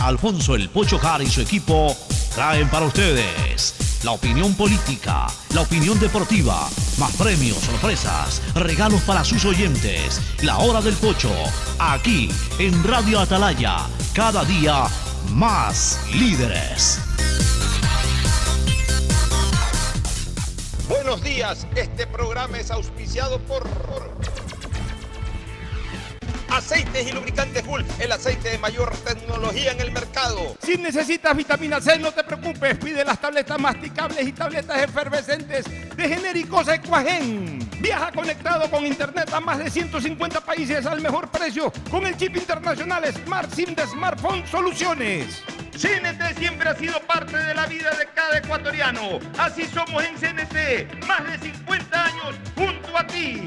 Alfonso El Pocho Car y su equipo traen para ustedes la opinión política, la opinión deportiva, más premios, sorpresas, regalos para sus oyentes. La hora del pocho, aquí en Radio Atalaya, cada día más líderes. Buenos días, este programa es auspiciado por... Aceites y lubricantes Gulf, el aceite de mayor tecnología en el mercado. Si necesitas vitamina C, no te preocupes. Pide las tabletas masticables y tabletas efervescentes de genéricos Equagen. Viaja conectado con internet a más de 150 países al mejor precio con el chip internacional Smart SIM de Smartphone Soluciones. CNT siempre ha sido parte de la vida de cada ecuatoriano. Así somos en CNT, más de 50 años junto a ti.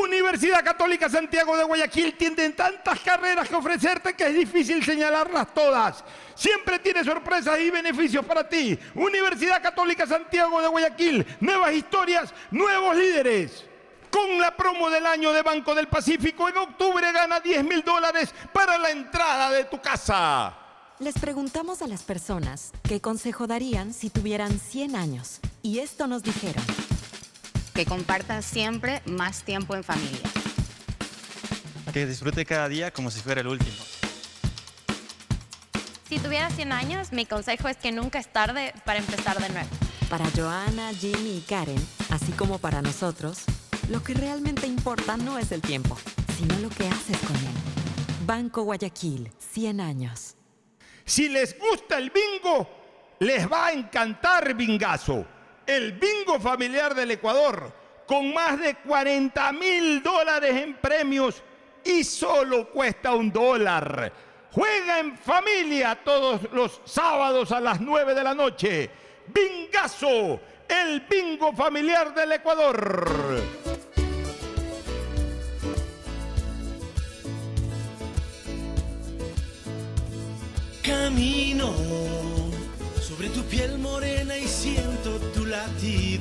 Universidad Católica Santiago de Guayaquil tiene tantas carreras que ofrecerte que es difícil señalarlas todas. Siempre tiene sorpresas y beneficios para ti. Universidad Católica Santiago de Guayaquil, nuevas historias, nuevos líderes. Con la promo del año de Banco del Pacífico, en octubre gana 10 mil dólares para la entrada de tu casa. Les preguntamos a las personas qué consejo darían si tuvieran 100 años. Y esto nos dijeron que comparta siempre más tiempo en familia. Que disfrute cada día como si fuera el último. Si tuviera 100 años, mi consejo es que nunca es tarde para empezar de nuevo. Para Joana, Jimmy y Karen, así como para nosotros, lo que realmente importa no es el tiempo, sino lo que haces con él. Banco Guayaquil, 100 años. Si les gusta el bingo, les va a encantar Bingazo el bingo familiar del Ecuador, con más de 40 mil dólares en premios y solo cuesta un dólar. Juega en familia todos los sábados a las 9 de la noche. Bingazo, el bingo familiar del Ecuador. Camino sobre tu piel morena y tu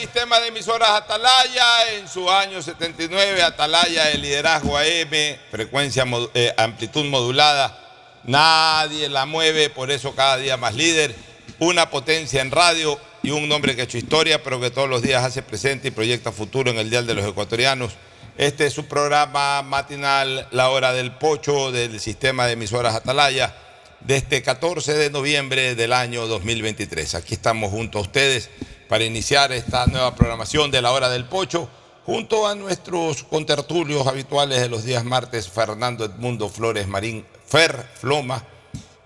Sistema de Emisoras Atalaya, en su año 79, Atalaya, el liderazgo AM, frecuencia, eh, amplitud modulada, nadie la mueve, por eso cada día más líder, una potencia en radio y un nombre que ha hecho historia, pero que todos los días hace presente y proyecta futuro en el Dial de los Ecuatorianos. Este es su programa matinal, La Hora del Pocho, del Sistema de Emisoras Atalaya de este 14 de noviembre del año 2023. Aquí estamos junto a ustedes para iniciar esta nueva programación de la hora del pocho, junto a nuestros contertulios habituales de los días martes, Fernando Edmundo Flores Marín, Fer Floma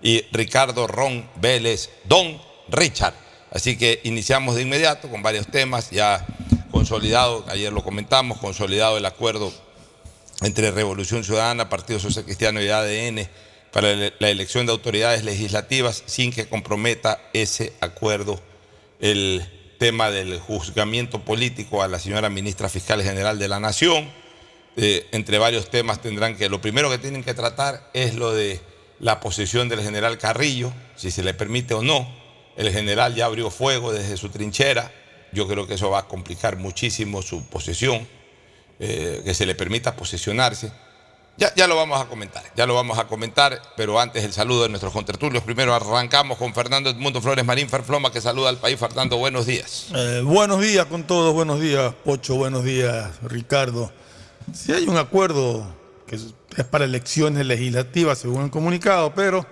y Ricardo Ron Vélez, Don Richard. Así que iniciamos de inmediato con varios temas, ya consolidado, ayer lo comentamos, consolidado el acuerdo entre Revolución Ciudadana, Partido Social Cristiano y ADN para la elección de autoridades legislativas sin que comprometa ese acuerdo el tema del juzgamiento político a la señora ministra fiscal general de la Nación. Eh, entre varios temas tendrán que, lo primero que tienen que tratar es lo de la posesión del general Carrillo, si se le permite o no. El general ya abrió fuego desde su trinchera. Yo creo que eso va a complicar muchísimo su posesión, eh, que se le permita posesionarse. Ya, ya lo vamos a comentar, ya lo vamos a comentar, pero antes el saludo de nuestros contertulios. Primero arrancamos con Fernando Edmundo Flores Marín Ferfloma, que saluda al país. Fernando, buenos días. Eh, buenos días con todos, buenos días Pocho, buenos días Ricardo. Si hay un acuerdo que es es para elecciones legislativas según el comunicado, pero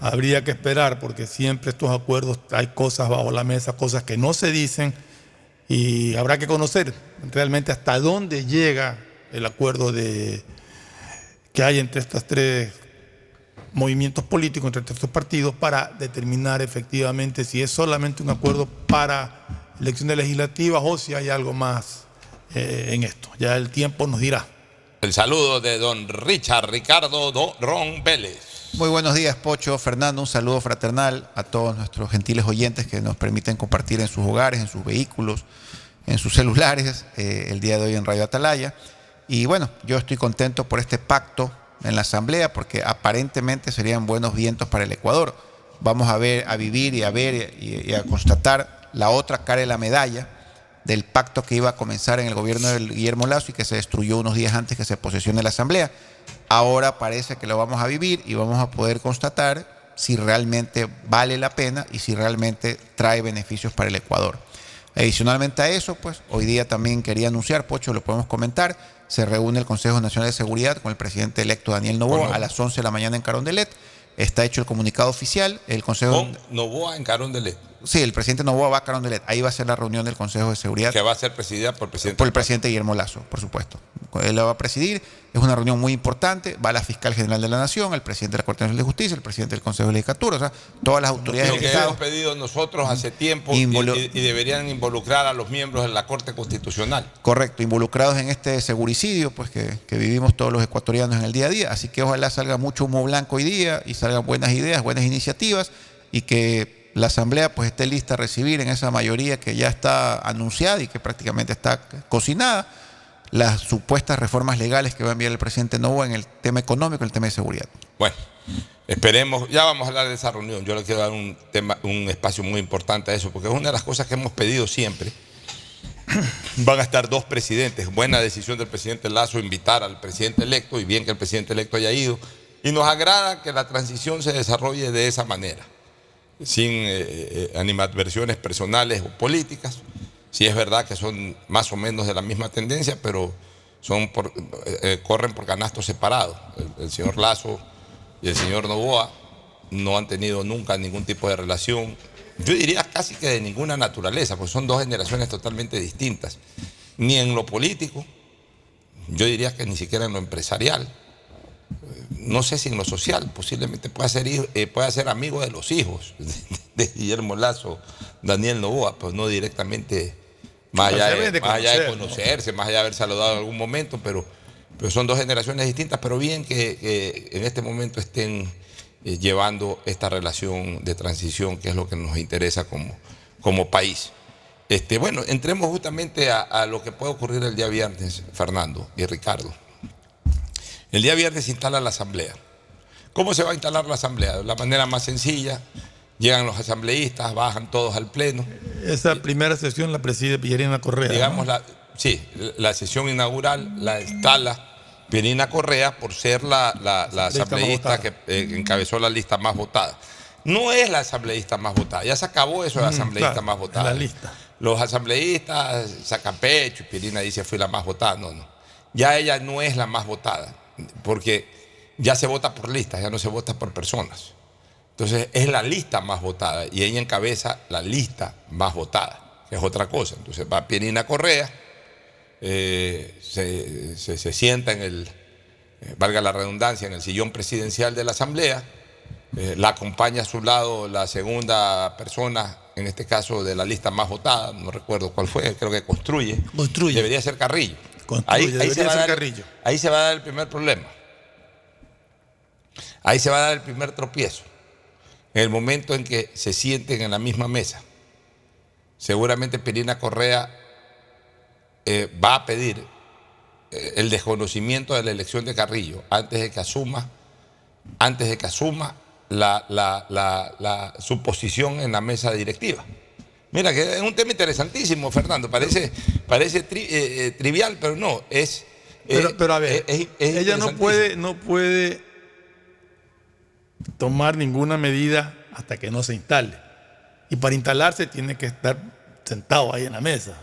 habría que esperar porque siempre estos acuerdos hay cosas bajo la mesa, cosas que no se dicen y habrá que conocer realmente hasta dónde llega el acuerdo de, que hay entre estos tres movimientos políticos, entre estos partidos, para determinar efectivamente si es solamente un acuerdo para elecciones legislativas o si hay algo más eh, en esto. Ya el tiempo nos dirá. El saludo de don Richard Ricardo Do- Ron Vélez. Muy buenos días, Pocho, Fernando. Un saludo fraternal a todos nuestros gentiles oyentes que nos permiten compartir en sus hogares, en sus vehículos, en sus celulares eh, el día de hoy en Radio Atalaya. Y bueno, yo estoy contento por este pacto en la Asamblea porque aparentemente serían buenos vientos para el Ecuador. Vamos a ver, a vivir y a ver y, y a constatar la otra cara de la medalla del pacto que iba a comenzar en el gobierno de Guillermo Lazo y que se destruyó unos días antes que se posesione la Asamblea. Ahora parece que lo vamos a vivir y vamos a poder constatar si realmente vale la pena y si realmente trae beneficios para el Ecuador. Adicionalmente a eso, pues hoy día también quería anunciar, Pocho, lo podemos comentar, se reúne el Consejo Nacional de Seguridad con el presidente electo Daniel Novoa a las 11 de la mañana en Carondelet. Está hecho el comunicado oficial, el Consejo... Con Novoa en Carón de Ley, Sí, el presidente Novoa va a Carondelet. Ahí va a ser la reunión del Consejo de Seguridad. que va a ser presidida por el presidente. Por el presidente Guillermo Lazo, por supuesto. Él la va a presidir. Es una reunión muy importante. Va la fiscal general de la Nación, el presidente de la Corte Nacional de Justicia, el presidente del Consejo de Legislatura, o sea, todas las autoridades Lo que Estado. hemos pedido nosotros hace tiempo y, Involu- y- y deberían involucrar a los miembros de la Corte Constitucional. Correcto, involucrados en este seguricidio pues que, que vivimos todos los ecuatorianos en el día a día. Así que ojalá salga mucho humo blanco hoy día y salgan buenas ideas, buenas iniciativas y que la Asamblea pues esté lista a recibir en esa mayoría que ya está anunciada y que prácticamente está cocinada las supuestas reformas legales que va a enviar el presidente Novoa en el tema económico y el tema de seguridad. Bueno, esperemos, ya vamos a hablar de esa reunión. Yo le quiero dar un, tema, un espacio muy importante a eso, porque es una de las cosas que hemos pedido siempre. Van a estar dos presidentes. Buena decisión del presidente Lazo invitar al presidente electo y bien que el presidente electo haya ido. Y nos agrada que la transición se desarrolle de esa manera, sin eh, eh, animadversiones personales o políticas. Sí es verdad que son más o menos de la misma tendencia, pero son eh, corren por canastos separados. El, el señor Lazo y el señor Novoa no han tenido nunca ningún tipo de relación, yo diría casi que de ninguna naturaleza, porque son dos generaciones totalmente distintas, ni en lo político, yo diría que ni siquiera en lo empresarial, no sé si en lo social, posiblemente pueda ser, eh, pueda ser amigo de los hijos de Guillermo Lazo, Daniel Novoa, pues no directamente Más allá, de, deben de más allá de conocer, ¿no? conocerse, más allá de haber saludado en algún momento, pero, pero son dos generaciones distintas, pero bien que, que en este momento estén eh, llevando esta relación de transición, que es lo que nos interesa como, como país. Este, bueno, entremos justamente a, a lo que puede ocurrir el día viernes, Fernando y Ricardo. El día viernes se instala la asamblea. ¿Cómo se va a instalar la asamblea? De la manera más sencilla, llegan los asambleístas, bajan todos al pleno. Esa primera sesión la preside Pierina Correa. ¿no? Digamos, la, sí, la sesión inaugural la instala Pierina Correa por ser la, la- la asambleísta que eh, encabezó la lista más votada. No es la asambleísta más votada, ya se acabó eso de Mm, asambleísta claro, más votada. la lista. Los asambleístas sacan pecho, y Pierina dice fui la más votada. No, no. Ya ella no es la más votada, porque ya se vota por listas, ya no se vota por personas. Entonces es la lista más votada y ella encabeza la lista más votada, que es otra cosa. Entonces va Pierina Correa, eh, se, se- se sienta en el, eh, valga la redundancia, en el sillón presidencial de la Asamblea, eh, la acompaña a su lado la segunda persona, en este caso de la lista más votada, no recuerdo cuál fue, creo que construye. Construye. Debería ser Carrillo. Construye, se debería va a ser dar- Carrillo. ahí se va a dar el primer problema. Ahí se va a dar el primer tropiezo. En el momento en que se sienten en la misma mesa. Seguramente Pirina Correa eh, va a pedir eh, el desconocimiento de la elección de Carrillo antes de que asuma, antes de que asuma la, la- la- la- su posición en la mesa directiva. Mira, que es un tema interesantísimo, Fernando. Parece, parece tri- eh, eh, trivial, pero no, es. eh, Pero, a ver, es- es- ella no puede, no puede tomar ninguna medida hasta que no se instale. Y para instalarse tiene que estar sentado ahí en la mesa.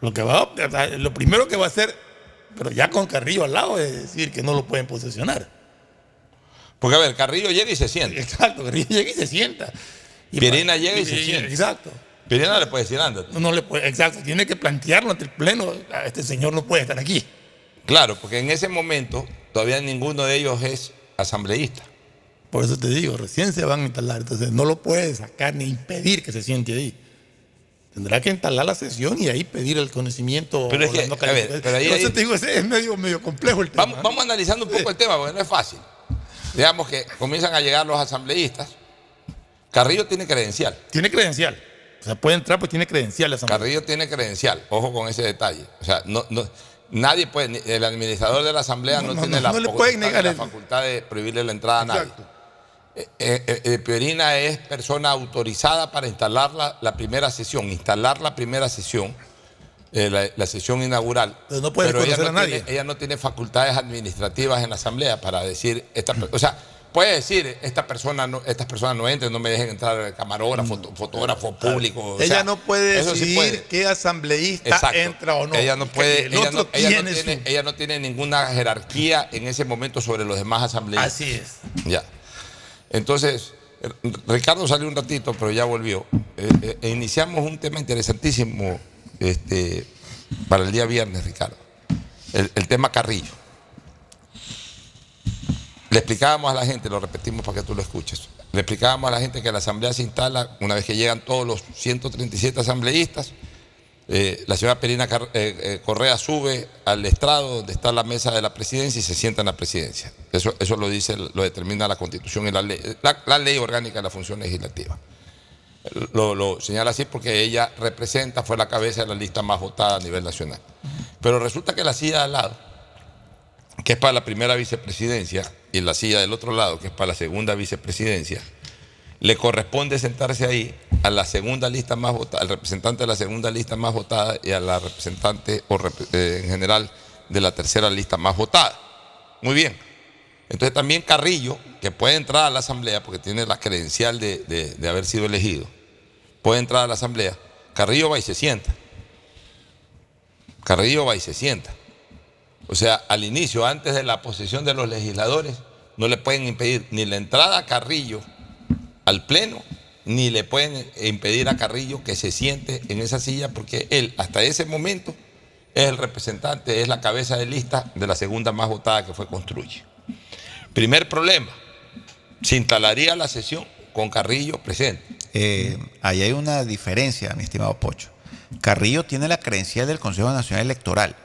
Lo, que va, lo primero que va a hacer, pero ya con Carrillo al lado, es decir que no lo pueden posesionar. Porque a ver, Carrillo llega y se sienta. Exacto, Carrillo llega y se sienta. Y Pierina pa- llega y se sienta. Exacto. Pirina le puede decir, ándate. No, no le puede, exacto, tiene que plantearlo ante el pleno. "Ah, Este señor no puede estar aquí. Claro, porque en ese momento todavía ninguno de ellos es asambleísta. Por eso te digo, recién se van a instalar. Entonces no lo puede sacar ni impedir que se siente ahí. Tendrá que instalar la sesión y ahí pedir el conocimiento. Pero es que, no a ver, pero ahí- ahí- te digo, es medio, medio complejo el tema. Vamos, vamos analizando un poco el tema, porque no es fácil. Digamos que comienzan a llegar los asambleístas. Carrillo tiene credencial. Tiene credencial. O sea, puede entrar, pues tiene credencial. la asamblea. Carrillo tiene credencial. Ojo con ese detalle. O sea, no, no- nadie puede, el administrador de la asamblea no, tiene la, facultad- pueden negar la el- facultad de prohibirle la entrada a nadie. Exacto. Eh, eh, eh, Piorina es persona autorizada para instalar la, la primera sesión, instalar la primera sesión, eh, la, la sesión inaugural. Pero no puede ella conocer no a nadie. Tiene, ella no tiene facultades administrativas en la asamblea para decir, esta, o sea, puede decir, esta persona no, estas personas no entren, no me dejen entrar camarógrafo, foto- fotógrafo público. o ella sea, no puede sí decidir puede. qué asambleísta Exacto. entra o no. Ella no puede, el ella no, ella no tiene ella no tiene ninguna jerarquía en ese momento sobre los demás asambleístas. Así es. Ya. Entonces, Ricardo salió un ratito, pero ya volvió. Eh, eh, iniciamos un tema interesantísimo este, para el día viernes, Ricardo. El, el tema Carrillo. Le explicábamos a la gente, lo repetimos para que tú lo escuches. Le explicábamos a la gente que la asamblea se instala una vez que llegan todos los 137 asambleístas. Eh, la señora Perina eh, eh, Correa sube al estrado donde está la mesa de la presidencia y se sienta en la presidencia. Eso, eso lo dice, lo determina la constitución y la ley, la, la ley orgánica de la función legislativa. Lo, lo señala así porque ella representa, fue la cabeza de la lista más votada a nivel nacional. Pero resulta que la silla de al lado, que es para la primera vicepresidencia, y la silla del otro lado, que es para la segunda vicepresidencia, le corresponde sentarse ahí a la segunda lista más votada, al representante de la segunda lista más votada y a la representante o eh, en general de la tercera lista más votada. Muy bien. Entonces también Carrillo, que puede entrar a la asamblea porque tiene la credencial de, de- de haber sido elegido, puede entrar a la asamblea. Carrillo va y se sienta. Carrillo va y se sienta. O sea, al inicio, antes de la posesión de los legisladores, no le pueden impedir ni la entrada a Carrillo al Pleno, ni le pueden impedir a Carrillo que se siente en esa silla, porque él hasta ese momento es el representante, es la cabeza de lista de la segunda más votada que fue Construye. Primer problema, se instalaría la sesión con Carrillo presente. Eh, ahí hay una diferencia, mi estimado Pocho. Carrillo tiene la credencial del Consejo Nacional Electoral,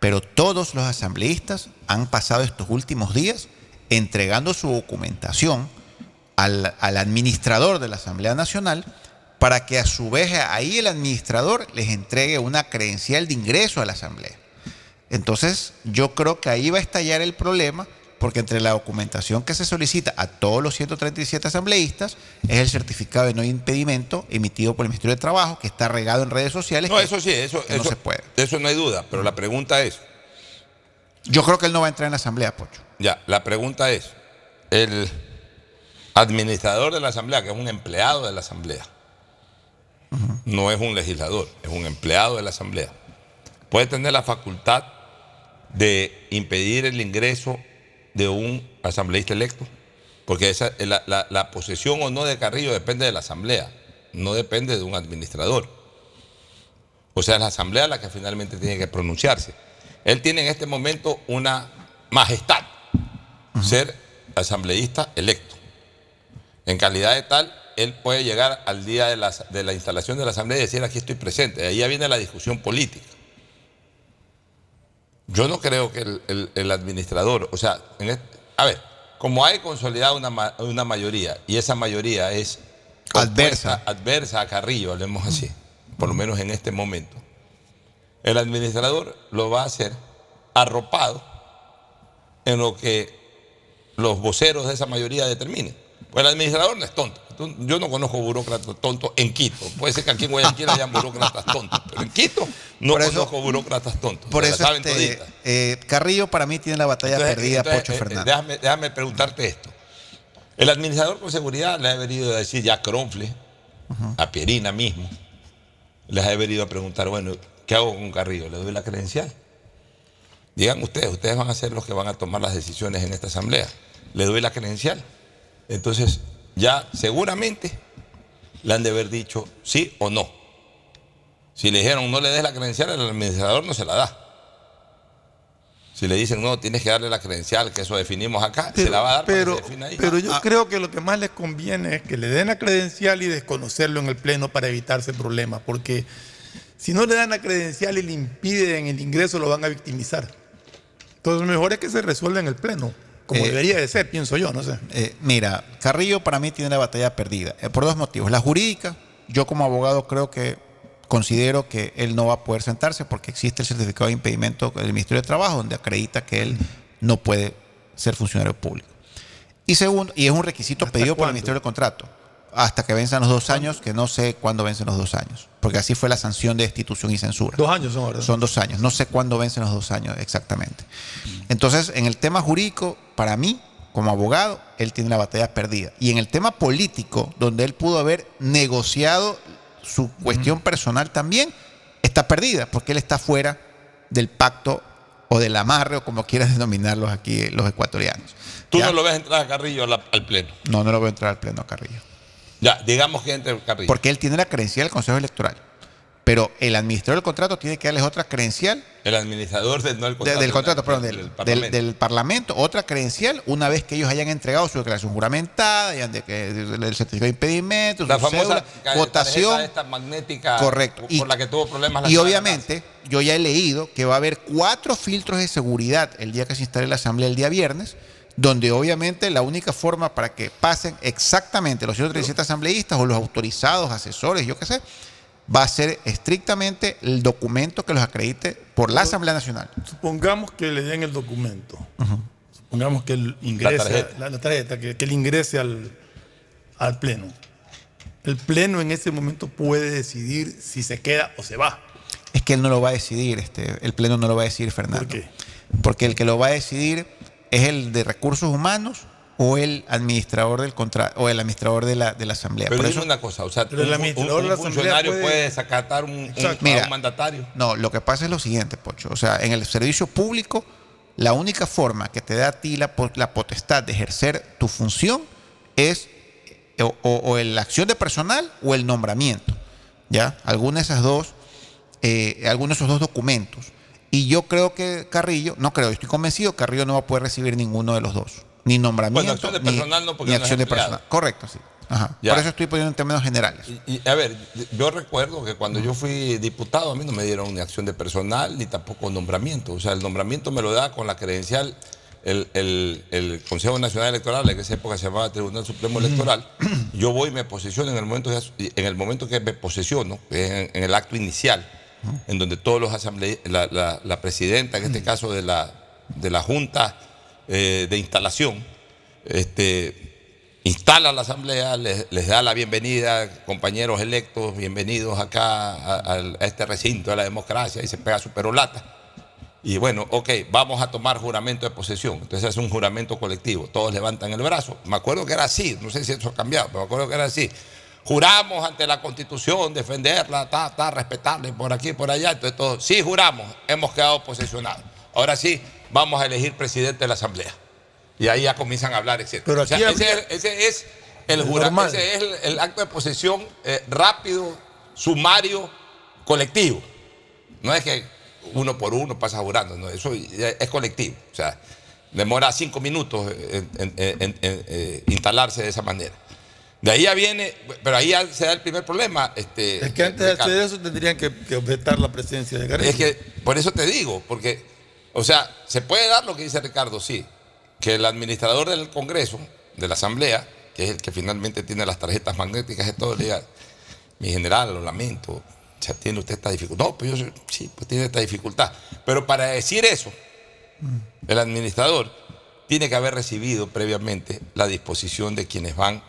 pero todos los asambleístas han pasado estos últimos días entregando su documentación al, al administrador de la Asamblea Nacional para que a su vez ahí el administrador les entregue una credencial de ingreso a la Asamblea. Entonces yo creo que ahí va a estallar el problema porque entre la documentación que se solicita a todos los 137 asambleístas es el certificado de no impedimento emitido por el Ministerio de Trabajo que está regado en redes sociales. No, que- eso sí, eso, no se puede. de eso no hay duda, pero la pregunta es, Yo creo que él no va a entrar en la Asamblea, Pocho. ya, la pregunta es, el administrador de la Asamblea, que es un empleado de la Asamblea, no es un legislador, es un empleado de la Asamblea, puede tener la facultad de impedir el ingreso de un asambleísta electo, porque esa, la, la- la posesión o no de Carrillo depende de la Asamblea, no depende de un administrador. O sea, es la Asamblea la que finalmente tiene que pronunciarse. Él tiene en este momento una majestad, ser asambleísta electo. En calidad de tal, él puede llegar al día de la, de la instalación de la Asamblea y decir aquí estoy presente. Ahí ya viene la discusión política. Yo no creo que el, el- el administrador, o sea, en este- a ver, como hay consolidada una, ma- una mayoría y esa mayoría es Adversa. adversa a Carrillo, hablemos así, por lo menos en este momento, el administrador lo va a hacer arropado en lo que los voceros de esa mayoría determinen. Pues el administrador no es tonto. Yo no conozco burócratas tontos en Quito. Puede ser que aquí en Guayaquil hayan burócratas tontos, pero en Quito no Por eso- conozco burócratas tontos. Por eso este, eh, Carrillo para mí tiene la batalla Entonces, perdida, entonces, Pocho eh, eh, Fernández. déjame, déjame preguntarte esto. El administrador con seguridad le ha venido a decir ya a Cronfle, a Pierina mismo, les ha venido a preguntar, bueno, ¿qué hago con Carrillo? ¿Le doy la credencial? Digan ustedes, ustedes van a ser los que van a tomar las decisiones en esta asamblea. ¿Le doy la credencial? Entonces, ya seguramente le han de haber dicho sí o no. Si le dijeron no le des la credencial, el administrador no se la da. Si le dicen no, tienes que darle la credencial, que eso definimos acá, se la va a dar para pero, que se defina ahí. pero yo Ah, creo que lo que más les conviene es que le den la credencial y desconocerlo en el pleno para evitarse problemas, porque si no le dan la credencial y le impiden el ingreso, lo van a victimizar. Entonces, lo mejor es que se resuelva en el pleno, como Eh, debería de ser, pienso yo, no sé. Eh, mira, Carrillo para mí tiene la batalla perdida, eh, por dos motivos. La jurídica, yo como abogado creo que considero que él no va a poder sentarse porque existe el certificado de impedimento del Ministerio de Trabajo donde acredita que él no puede ser funcionario público. Y segundo, y es un requisito pedido por el? Ministerio del Contrato, hasta que venzan los dos años, que no sé cuándo vencen los dos años, porque así fue la sanción de destitución y censura. Dos años son ahora. Son dos años. No sé cuándo vencen los dos años exactamente. Entonces, en el tema jurídico, para mí, como abogado, él tiene la batalla perdida. Y en el tema político, donde él pudo haber negociado su cuestión personal también, está perdida, porque él está fuera del pacto o del amarre, o como quieras denominarlos aquí los ecuatorianos. Tú ¿Ya? no lo ves entrar a Carrillo al pleno. No, no lo voy a entrar al pleno a Carrillo. Ya, digamos que entre Carrillo. Porque él tiene la credencial del Consejo Electoral. Pero el administrador del contrato tiene que darles otra credencial el administrador del, no el de- contrato, del contrato, perdón, del Parlamento. del Parlamento, otra credencial, una vez que ellos hayan entregado su declaración juramentada, hayan de, el certificado de impedimento, la famosa cédula, votación. esta magnética Correcto. por, Y- por la que tuvo problemas la Y obviamente, yo ya he leído que va a haber cuatro filtros de seguridad el día que se instale la asamblea el día viernes, donde obviamente la única forma para que pasen exactamente los 137 asambleístas o los autorizados, asesores, yo qué sé, va a ser estrictamente el documento que los acredite por la Asamblea Nacional. Supongamos que le den el documento. Supongamos que él ingrese, tarjeta. la, la tarjeta, que, que él ingrese al, al pleno. El pleno en ese momento puede decidir si se queda o se va. Es que él no lo va a decidir, este, el Pleno no lo va a decidir, Fernando. ¿Por qué? Porque el que lo va a decidir es el de recursos humanos o el administrador del contrato o el administrador de la, de la asamblea. Pero Por dime eso, una cosa, o sea, un, administrador un- de la un asamblea funcionario puede- puede, desacatar un, un- a Mira. un mandatario. no, lo que pasa es lo siguiente, Pocho. O sea, en el servicio público, la única forma que te da a ti la, po- la potestad de ejercer tu función es o, o- o la acción de personal o el nombramiento. ¿Ya? Alguna de esas dos, eh, alguno de esos dos documentos. Y yo creo que Carrillo, no creo, estoy convencido, Carrillo no va a poder recibir ninguno de los dos. Ni nombramiento, Bueno, acción de ni- personal no, porque ni no acción de personal. Correcto, sí. Ajá. Por eso estoy poniendo en términos generales. Y, y, a ver, yo recuerdo que cuando yo fui diputado a mí no me dieron ni acción de personal ni tampoco nombramiento. O sea, el nombramiento me lo da con la credencial el, el- el Consejo Nacional Electoral, en esa época se llamaba Tribunal Supremo Electoral. Yo voy y me posesiono en el momento, que- en el momento que me posesiono, que es en, en el acto inicial, en donde todos los asambleístas, la, la- la presidenta, en este caso de la, de la Junta eh, de Instalación, este, instala la asamblea, les, da la bienvenida, compañeros electos, bienvenidos acá a, este recinto de la democracia y se pega su perolata. Y bueno, ok, vamos a tomar juramento de posesión. Entonces es un juramento colectivo. Todos levantan el brazo. Me acuerdo que era así, no sé si eso ha cambiado, pero me acuerdo que era así. Juramos ante la constitución defenderla, ta, ta, respetarla por aquí por allá. Entonces todos, sí juramos, hemos quedado posesionados. Ahora sí, vamos a elegir presidente de la asamblea. Y ahí ya comienzan a hablar, etc. Pero O sea, ese, es- ese es el juramento, ese es el, el acto de posesión eh, rápido, sumario, colectivo. No es que uno por uno pasa jurando, no, eso es colectivo. O sea, demora cinco minutos en, en- en- en- en, eh, instalarse de esa manera. De ahí ya viene, pero ahí ya se da el primer problema. Este, Es que antes de hacer eso tendrían que, que objetar la presencia de Carrillo. Es que por eso te digo, porque, o sea, se puede dar lo que dice Ricardo, sí, que el administrador del Congreso, de la Asamblea, que es el que finalmente tiene las tarjetas magnéticas y todo, le diga, mi general, lo lamento, o sea, tiene usted esta dificultad. No, pues yo sí, pues tiene esta dificultad. Pero para decir eso, el administrador tiene que haber recibido previamente la disposición de quienes van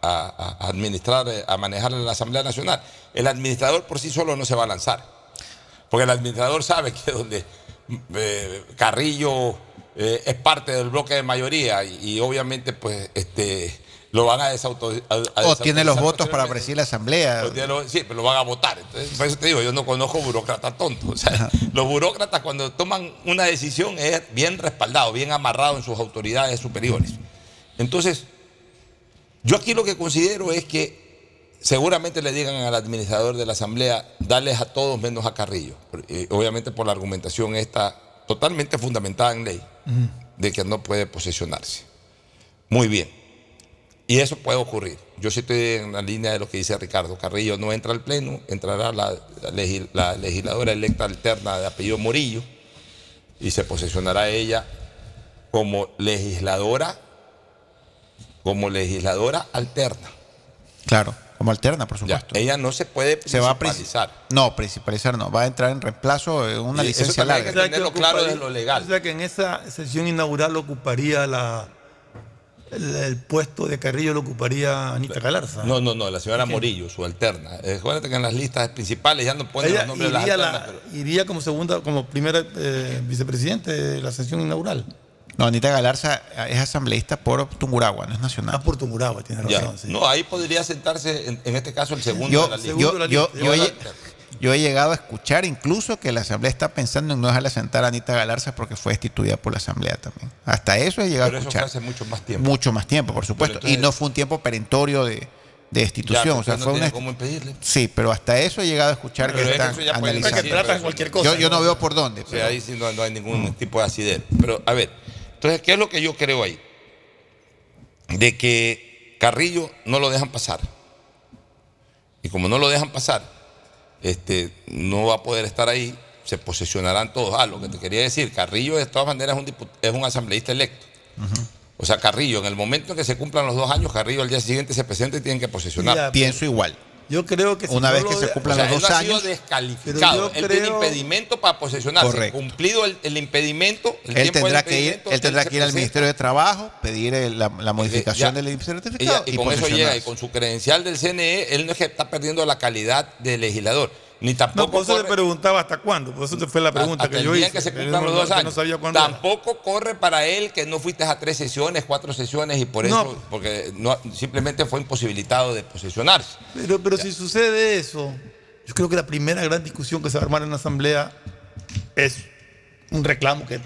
a, a administrar, eh, a manejar la Asamblea Nacional. El administrador por sí solo no se va a lanzar. Porque el administrador sabe que donde eh, Carrillo eh, es parte del bloque de mayoría y, y obviamente pues este lo van a desautorizar. O tiene los votos para presidir la asamblea. Sí, pero lo van a votar. Entonces, por eso te digo, yo no conozco burócratas tontos. O sea, los burócratas cuando toman una decisión es bien respaldado, bien amarrado en sus autoridades superiores. Entonces, yo aquí lo que considero es que seguramente le digan al administrador de la Asamblea, darles a todos menos a Carrillo. Obviamente por la argumentación esta totalmente fundamentada en ley, de que no puede posesionarse. Muy bien. Y eso puede ocurrir. Yo sí estoy en la línea de lo que dice Ricardo. Carrillo no entra al Pleno, entrará la, la legis- la legisladora electa alterna de apellido Morillo y se posesionará ella como legisladora, como legisladora alterna. Claro, como alterna, por Ya, supuesto. ella no se puede Se va a principalizar. No, principalizar no. Va a entrar en reemplazo en una Y eso licencia también hay larga. que tenerlo claro desde lo legal. O sea que en esa sesión inaugural ocuparía la, el, el puesto de Carrillo lo ocuparía Anita Galarza. No, no, no, la señora. Morillo, su alterna. Eh, Acuérdate que en las listas principales ya no ponen Ella los nombres de las alternas. la- pero- iría como segunda, como primera eh, vicepresidente de la sesión inaugural. No, Anita Galarza es asambleísta por Tunguragua, no es nacional. Ah, por Tunguragua, tiene Ya. razón. sí. No, ahí podría sentarse, en, en este caso, el segundo Yo, de la lista. yo, yo, yo la he, yo he llegado a escuchar incluso que la asamblea está pensando en no dejarla sentar a Anita Galarza porque fue destituida por la asamblea también. Hasta eso he llegado Pero a eso fue escuchar. hace mucho más tiempo. Mucho más tiempo, por supuesto. entonces- y no fue un tiempo perentorio de, destitución. pero o sea, no fue una. cómo impedirle. Sí, pero hasta eso he llegado a escuchar Pero que es que están analizando. pero Yo, yo no veo por dónde. O sea, pero- ahí sí no, no hay ningún tipo de asidero. Pero, a ver, entonces, ¿qué es lo que yo creo ahí? De que Carrillo no lo dejan pasar. Y como no lo dejan pasar, este, no va a poder estar ahí, se posesionarán todos. Ah, lo que te quería decir, Carrillo de todas maneras es un, es un asambleísta electo. O sea, Carrillo, en el momento en que se cumplan los dos años, Carrillo al día siguiente se presenta y tienen que posesionar. Ya, Pienso igual. Yo creo que si Una no vez lo que se cumplan O sea, los él dos no ha sido años. descalificado. Él tiene impedimento para posesionarse. Correcto. Cumplido el, el impedimento, el Él tendrá del que ir, él tendrá que ir al Ministerio de Trabajo, pedir el- la, la modificación ya. del y, certificado ya- y con eso llega, y con su credencial del CNE, él no es que está perdiendo la calidad de legislador, ni No, tampoco por eso le corre- preguntaba hasta cuándo. Por eso te fue la pregunta hasta que el yo día hice. que se cumplan no- los dos años. No sabía cuándo. era. Tampoco corre para él que no fuiste a tres sesiones, cuatro sesiones, y por No. eso, porque no, simplemente fue imposibilitado de posesionarse. Pero, pero si sucede eso, yo creo que la primera gran discusión que se va a armar en la Asamblea es un reclamo que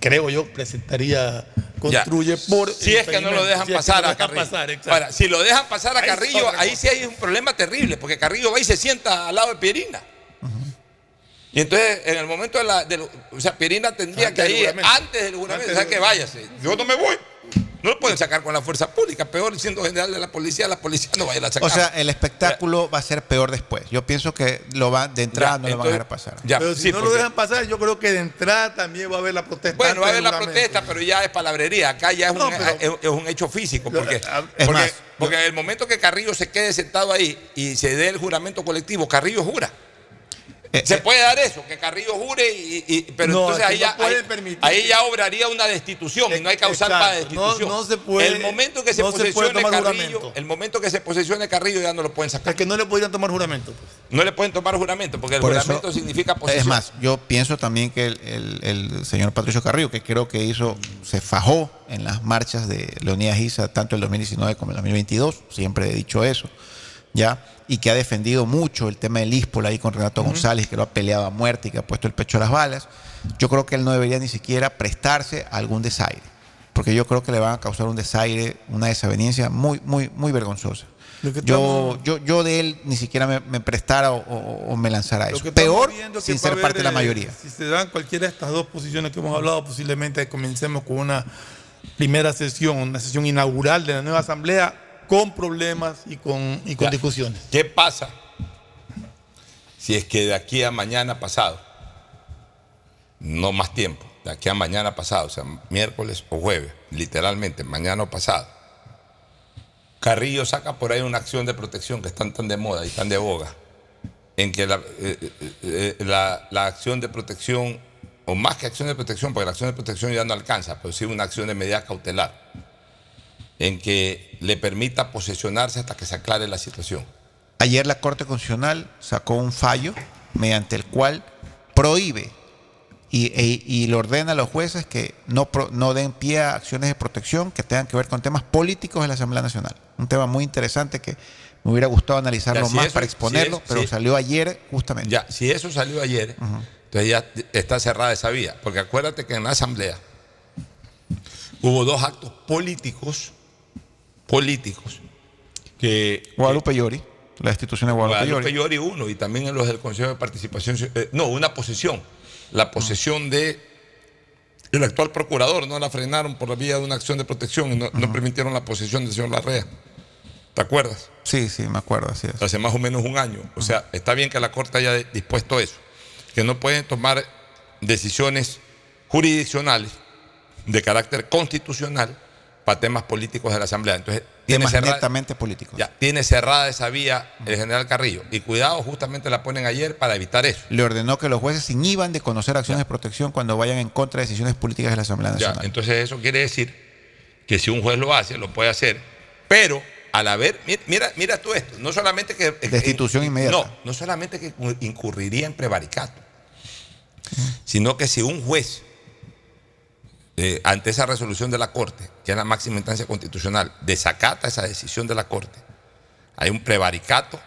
creo yo presentaría, construye por. Si es que no lo dejan Si es que pasar no a lo dejan Carrillo. pasar. Ahora, si lo dejan pasar a Ahí Carrillo, ahí sí hay un problema terrible, porque Carrillo va y se sienta al lado de Pierina. Y entonces, en el momento de la. de lo- o sea, Pierina tendría Antes que ir antes del juramento. O sea, que váyase. Yo no me voy. No lo pueden sacar con la fuerza pública. Peor siendo general de la policía, la policía no va a ir a sacar. O sea, el espectáculo va a ser peor después. Yo pienso que lo va, de entrada Ya, no lo van a dejar pasar. Ya, Pero si sí, no lo dejan pasar, yo creo que de entrada también va a haber la protesta. Bueno, va a haber la protesta, pero ya es palabrería. Acá ya es, No, un, pero- es, es un hecho físico. Lo- Porque, es porque, más, porque en el momento que Carrillo se quede sentado ahí y se dé el juramento colectivo, Carrillo jura. Eh, Se eh, puede dar eso, que Carrillo jure, y, y- pero No, entonces ahí, no ya, ahí, ya obraría una destitución y no hay causal Exacto, para destitución. no se puede- el momento que se no se puede posesione Carrillo, juramento. el momento que se posesione Carrillo ya no lo pueden sacar. Es que no le podrían tomar juramento. pues. No le pueden tomar juramento porque el Por eso- juramento significa posesión. Es más, yo pienso también que el, el- el señor Patricio Carrillo, que creo que hizo, se fajó en las marchas de Leonidas Giza, tanto el 2019 como el 2022, siempre he dicho eso, ¿ya? Y que ha defendido mucho el tema del ISPOL ahí con Renato González, que lo ha peleado a muerte y que ha puesto el pecho a las balas. Yo creo que él no debería ni siquiera prestarse a algún desaire, porque yo creo que le van a causar un desaire, una desaveniencia muy, muy, muy vergonzosa. Yo, yo, yo de él ni siquiera me, me prestara o, o- o me lanzara a eso. Peor sin ser parte de la eh, mayoría. Si se dan cualquiera de estas dos posiciones que hemos hablado, posiblemente comencemos con una primera sesión, una sesión inaugural de la nueva asamblea con problemas y con, y con Ya. discusiones. ¿Qué pasa si es que de aquí a mañana pasado, no más tiempo, de aquí a mañana pasado, o sea, miércoles o jueves, literalmente, mañana o pasado, Carrillo saca por ahí una acción de protección que están tan de moda y tan de boga, en que la, eh, eh, eh, la- la acción de protección, o más que acción de protección, porque la acción de protección ya no alcanza, pero sí una acción de medida cautelar, en que le permita posesionarse hasta que se aclare la situación. Ayer la Corte Constitucional sacó un fallo mediante el cual prohíbe y, e- y le ordena a los jueces que no, no den pie a acciones de protección que tengan que ver con temas políticos de la Asamblea Nacional. Un tema muy interesante que me hubiera gustado analizarlo Ya, si más eso- para si exponerlo, es- pero si- salió ayer justamente. Ya, si eso salió ayer, entonces ya está cerrada esa vía. Porque acuérdate que en la Asamblea hubo dos actos políticos, políticos, que Guadalupe Llori, la institución de Guadalupe, Guadalupe Llori. Llori uno y también en los del Consejo de Participación, Ci- eh, no, una posesión, la posesión de el actual procurador, no la frenaron por la vía de una acción de protección y no, no permitieron la posesión del señor Larrea. ¿Te acuerdas? Sí, sí, me acuerdo, así es. hace más o menos un año. O sea, está bien que la Corte haya dispuesto eso, que no pueden tomar decisiones jurisdiccionales de carácter constitucional para temas políticos de la Asamblea. Entonces, tiene Temas cerrada, netamente políticos. ya, tiene cerrada esa vía el general Carrillo. Y cuidado, justamente la ponen ayer para evitar eso. Le ordenó que los jueces inhiban de conocer acciones de protección cuando vayan en contra de decisiones políticas de la Asamblea Ya, Nacional. entonces eso quiere decir que si un juez lo hace, lo puede hacer, pero al haber, mi- mira, mira tú esto, no solamente que... Destitución inmediata. No, no solamente que incurriría en prevaricato, sino que si un juez, ante esa resolución de la Corte, que es la máxima instancia constitucional, desacata esa decisión de la Corte, hay un prevaricato,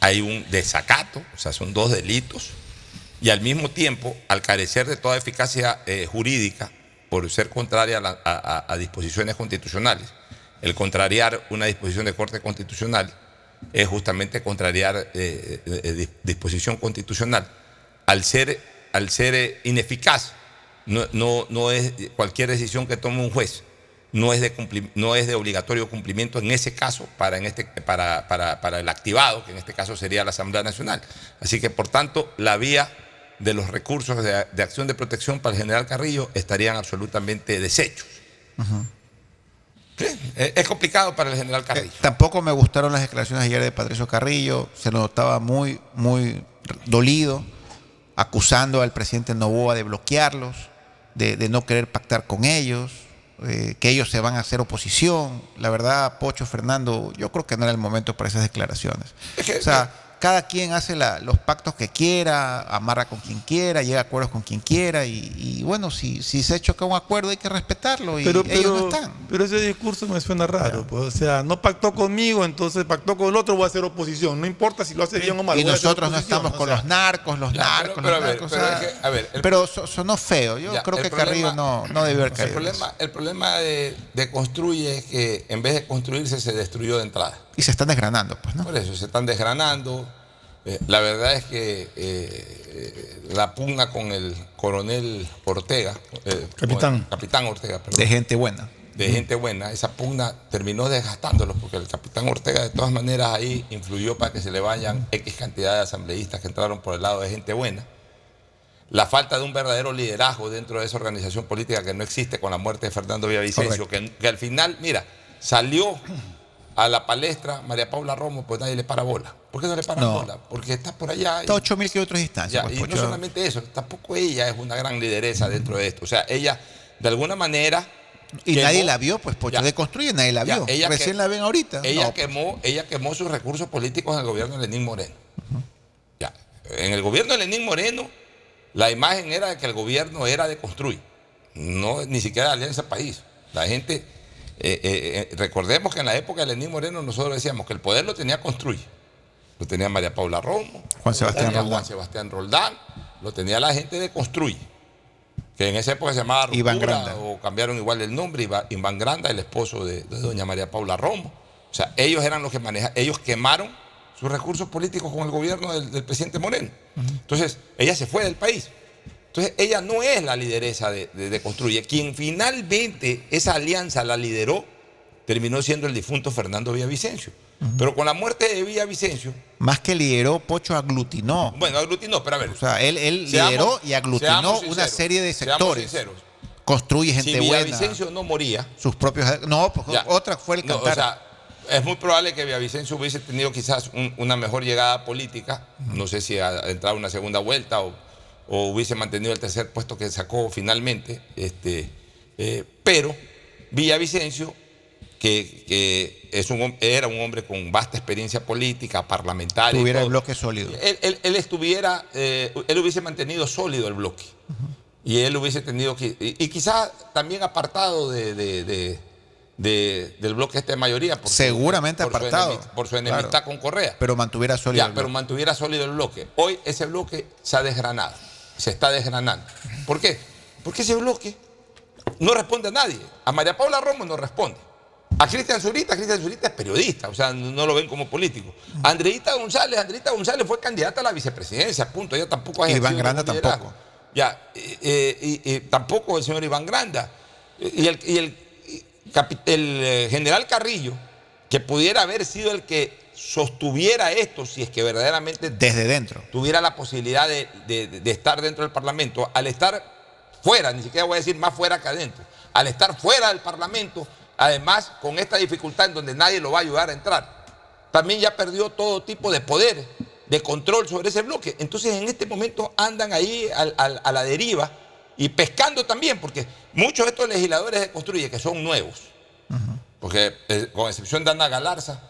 hay un desacato, o sea, son dos delitos, y al mismo tiempo, al carecer de toda eficacia eh, jurídica, por ser contraria a, disposiciones constitucionales, el contrariar una disposición de Corte Constitucional es justamente contrariar eh, eh, eh, dis- disposición constitucional. Al ser, al ser ineficaz, no, no- no es cualquier decisión que tome un juez, no es de, cumpli- no es de obligatorio cumplimiento en ese caso para, en este, para, para- para el activado, que en este caso sería la Asamblea Nacional. Así que, por tanto, la vía de los recursos de, de acción de protección para el general Carrillo estarían absolutamente deshechos. Sí, es, es complicado para el general Carrillo. Tampoco me gustaron las declaraciones ayer de Patricio Carrillo, se lo notaba muy, muy dolido, acusando al presidente Novoa de bloquearlos, de, de no querer pactar con ellos, eh, que ellos se van a hacer oposición. La verdad, Pocho, Fernando, yo creo que no era el momento para esas declaraciones. O sea, cada quien hace la- los pactos que quiera, amarra con quien quiera, llega a acuerdos con quien quiera, y, y bueno, si, si se choca un acuerdo hay que respetarlo, y Pero, ellos pero, no están. pero ese discurso me suena raro. Pues, o sea, no pactó conmigo, entonces pactó con el otro, voy a hacer oposición. No importa si lo hace bien o mal. Y nosotros no estamos o con sea, los narcos, los narcos, pero- pero los a ver, narcos. pero o sea, es que, a ver, el- pero so- sonó feo. Yo Ya, creo el que problema- Carrillo no, no debió haber El caído. eso. problema, el problema de, de construye es que en vez de construirse se destruyó de entrada. Y se están desgranando, pues, ¿no? Por eso se están desgranando. Eh, la verdad es que eh, la pugna con el coronel Ortega, eh, Capitán. el capitán Ortega, perdón, De gente buena. de gente buena, esa pugna terminó desgastándolos porque el capitán Ortega de todas maneras ahí influyó para que se le vayan X cantidad de asambleístas que entraron por el lado de gente buena. La falta de un verdadero liderazgo dentro de esa organización política que no existe con la muerte de Fernando Villavicencio, que, que al final, mira, salió a la palestra María Paula Romo, pues nadie le para bola. ¿Por qué no le para No. bola? Porque está por allá. Está a 8 mil kilómetros de distancia. ya, pues, y no solamente eso, tampoco ella es una gran lideresa dentro de esto. O sea, ella, de alguna manera. Y quemó- nadie la vio, pues Pocho. Ya. De construye nadie la Ya, vio. ella Recién que- la ven ahorita. Ella, No, quemó, ella quemó sus recursos políticos en el gobierno de Lenín Moreno. Ya, En el gobierno de Lenín Moreno, la imagen era de que el gobierno era de construir, no ni siquiera de Alianza País. La gente, eh, eh, eh, recordemos que en la época de Lenín Moreno nosotros decíamos que el poder lo tenía construir. Lo tenía María Paula Romo, Juan Sebastián lo tenía Roldán. Juan Sebastián Roldán, lo tenía la gente de construir. Que en esa época se llamaba Ruptura, Iván Granda. o cambiaron igual el nombre, Iván Granda, el esposo de, de doña María Paula Romo. O sea, ellos eran los que manejaban, ellos quemaron sus recursos políticos con el gobierno del, del presidente Moreno. Entonces, ella se fue del país. Entonces, ella no es la lideresa de, de- de Construye. Quien finalmente esa alianza la lideró, terminó siendo el difunto Fernando Villavicencio. Pero con la muerte de Villavicencio, Más que lideró, Pocho aglutinó. bueno, aglutinó, pero a ver. O sea, él, él Seamos- lideró y aglutinó una serie de seamos sectores. sinceros. Construye gente si buena. Villavicencio no moría, Sus propios. No, pues, otra fue el No, cantar. o sea, es muy probable que Villavicencio hubiese tenido quizás un- una mejor llegada política, no sé si a, a entrar a una segunda vuelta o, o hubiese mantenido el tercer puesto que sacó finalmente, este, eh, pero Villavicencio, que, que es un, era un hombre con vasta experiencia política, parlamentaria, Tuviera el bloque sólido. él, él- él estuviera, eh, él hubiese mantenido sólido el bloque. Y él hubiese tenido que. Y, y quizás también apartado de, de- de- de- del bloque este de mayoría. por su- Seguramente por su apartado. enemi- por su enemistad Claro. con Correa. Pero mantuviera sólido. Ya, el pero mantuviera sólido el bloque. Hoy ese bloque se ha desgranado. Se está desgranando. ¿Por qué? Porque ese bloque no responde a nadie. A María Paula Romo no responde. A Cristian Zurita, Cristian Zurita es periodista, o sea, no no lo ven como político. Andreita González, Andreita González fue candidata a la vicepresidencia, punto. Ella tampoco ha Iván Granda tampoco. Ya, eh, eh, y, y tampoco el señor Iván Granda. Y el, y el, y capi- el, eh, general Carrillo, que pudiera haber sido el que sostuviera esto, si es que verdaderamente Desde dentro. tuviera la posibilidad de, de- de estar dentro del Parlamento, al estar fuera, ni siquiera voy a decir más fuera que adentro, al estar fuera del Parlamento, además con esta dificultad en donde nadie lo va a ayudar a entrar, también ya perdió todo tipo de poder, de control sobre ese bloque. Entonces en este momento andan ahí al- al- a la deriva y pescando también, porque muchos de estos legisladores de Construye que son nuevos, porque eh, con excepción de Ana Galarza,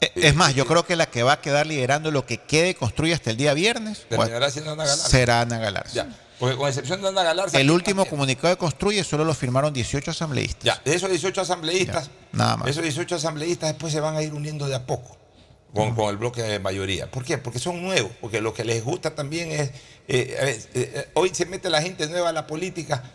Es más, yo creo que la que va a quedar liderando lo que quede construye hasta el día viernes terminará siendo Ana Galarza. será Ana Galarza. Ya, porque con excepción de Ana Galarza... El último comunicado de Construye solo lo firmaron 18 asambleístas. Ya, de esos 18 asambleístas, nada más. esos 18 asambleístas después se van a ir uniendo de a poco con, con el bloque de mayoría. ¿Por qué? Porque son nuevos, porque lo que les gusta también es, eh, eh, eh, hoy se mete la gente nueva a la política, eh,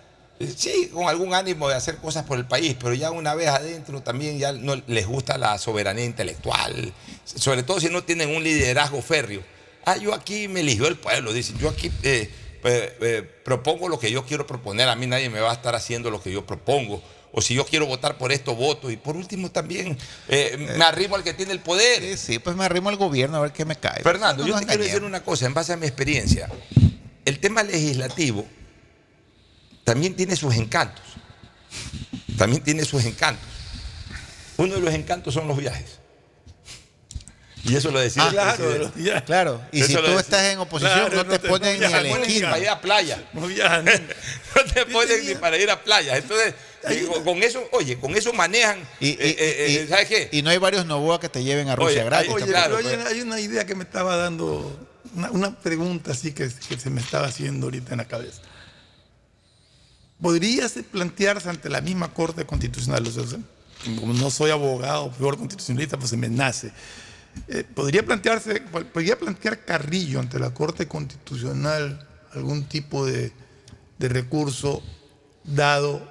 sí, con algún ánimo de hacer cosas por el país, pero ya una vez adentro también ya no les gusta la soberanía intelectual, sobre todo si no tienen un liderazgo férreo. Ah, yo aquí me eligió el pueblo, dicen, yo aquí eh, eh, eh, propongo lo que yo quiero proponer, a mí nadie me va a estar haciendo lo que yo propongo. O si yo quiero votar por esto, voto. Y por último también eh, me arrimo al que tiene el poder. Sí, sí, pues me arrimo al gobierno a ver qué me cae. Fernando, No yo te quiero decir una cosa, en base a mi experiencia. El tema legislativo también tiene sus encantos. También tiene sus encantos. Uno de los encantos son los viajes. Y eso lo decía Ah, el claro. Claro, y Eso si tú estás en oposición, Claro, no no te te- ponen no ni a la esquina. para ir a playa. No viajan. No te ponen ni para ir a playa. Entonces, digo, con eso, oye, con eso manejan. Y, y- eh, eh, eh, y- ¿Sabes qué? y no hay varios Novoa que te lleven a Rusia Oye, gratis. hay- Oye, claro, pero hay, pues. una, hay una idea que me estaba dando, una, una pregunta así que, que se me estaba haciendo ahorita en la cabeza. ¿Podría se- plantearse ante la misma Corte Constitucional? O sea, como no soy abogado, peor constitucionalista, pues se me nace. Eh, ¿Podría plantearse, podría plantear Carrillo ante la Corte Constitucional algún tipo de, recurso dado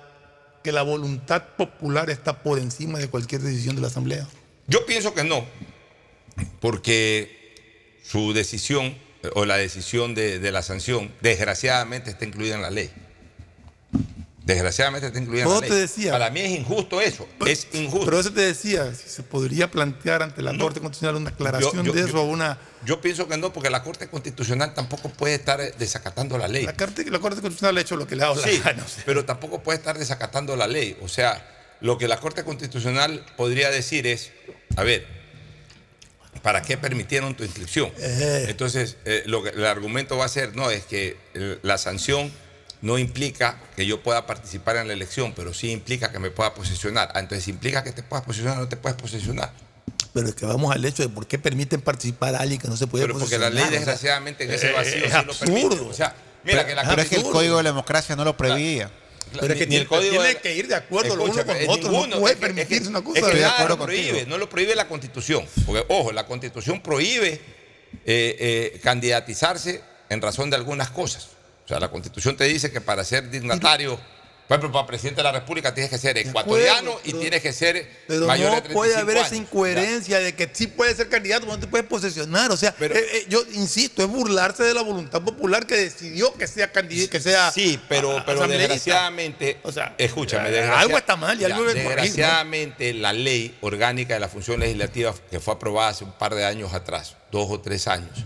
que la voluntad popular está por encima de cualquier decisión de la Asamblea? Yo pienso que no, porque su decisión eh, o la decisión de, de la sanción, desgraciadamente, está incluida en la ley. Desgraciadamente está incluida en la te ley. decía. Para mí es injusto eso. Es injusto. Pero eso te decía, si se podría plantear ante la Corte Constitucional una aclaración Yo- yo- de eso yo- o una. Yo pienso que no, porque la Corte Constitucional tampoco puede estar eh, desacatando la ley. La Corte, la Corte Constitucional ha hecho lo que le ha dado Sí, la gana. o sea. pero tampoco puede estar desacatando la ley. O sea, lo que la Corte Constitucional podría decir es, a ver, ¿para qué permitieron tu inscripción? Eh. Entonces, eh, lo que el argumento va a ser, no, es que la sanción no implica que yo pueda participar en la elección, pero sí implica que me pueda posesionar. Ah, entonces, implica que te puedas posesionar, no te puedes posesionar. Pero es que vamos al hecho de por qué permiten participar a alguien que no se puede Pero porque la ley, o desgraciadamente, en ese vacío es sí lo permite. absurdo. O sea, mira que la Pero es que el Código de la Democracia no lo prevía. Pero es que ni el código tiene de- que ir de acuerdo lo uno con es otro, ninguno, no puede es que- es que- permitirse una cosa. Es que de nada acuerdo lo prohíbe, contigo. no lo prohíbe la Constitución. Porque, ojo, la Constitución prohíbe eh, eh, candidatizarse en razón de algunas cosas. O sea, la Constitución te dice que para ser dignatario, por ejemplo, para presidente de la República tienes que ser ecuatoriano y pero- tienes que ser Pero mayor de no 35 puede haber esa incoherencia de que sí puede ser candidato, pero no te puedes posesionar. O sea, eh, eh, yo insisto, es burlarse de la voluntad popular que decidió que sea candidato, que sea. Sí, pero, a- pero desgraciadamente, escúchame, eh, desgracia- algo está mal y ya, algo ¿no? Desgraciadamente, la ley orgánica de la función legislativa que fue aprobada hace un par de años atrás, dos o tres años,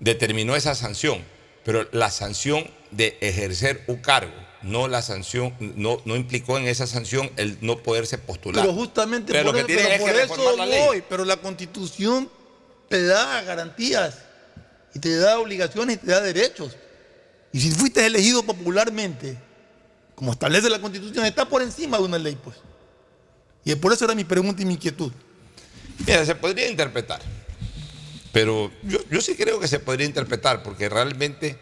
determinó esa sanción, pero la sanción de ejercer un cargo, no la sanción, no, no implicó en esa sanción el no poderse postular. Pero justamente Pero por, lo que tiene pero es por que eso reformar la ley. voy. Pero la constitución te da garantías y te da obligaciones y te da derechos. Y si fuiste elegido popularmente, como establece la constitución, está por encima de una ley, pues. Y por eso era mi pregunta y mi inquietud. Mira, se podría interpretar. Pero yo, yo sí creo que se podría interpretar porque realmente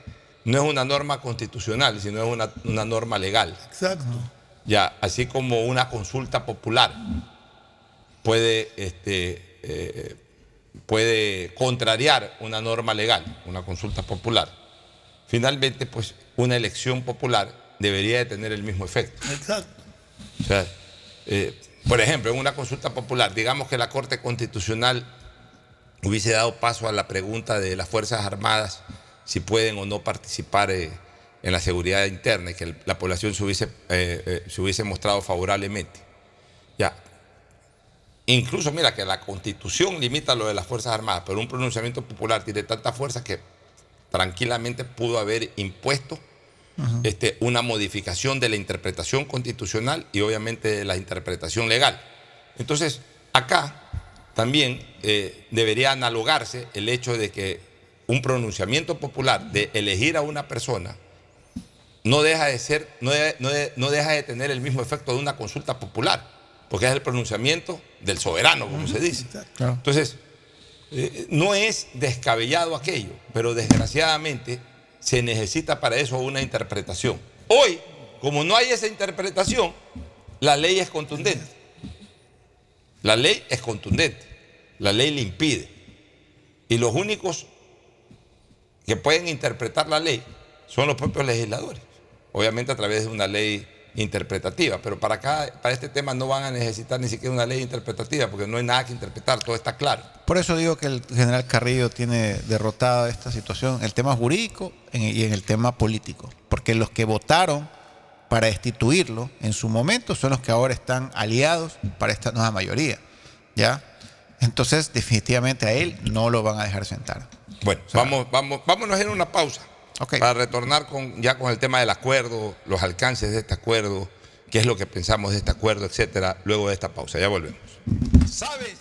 no es una norma constitucional, sino es una, una norma legal. Exacto. Ya, así como una consulta popular puede, este, eh, puede contrariar una norma legal, una consulta popular. Finalmente, pues, una elección popular debería de tener el mismo efecto. Exacto. O sea, eh, por ejemplo, en una consulta popular, digamos que la Corte Constitucional hubiese dado paso a la pregunta de las Fuerzas Armadas si pueden o no participar eh, en la seguridad interna y que la población se hubiese, eh, eh, se hubiese mostrado favorablemente. Ya. Incluso, mira, que la Constitución limita lo de las Fuerzas Armadas, pero un pronunciamiento popular tiene tanta fuerza que tranquilamente pudo haber impuesto este, una modificación de la interpretación constitucional y obviamente de la interpretación legal. Entonces, acá también eh, debería analogarse el hecho de que un pronunciamiento popular de elegir a una persona no deja de ser, no, de- no de- no deja de tener el mismo efecto de una consulta popular, porque es el pronunciamiento del soberano, como se dice. Entonces, eh, no es descabellado aquello, pero desgraciadamente se necesita para eso una interpretación. Hoy, como no hay esa interpretación, la ley es contundente. La ley es contundente. La ley le impide. Y los únicos que pueden interpretar la ley son los propios legisladores. Obviamente a través de una ley interpretativa, pero para para este tema no van a necesitar ni siquiera una ley interpretativa, porque no hay nada que interpretar, todo está claro. Por eso digo que el general Carrillo tiene derrotada esta situación, el tema jurídico y en el tema político. Porque los que votaron para destituirlo en su momento son los que ahora están aliados para esta nueva mayoría. ¿Ya? Entonces, definitivamente a él no lo van a dejar sentar. Bueno, vamos, vamos, vámonos en una pausa para retornar con, ya con el tema del acuerdo, los alcances de este acuerdo, qué es lo que pensamos de este acuerdo, etcétera, luego de esta pausa. Ya volvemos. ¿Sabes?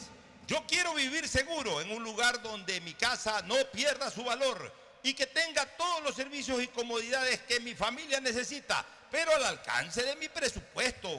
Yo quiero vivir seguro en un lugar donde mi casa no pierda su valor y que tenga todos los servicios y comodidades que mi familia necesita, pero al alcance de mi presupuesto.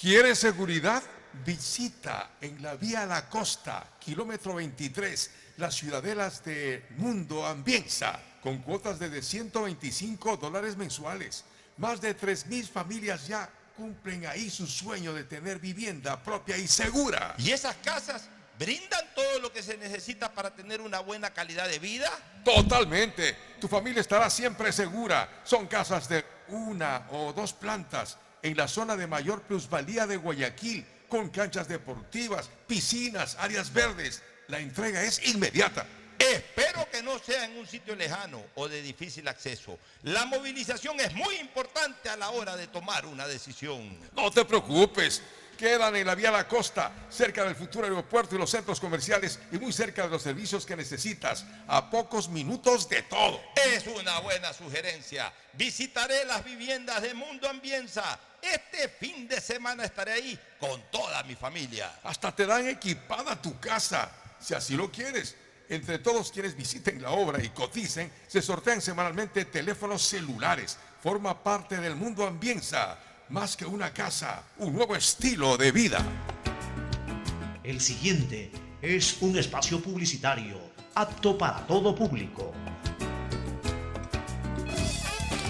¿Quieres seguridad? Visita en la Vía La Costa, kilómetro 23, las ciudadelas de Mundo Ambienza, con cuotas de 125 dólares mensuales. Más de 3.000 familias ya cumplen ahí su sueño de tener vivienda propia y segura. ¿Y esas casas brindan todo lo que se necesita para tener una buena calidad de vida? Totalmente. Tu familia estará siempre segura. Son casas de una o dos plantas en la zona de mayor plusvalía de Guayaquil, con canchas deportivas, piscinas, áreas verdes. La entrega es inmediata. Espero que no sea en un sitio lejano o de difícil acceso. La movilización es muy importante a la hora de tomar una decisión. No te preocupes. Quedan en la vía La Costa, cerca del futuro aeropuerto y los centros comerciales y muy cerca de los servicios que necesitas, a pocos minutos de todo. Es una buena sugerencia. Visitaré las viviendas de Mundo Ambienza. Este fin de semana estaré ahí con toda mi familia. Hasta te dan equipada tu casa, si así lo quieres. Entre todos quienes visiten la obra y coticen, se sortean semanalmente teléfonos celulares. Forma parte del Mundo Ambienza. Más que una casa, un nuevo estilo de vida. El siguiente es un espacio publicitario apto para todo público.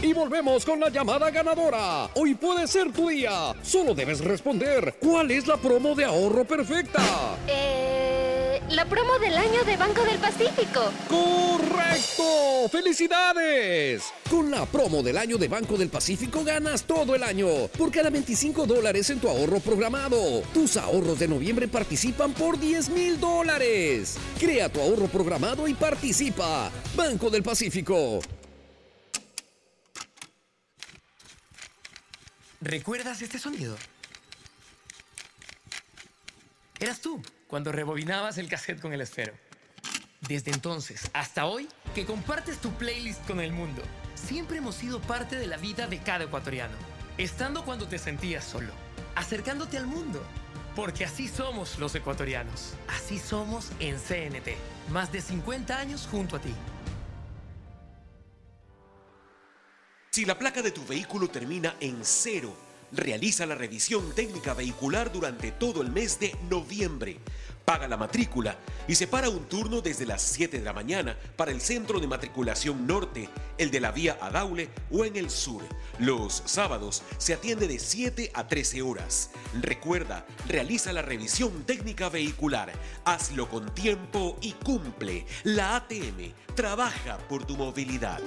Y volvemos con la llamada ganadora. Hoy puede ser tu día. Solo debes responder. ¿Cuál es la promo de ahorro perfecta? Eh, la promo del año de Banco del Pacífico. ¡Correcto! ¡Felicidades! Con la promo del año de Banco del Pacífico ganas todo el año. Por cada 25 dólares en tu ahorro programado. Tus ahorros de noviembre participan por 10 mil dólares. Crea tu ahorro programado y participa. Banco del Pacífico. ¿Recuerdas este sonido? Eras tú cuando rebobinabas el cassette con el esfero. Desde entonces hasta hoy, que compartes tu playlist con el mundo, siempre hemos sido parte de la vida de cada ecuatoriano. Estando cuando te sentías solo, acercándote al mundo. Porque así somos los ecuatorianos. Así somos en CNT. Más de 50 años junto a ti. Si la placa de tu vehículo termina en cero, realiza la revisión técnica vehicular durante todo el mes de noviembre. Paga la matrícula y separa un turno desde las 7 de la mañana para el centro de matriculación norte, el de la vía Adaule o en el sur. Los sábados se atiende de 7 a 13 horas. Recuerda, realiza la revisión técnica vehicular. Hazlo con tiempo y cumple. La ATM trabaja por tu movilidad.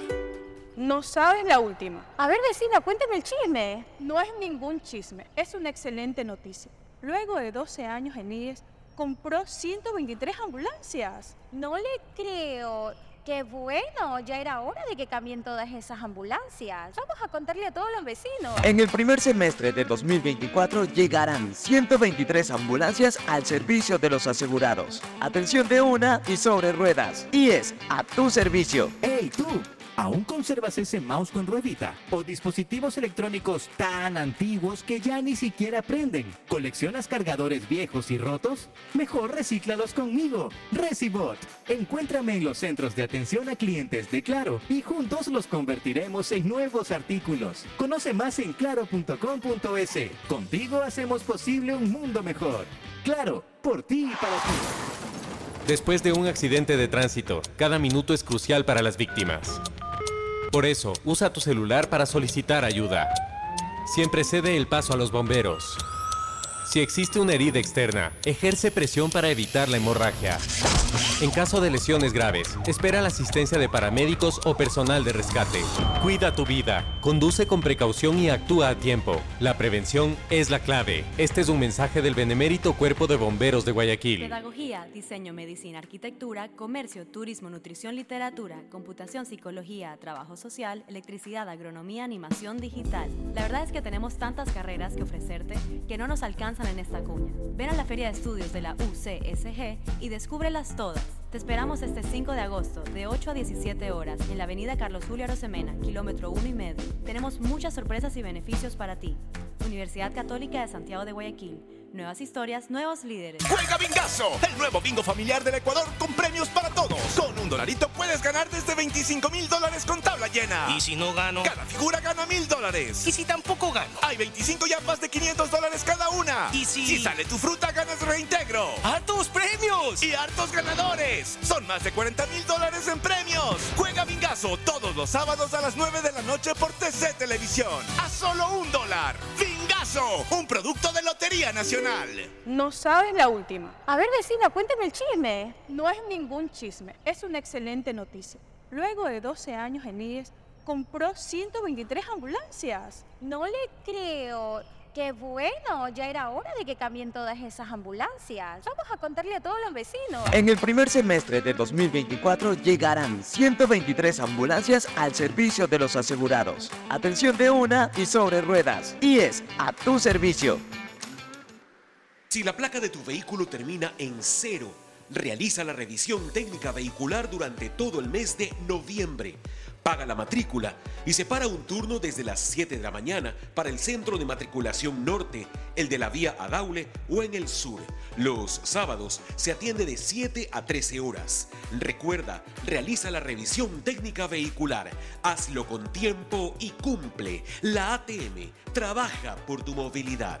No sabes la última. A ver, vecina, cuéntame el chisme. No es ningún chisme, es una excelente noticia. Luego de 12 años en IES, compró 123 ambulancias. No le creo. Qué bueno, ya era hora de que cambien todas esas ambulancias. Vamos a contarle a todos los vecinos. En el primer semestre de 2024 llegarán 123 ambulancias al servicio de los asegurados. Atención de una y sobre ruedas. Y es a tu servicio. ¡Hey tú! ¿Aún conservas ese mouse con ruedita? ¿O dispositivos electrónicos tan antiguos que ya ni siquiera prenden? ¿Coleccionas cargadores viejos y rotos? Mejor recíclalos conmigo, Recibot. Encuéntrame en los centros de atención a clientes de Claro y juntos los convertiremos en nuevos artículos. Conoce más en claro.com.es. Contigo hacemos posible un mundo mejor. Claro, por ti y para ti. Después de un accidente de tránsito, cada minuto es crucial para las víctimas. Por eso, usa tu celular para solicitar ayuda. Siempre cede el paso a los bomberos. Si existe una herida externa, ejerce presión para evitar la hemorragia. En caso de lesiones graves, espera la asistencia de paramédicos o personal de rescate. Cuida tu vida, conduce con precaución y actúa a tiempo. La prevención es la clave. Este es un mensaje del Benemérito Cuerpo de Bomberos de Guayaquil. Pedagogía, diseño, medicina, arquitectura, comercio, turismo, nutrición, literatura, computación, psicología, trabajo social, electricidad, agronomía, animación digital. La verdad es que tenemos tantas carreras que ofrecerte que no nos alcanzan en esta cuña. Ven a la Feria de Estudios de la UCSG y descúbrelas todas. Te esperamos este 5 de agosto, de 8 a 17 horas, en la avenida Carlos Julio Arosemena, kilómetro 1 y medio. Tenemos muchas sorpresas y beneficios para ti. Universidad Católica de Santiago de Guayaquil. Nuevas historias, nuevos líderes. Juega Bingazo, el nuevo bingo familiar del Ecuador con premios un dolarito puedes ganar desde 25 mil dólares con tabla llena. ¿Y si no gano? Cada figura gana mil dólares. ¿Y si tampoco gano? Hay 25 yapas de 500 dólares cada una. ¿Y si... Si sale tu fruta, ganas reintegro. ¡Hartos premios! Y hartos ganadores. Son más de 40 mil dólares en premios. Juega Bingazo todos los sábados a las 9 de la noche por TC Televisión. A solo un dólar. Bingazo, un producto de Lotería Nacional. No sabes la última. A ver, vecina, cuéntame el chisme. No es ningún chisme, es una excelente noticia. Luego de 12 años en IES, compró 123 ambulancias. No le creo. qué bueno, ya era hora de que cambien todas esas ambulancias. Vamos a contarle a todos los vecinos. En el primer semestre de 2024 llegarán 123 ambulancias al servicio de los asegurados. Atención de una y sobre ruedas. Y es a tu servicio. Si la placa de tu vehículo termina en cero, realiza la revisión técnica vehicular durante todo el mes de noviembre. Paga la matrícula y separa un turno desde las 7 de la mañana para el centro de matriculación norte, el de la vía Adaule o en el sur. Los sábados se atiende de 7 a 13 horas. Recuerda, realiza la revisión técnica vehicular. Hazlo con tiempo y cumple. La ATM trabaja por tu movilidad.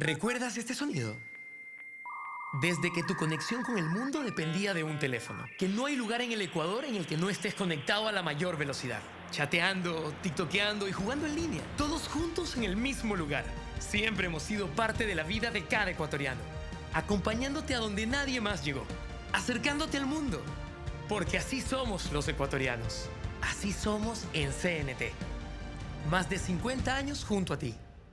¿Recuerdas este sonido? Desde que tu conexión con el mundo dependía de un teléfono. Que no hay lugar en el Ecuador en el que no estés conectado a la mayor velocidad. Chateando, tiktokeando y jugando en línea. Todos juntos en el mismo lugar. Siempre hemos sido parte de la vida de cada ecuatoriano. Acompañándote a donde nadie más llegó. Acercándote al mundo. Porque así somos los ecuatorianos. Así somos en CNT. Más de 50 años junto a ti.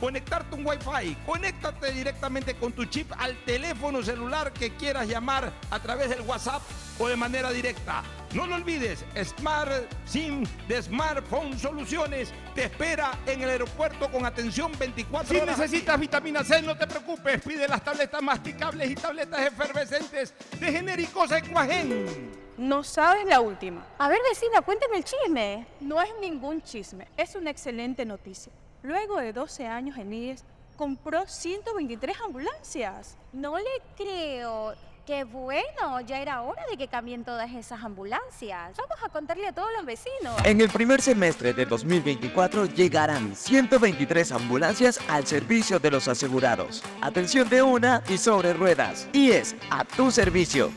conectarte un Wi-Fi. Conéctate directamente con tu chip al teléfono celular que quieras llamar a través del WhatsApp o de manera directa. No lo olvides, Smart SIM de Smartphone Soluciones te espera en el aeropuerto con atención 24 Si horas. necesitas vitamina C, no te preocupes. Pide las tabletas masticables y tabletas efervescentes de genéricos Equagen. No sabes la última. A ver, vecina, cuéntame el chisme. No es ningún chisme, es una excelente noticia. Luego de 12 años en IES, compró 123 ambulancias. No le creo. Qué bueno, ya era hora de que cambien todas esas ambulancias. Vamos a contarle a todos los vecinos. En el primer semestre de 2024 llegarán 123 ambulancias al servicio de los asegurados. Atención de una y sobre ruedas. Y es a tu servicio.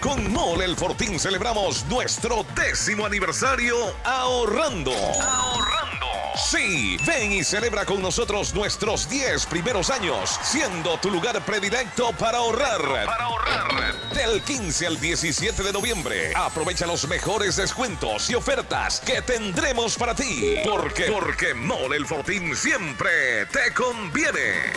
Con Mole El Fortín celebramos nuestro décimo aniversario ahorrando. Ahorrando. Sí, ven y celebra con nosotros nuestros 10 primeros años, siendo tu lugar predilecto para ahorrar. Para ahorrar. Del 15 al 17 de noviembre, aprovecha los mejores descuentos y ofertas que tendremos para ti. Porque, porque Mole El Fortín siempre te conviene.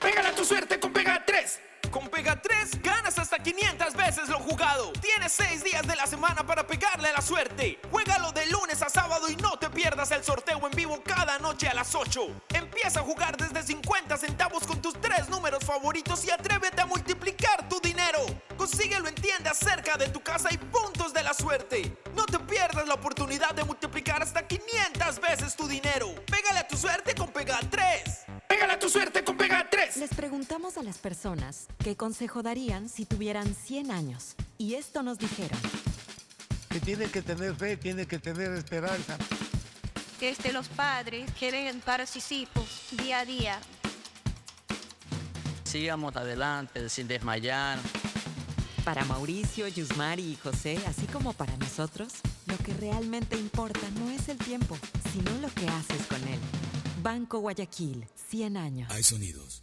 Pégale a tu suerte con Pega 3. Con Pega 3 ganas hasta 500 veces lo jugado. Tienes 6 días de la semana para pegarle a la suerte. Juégalo de lunes a sábado y no te pierdas el sorteo en vivo cada noche a las 8. Empieza a jugar desde 50 centavos con tus tres números favoritos y atrévete a multiplicar tu dinero. Consíguelo en tiendas cerca de tu casa y puntos de la suerte. Qué consejo darían si tuvieran 100 años. Y esto nos dijeron. Que tiene que tener fe, tiene que tener esperanza. Que este, los padres quieren para sus hijos día a día. Sigamos adelante sin desmayar. Para Mauricio, Yusmari y José, así como para nosotros, lo que realmente importa no es el tiempo, sino lo que haces con él. Banco Guayaquil, 100 años. Hay sonidos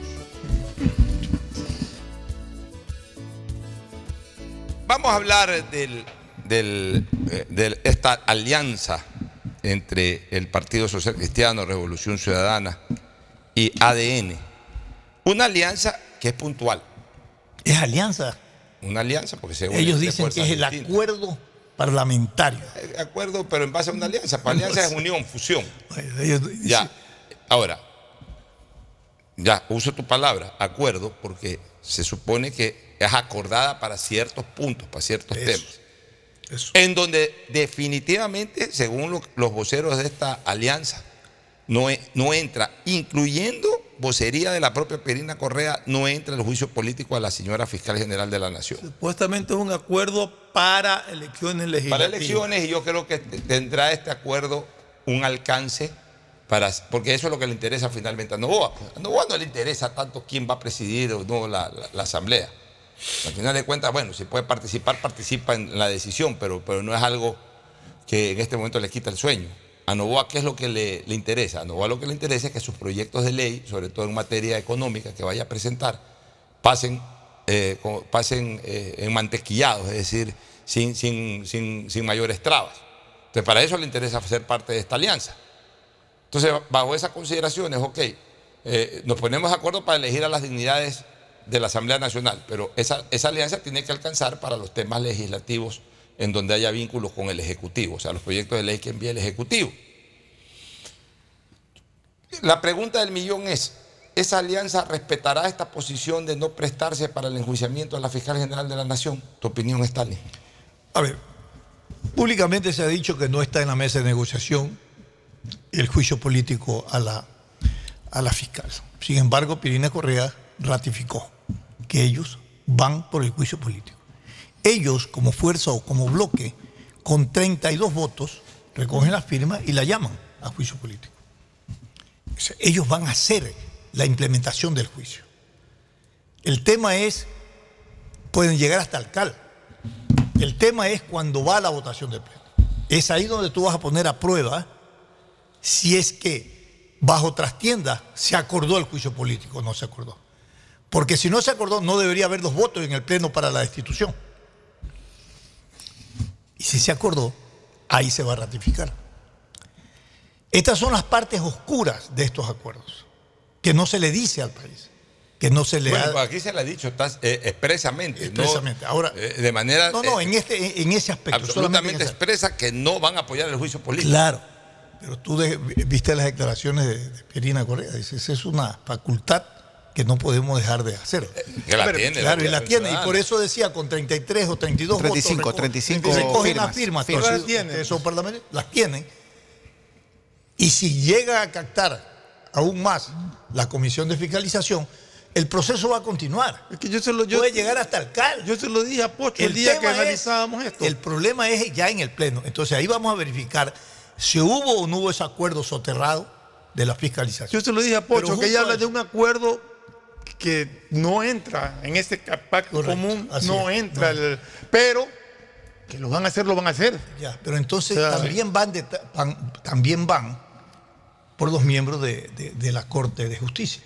Vamos a hablar del, del, eh, de esta alianza entre el Partido Social Cristiano, Revolución Ciudadana y ADN. Una alianza que es puntual. ¿Es alianza? Una alianza porque se Ellos de dicen que es el acuerdo parlamentario. Acuerdo, pero en base a una alianza. Para alianza es unión, fusión. Ellos- Ya. Ahora, ya, uso tu palabra, acuerdo, porque se supone que es acordada para ciertos puntos, para ciertos temas. En donde definitivamente, según lo- los voceros de esta alianza, no, e- no entra, incluyendo vocería de la propia Perina Correa, no entra el juicio político a la señora fiscal general de la Nación. Supuestamente es un acuerdo para elecciones Para legislativas. elecciones y yo creo que tendrá este acuerdo un alcance porque eso es lo que le interesa finalmente a Novoa. A Novoa no le interesa tanto quién va a presidir o no la, asamblea. Al final de cuentas, bueno, si puede participar, participa en la decisión, pero, pero no es algo que en este momento le quita el sueño. A Novoa, ¿qué es lo que le, interesa? A Novoa lo que le interesa es que sus proyectos de ley, sobre todo en materia económica que vaya a presentar, pasen, eh, pasen eh, en mantequillados, es decir, sin, sin, sin, sin mayores trabas. Entonces, para eso le interesa ser parte de esta alianza. Entonces, bajo esas consideraciones, ok, eh, nos ponemos de acuerdo para elegir a las dignidades de la Asamblea Nacional, pero esa, alianza tiene que alcanzar para los temas legislativos en donde haya vínculos con el Ejecutivo, o sea, los proyectos de ley que envía el Ejecutivo. La pregunta del millón es, ¿esa alianza respetará esta posición de no prestarse para el enjuiciamiento de la fiscal general de la Nación? ¿Tu opinión, Stalin? A ver, públicamente se ha dicho que no está en la mesa de negociación el juicio político a la, a la fiscal. Sin embargo, Pirina Correa ratificó que ellos van por el juicio político. Ellos, como fuerza o como bloque, con 32 votos, recogen las firmas y la llaman a juicio político. Ellos van a hacer la implementación del juicio. El tema es, pueden llegar hasta el CAL. El tema es cuando va la votación del pleno. Es ahí donde tú vas a poner a prueba si es que bajo trastienda se acordó el juicio político no se acordó. Porque si no se acordó, no debería haber dos votos en el pleno para la destitución. Y si se acordó, ahí se va a ratificar. Estas son las partes oscuras de estos acuerdos, que no se le dice al país, que no se le Bueno, ha... pues aquí se le ha dicho está, eh, expresamente. no, Expresamente. Ahora, eh, de manera No, no, eh, en, este, en ese aspecto. solamente en absolutamente ese- expresa que no van a apoyar el juicio político. Claro, pero tú de- viste las declaraciones de, de Pierina Correa, dice, esa es una facultad que no podemos dejar de hacer. Que la Pero, tiene, Claro, la y la tiene, y por eso decía con 33 o 32 35, votos. reco- 35 recogen firmas. las firmas. Firmas. todas Las tienen. Esos parlamentarios las tienen. Y si llega a captar aún más la comisión de fiscalización, el proceso va a continuar. Es que yo se lo, yo, Puede llegar hasta el CAL. Yo se lo dije a Pocho el, día que es- analizábamos esto. El problema es ya en el Pleno. Entonces ahí vamos a verificar si hubo o no hubo ese acuerdo soterrado de la fiscalización. Yo se lo dije a Pocho, que ella habla de un acuerdo que no entra en este pacto Correcto, común, no es, entra, no. el- pero que lo van a hacer, lo van a hacer. Ya, pero entonces O sea, también, van de- van- también van por los miembros de, de- de la Corte de Justicia.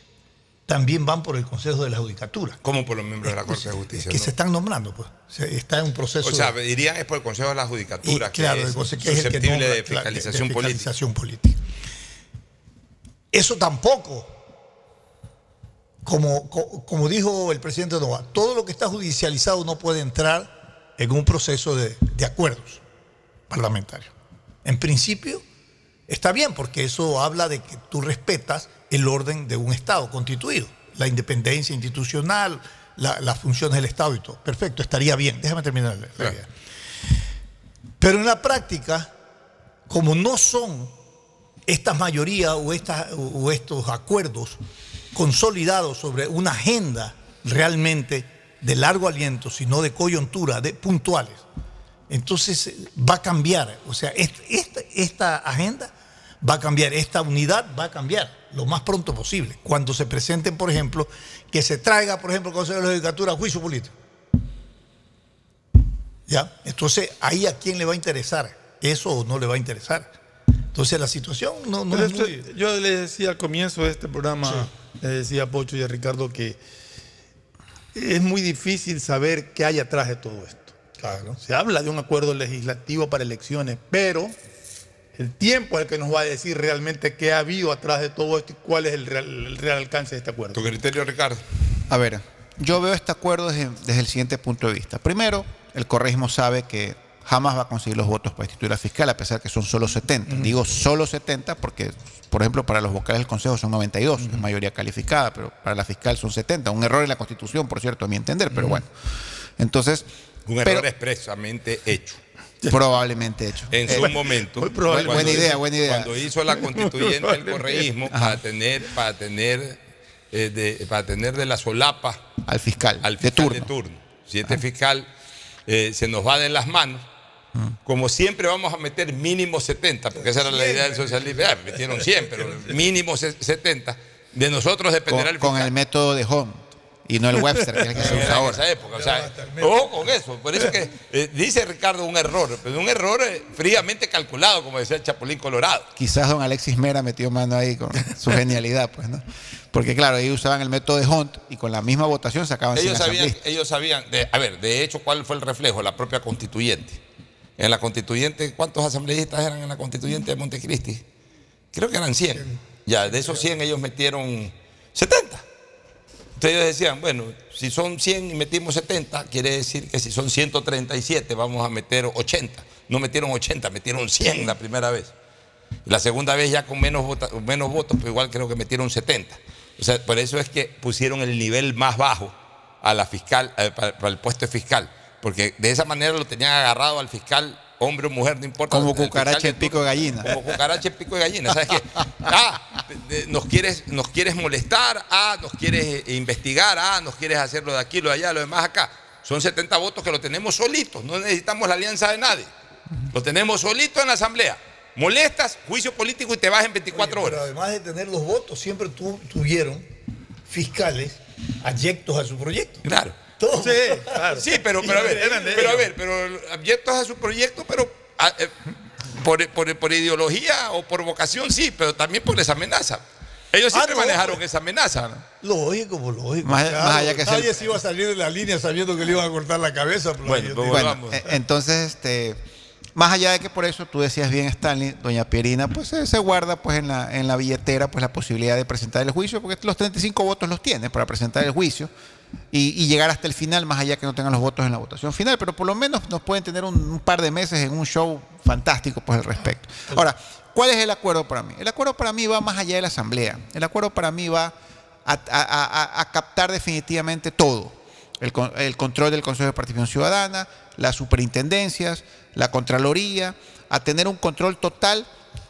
También van por el Consejo de la Judicatura. ¿Cómo por los miembros de la Corte de Justicia? Que no? se están nombrando, pues. Está en un proceso. O sea, dirían es por el Consejo de la Judicatura, Y, claro, que el es Consejo que es el que susceptible nombra, de claro, fiscalización de política. fiscalización política. Eso tampoco como, co- como dijo el presidente Nova, todo lo que está judicializado no puede entrar en un proceso de, de acuerdos parlamentarios. En principio, está bien, porque eso habla de que tú respetas el orden de un Estado constituido, la independencia institucional, la- las funciones del Estado y todo. Perfecto, estaría bien. Déjame terminar la- idea. Pero en la práctica, como no son estas mayorías o, estas- o estos acuerdos consolidados sobre una agenda realmente de largo aliento, sino de coyuntura, de puntuales, entonces eh, va a cambiar. O sea, est- esta, esta agenda va a cambiar, esta unidad va a cambiar lo más pronto posible. Cuando se presenten, por ejemplo, que se traiga, por ejemplo, el Consejo de la Judicatura a juicio político. ¿Ya? Entonces, ahí a quién le va a interesar eso o no le va a interesar. Entonces, la situación no, es esto- muy... Yo le decía al comienzo de este programa, le decía a Pocho y a Ricardo que es muy difícil saber qué hay atrás de todo esto. Claro. Se habla de un acuerdo legislativo para elecciones, pero el tiempo es el que nos va a decir realmente qué ha habido atrás de todo esto y cuál es el real, el real alcance de este acuerdo. Tu criterio, Ricardo. A ver, yo veo este acuerdo desde, desde el siguiente punto de vista. Primero, el correísmo sabe que jamás va a conseguir los votos para instituir a fiscal, a pesar que son solo 70. Digo solo 70 porque, por ejemplo, para los vocales del Consejo son 92, es mayoría calificada, pero para la fiscal son 70. Un error en la Constitución, por cierto, a mi entender, pero bueno. Entonces, Un pero- error expresamente hecho. probablemente hecho. En Eh, su momento. muy probable. Buena idea, hizo- buena idea. Cuando hizo la constituyente el correísmo para tener, para tener, eh, de, para tener de la solapa al fiscal, al fiscal de turno. Si este fiscal eh, se nos va de las manos, como siempre vamos a meter mínimo 70, porque esa era la idea del socialismo. Ya, metieron 100, pero mínimo se- 70. De nosotros dependerá con, el con fiscal. el método de Home y no el Webster, que es el que se Era usa en ahora. esa época, o sea, ojo con eso. Por eso que eh, dice Ricardo un error, pero un error eh, fríamente calculado, como decía el Chapulín Colorado. Quizás don Alexis Mera metió mano ahí con su genialidad, pues, ¿no? Porque claro, ellos usaban el método de Hunt y con la misma votación sacaban Ellos 100 sabían, ellos sabían, de- a ver, de hecho, ¿cuál fue el reflejo? La propia constituyente. En la constituyente, ¿cuántos asambleístas eran en la constituyente de Montecristi? Creo que eran 100. Ya, de esos 100 ellos metieron 70. Entonces ellos decían, bueno, si son 100 y metimos 70, quiere decir que si son 137 vamos a meter 80. No metieron 80, metieron 100 la primera vez. La segunda vez ya con menos, vota- menos votos, pero igual creo que metieron 70. O sea, por eso es que pusieron el nivel más bajo a la fiscal, eh, para, para el puesto de fiscal. Porque de esa manera lo tenían agarrado al fiscal, hombre o mujer, no importa. Como cucaracha en pico de gallina. como cucaracha en pico de gallina. ¿Sabes qué? Ah, nos quieres, nos quieres molestar, ah, nos quieres eh, investigar, ah, nos quieres hacer lo de aquí, lo de allá, lo demás acá. Son 70 votos que lo tenemos solitos, no necesitamos la alianza de nadie. Lo tenemos solito en la asamblea. Molestas, juicio político y te vas en 24 Pero horas. además de tener los votos, siempre tu- tuvieron fiscales adyectos a su proyecto. Claro. Sí, Sí, pero, pero a ver, pero a ver, pero abyectos a su proyecto, pero ah, eh, por, por- por ideología o por vocación sí, pero también por esa amenaza. Ellos Ah, siempre no, manejaron pues. esa amenaza. Lógico, pues lógico. Más- claro. más allá que sea- Nadie se iba a salir de la línea sabiendo que le iban a cortar la cabeza. Bueno, pues Bueno, eh, entonces, este, más allá de que por eso tú decías bien, Stanley, doña Pierina, pues eh, se guarda pues en la, en la billetera pues la posibilidad de presentar el juicio, porque los 35 votos los tiene para presentar el juicio y, llegar hasta el final, más allá que no tengan los votos en la votación final, pero por lo menos nos pueden tener un, par de meses en un show fantástico pues al respecto. Ahora, ¿cuál es el acuerdo para mí? El acuerdo para mí va más allá de la asamblea. El acuerdo para mí va a, captar definitivamente todo el control del Consejo de Participación Ciudadana, las superintendencias, la Contraloría, a tener un control total,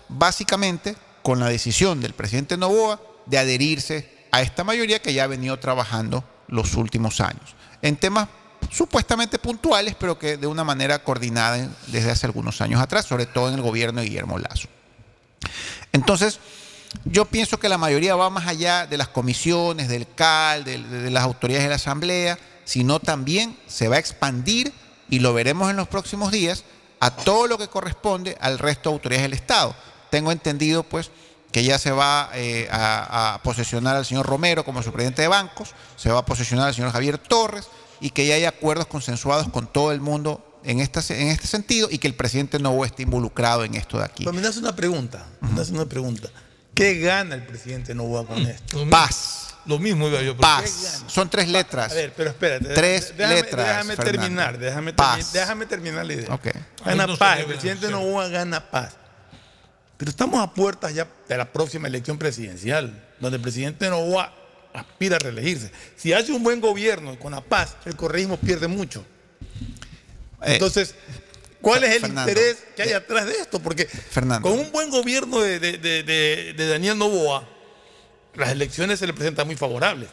básicamente con la decisión del presidente Novoa de adherirse a esta mayoría que ya ha venido trabajando los últimos años, en temas supuestamente puntuales, pero que de una manera coordinada desde hace algunos años atrás, sobre todo en el gobierno de Guillermo Lazo. Entonces, yo pienso que la mayoría va más allá de las comisiones, del CAL, de, de las autoridades de la Asamblea, sino también se va a expandir, y lo veremos en los próximos días, a todo lo que corresponde al resto de autoridades del Estado. Tengo entendido, pues, que ya se va eh, a, a posesionar al señor Romero como su presidente de bancos, se va a posesionar al señor Javier Torres, y que ya hay acuerdos consensuados con todo el mundo en, esta, en este sentido, y que el presidente no esté involucrado en esto de aquí. Pero me das una pregunta, me das una pregunta. ¿Qué gana el presidente Novoa con esto? Paz. Lo mismo iba yo. ¿por qué Paz. Son tres letras. A ver, pero espérate. Tres déjame, letras, Déjame Fernando. terminar, déjame, Paz. termi- déjame terminar la idea. Ok. Gana no paz, el presidente. Novoa gana paz. Pero estamos a puertas ya de la próxima elección presidencial, donde el presidente Novoa aspira a reelegirse. Si hace un buen gobierno con la paz, el correísmo pierde mucho. Eh, Entonces, ¿cuál es el Fernando, interés que hay atrás de esto? Porque Fernando. con un buen gobierno de, de- de- de- de Daniel Novoa, las elecciones se le presentan muy favorables.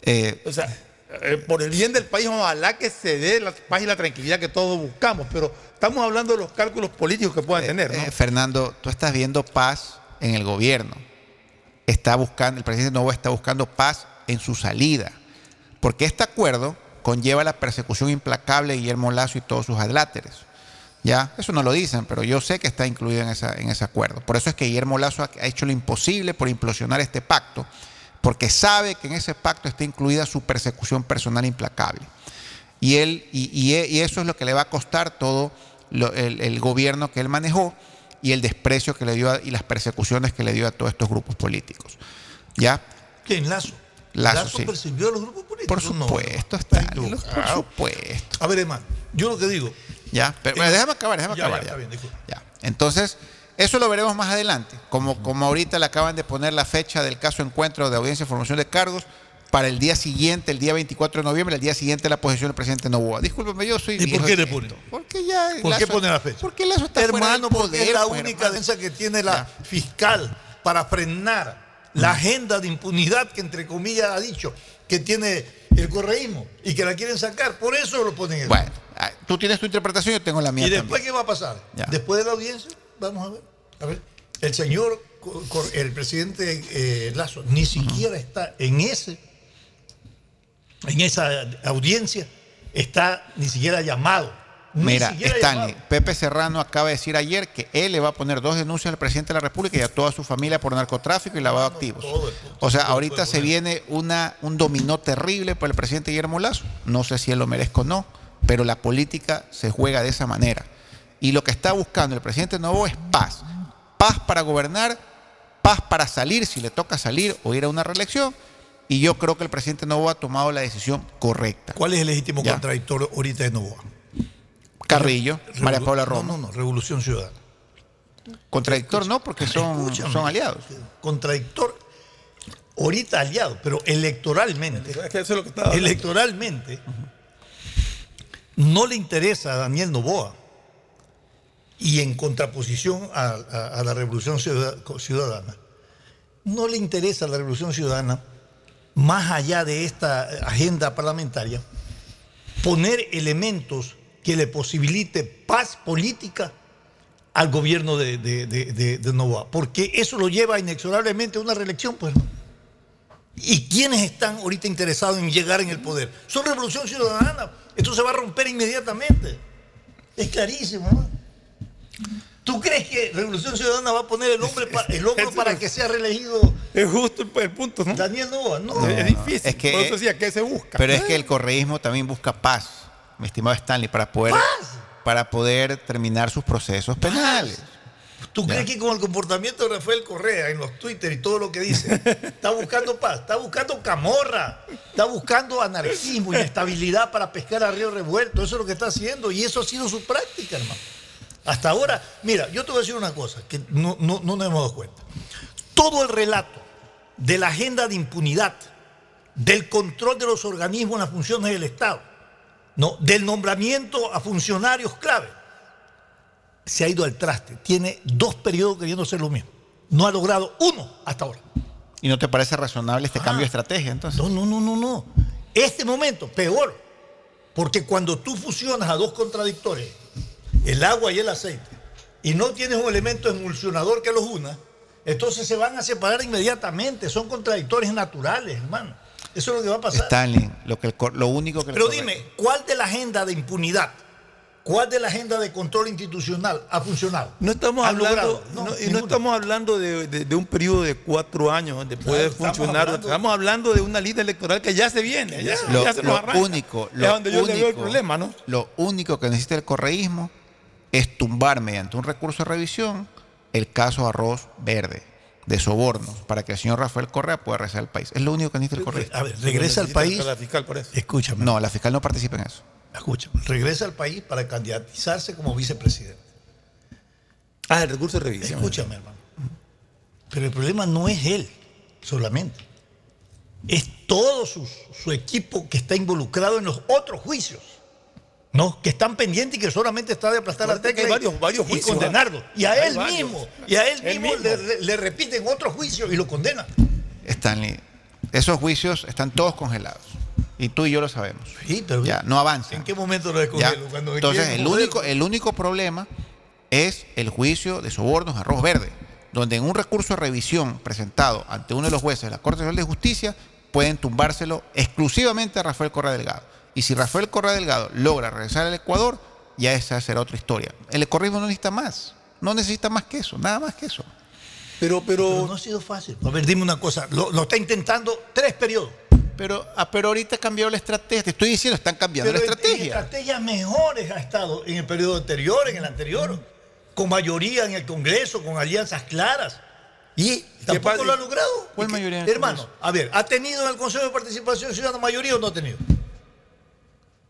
eh, O sea, eh, por el bien del país, ojalá que se dé la paz y la tranquilidad que todos buscamos, pero estamos hablando de los cálculos políticos que puedan tener, ¿no? eh, Fernando, tú estás viendo paz en el gobierno. Está buscando, el presidente Novoa está buscando paz en su salida. Porque este acuerdo conlleva la persecución implacable de Guillermo Lazo y todos sus adláteres. Ya, eso no lo dicen, pero yo sé que está incluido en, esa- en ese acuerdo. Por eso es que Guillermo Lazo ha hecho lo imposible por implosionar este pacto, porque sabe que en ese pacto está incluida su persecución personal implacable. Y, él, y, y- y eso es lo que le va a costar todo lo- el, el gobierno que él manejó y el desprecio que le dio a- y las persecuciones que le dio a todos estos grupos políticos. ¿Ya? ¿Quién? Lazo. Lazo, sí. persiguió a los grupos políticos. Por No, supuesto, está está. Por supuesto. A ver, hermano, yo lo que digo. Ya, pero bueno, déjame acabar, déjame ya, acabar. ya, ya. está bien. Ya. Entonces, eso lo veremos más adelante. Como, como ahorita le acaban de poner la fecha del caso encuentro de audiencia y formación de cargos para el día siguiente, el día 24 de noviembre, el día siguiente de la posesión del presidente Novoa. Discúlpeme, yo soy. ¿Y por qué de le pone? esto. Porque ya. ¿Por qué Lazo- pone la fecha? Porque Lazo está fuera Hermano, del porque es la pues, única hermano. defensa que tiene la fiscal para frenar la agenda de impunidad que, entre comillas, ha dicho que tiene el correísmo y que la quieren sacar. Por eso lo ponen en Bueno, ah, tú tienes tu interpretación, yo tengo la mía ¿Y después también. qué va a pasar? Ya. Después de la audiencia, vamos a ver. A ver, el señor, el presidente eh, Lazo, ni siquiera está en ese, en esa audiencia, está ni siquiera llamado. Ni Mira, siquiera Stanley, llamado. Pepe Serrano acaba de decir ayer que él le va a poner dos denuncias al presidente de la República y a toda su familia por narcotráfico y lavado de activos. O sea, ahorita se viene una, un dominó terrible para el presidente Guillermo Lazo. No sé si él lo merezca o no, pero la política se juega de esa manera. Y lo que está buscando el presidente Novo es paz. Paz para gobernar, paz para salir si le toca salir o ir a una reelección. Y yo creo que el presidente Novo ha tomado la decisión correcta. ¿Cuál es el legítimo Ya. contradictor ahorita de Novoa? Carrillo, María Paula No, Roma. no, no, Revolución Ciudadana. Contradictor no, porque son, aliados. Contradictor, ahorita aliado, pero electoralmente. Es que eso es lo que electoralmente no le interesa a Daniel Novoa y en contraposición a, la revolución ciudad- ciudadana, no le interesa la revolución ciudadana, más allá de esta agenda parlamentaria, poner elementos que le posibilite paz política al gobierno de, Novoa, porque eso lo lleva inexorablemente a una reelección, pues. ¿Y quiénes están ahorita interesados en llegar en el poder? Son Revolución Ciudadana. Esto se va a romper inmediatamente. Es clarísimo, ¿no? ¿Tú crees que Revolución Ciudadana va a poner el, hombre pa- el hombro para que sea reelegido Es justo el, el punto, ¿no? Daniel Novoa? No. No, es difícil. es que- Por eso decía, ¿qué se busca? Pero es que el correísmo también busca paz, mi estimado Stanley, para poder, para poder terminar sus procesos penales. ¿Tú crees que con el comportamiento de Rafael Correa en los Twitter y todo lo que dice, está buscando paz, está buscando camorra, está buscando anarquismo, inestabilidad para pescar a río revuelto? Eso es lo que está haciendo y eso ha sido su práctica, hermano. Hasta ahora, mira, yo te voy a decir una cosa que no, no, no nos hemos dado cuenta. Todo el relato de la agenda de impunidad, del control de los organismos en las funciones del Estado, ¿no? del nombramiento a funcionarios clave, se ha ido al traste. Tiene dos periodos queriendo hacer lo mismo. No ha logrado uno hasta ahora. ¿Y no te parece razonable este cambio de estrategia entonces? No, no, no, no, no. Este momento, peor. Porque cuando tú fusionas a dos contradictores, el agua y el aceite, y no tienes un elemento emulsionador que los una, entonces se van a separar inmediatamente. Son contradictores naturales, hermano. Eso es lo que va a pasar. Stanley, lo, que el lo único que Pero dime, ¿cuál de la agenda de impunidad, cuál de la agenda de control institucional ha funcionado? No estamos ¿Ha hablando, no, y no ninguna. estamos hablando de, de- de un periodo de cuatro años donde puede Claro, estamos funcionar. hablando- Estamos hablando de una lista electoral que ya se viene. Ya, lo, ya se lo nos arranca. único, es donde yo le veo el problema, ¿no? Lo único que necesita el correísmo es tumbar mediante un recurso de revisión el caso Arroz Verde. de sobornos para que el señor Rafael Correa pueda regresar al país. Es lo único que necesita el Correa. A ver, regresa al país. La fiscal por eso. Escúchame. No, la fiscal no participa en eso. Escúchame. Regresa al país para candidatizarse como vicepresidente. Ah, el recurso de revisión. Escúchame, hermano. Pero el problema no es él solamente. Es todo su, su equipo que está involucrado en los otros juicios. ¿No? Que están pendientes y que solamente está de aplastar la tecla hay varios- varios y juicios, condenarlo. Y a él varios. mismo, y a él Él mismo, mismo. Le, repiten otro juicio y lo condenan. Stanley, esos juicios están todos congelados. Y tú y yo lo sabemos. Sí, pero ya, no avanzan. ¿En qué momento lo? Cuando Entonces, el único, el único problema es el juicio de sobornos a arroz verde, donde en un recurso de revisión presentado ante uno de los jueces de la Corte Nacional de Justicia pueden tumbárselo exclusivamente a Rafael Correa Delgado. Y si Rafael Correa Delgado logra regresar al Ecuador, ya esa será otra historia. El correísmo no necesita más. No necesita más que eso, nada más que eso. Pero, pero, no ha sido fácil. A ver, dime una cosa. Lo, lo está intentando tres periodos. Pero, ah, pero ahorita cambió la estrategia. Te estoy diciendo, están cambiando Pero la en- En estrategia. estrategias mejores ha estado en el periodo anterior, en el anterior, con mayoría en el Congreso, con alianzas claras. Y tampoco lo ha logrado. ¿Cuál mayoría Hermano, a ver, ¿ha tenido en el Consejo de Participación Ciudadana mayoría o no ha tenido?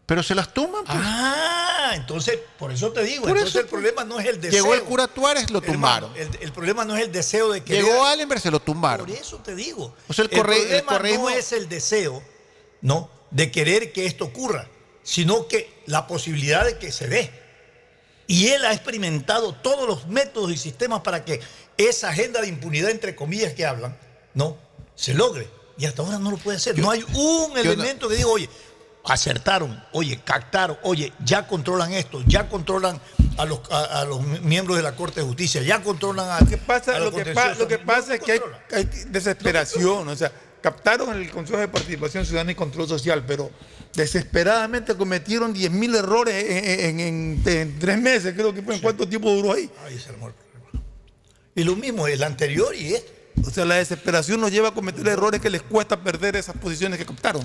Pero se las tumban. pues. Ah, entonces, por eso te digo, Por entonces eso, el problema no es el deseo. Llegó el cura Tuárez, lo Hermano, tumbaron. el, el problema no es el deseo de que Llegó Allenberg, se lo tumbaron. Por eso te digo. O sea, el corre- el problema correísmo- no es el deseo, ¿no? De querer que esto ocurra, sino que la posibilidad de que se dé. Y él ha experimentado todos los métodos y sistemas para que esa agenda de impunidad, entre comillas, que hablan, ¿no? Se logre. Y hasta ahora no lo puede hacer. no hay un no- elemento que diga, oye, acertaron, oye, captaron, oye, ya controlan esto, ya controlan a los, a, a los miembros de la Corte de Justicia, ya controlan a, ¿Qué pasa? a Lo que, pa- lo que pasa lo es que hay, hay desesperación. O sea, captaron el Consejo de Participación Ciudadana y Control Social, pero desesperadamente cometieron 10.000 errores en, en- en- en tres meses. Creo que fue. ¿En cuánto tiempo duró ahí? Ahí se armó el problema. Y lo mismo, el anterior y este. O sea, la desesperación nos lleva a cometer errores que les cuesta perder esas posiciones que captaron.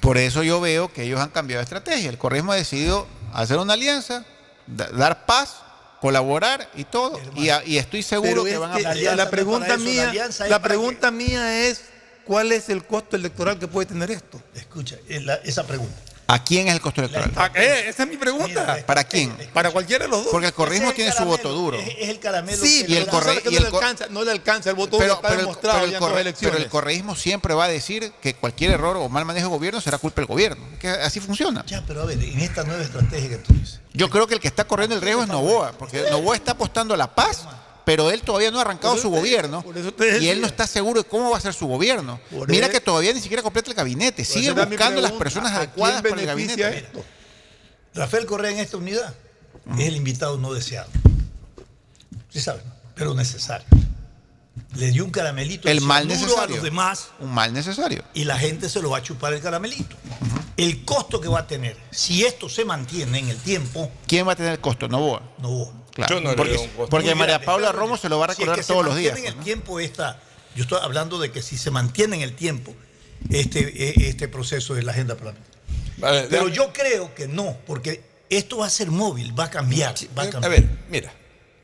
Por eso yo veo que ellos han cambiado de estrategia. El correísmo ha decidido hacer una alianza, da- dar paz, colaborar y todo. Y, a- y estoy seguro Pero que van a que apoyar. la pregunta eso, la mía, la pregunta mía es ¿cuál es el costo electoral que puede tener esto? Escucha, la- esa pregunta. ¿A quién es el costo electoral? ¿A qué? Esa es mi pregunta. ¿Para quién? Para cualquiera de los dos. Porque el correísmo tiene su voto duro. Es, es el caramelo. Sí, que y el da- corre- sabe que y no, le alcanza, no le alcanza el voto duro, Pero, está pero el, demostrado pero el ya en dos corre- elecciones. pero el correísmo siempre va a decir que cualquier error o mal manejo de gobierno será culpa del gobierno. Que así funciona. Ya, pero a ver, en esta nueva estrategia que tú dices. Yo creo que el que está corriendo el riesgo es Novoa, porque Novoa está apostando a la paz, pero él todavía no ha arrancado su te- gobierno y él no está seguro de cómo va a ser su gobierno. Mira que todavía ni siquiera completa el gabinete, sigue buscando las personas ¿a adecuadas para el gabinete. esto? Rafael Correa en esta unidad es el invitado no deseado. Sí saben, pero necesario. Le dio un caramelito El mal cianuro a necesario. los demás Un mal necesario. y la gente se lo va a chupar el caramelito. El costo que va a tener, si esto se mantiene en el tiempo, ¿Quién va a tener el costo? Novoa. no. Claro. Yo no le porque veo un costo. porque Muy María grande. Paula. Romo se lo va a Si es recordar que se todos los mantiene días. En el ¿no? tiempo esta, yo estoy hablando de que si se mantiene en el tiempo este, eh, este proceso de la agenda parlamentaria. Vale, Pero yo creo que no, porque esto va a ser móvil, va a cambiar. va a, A cambiar. ver, mira,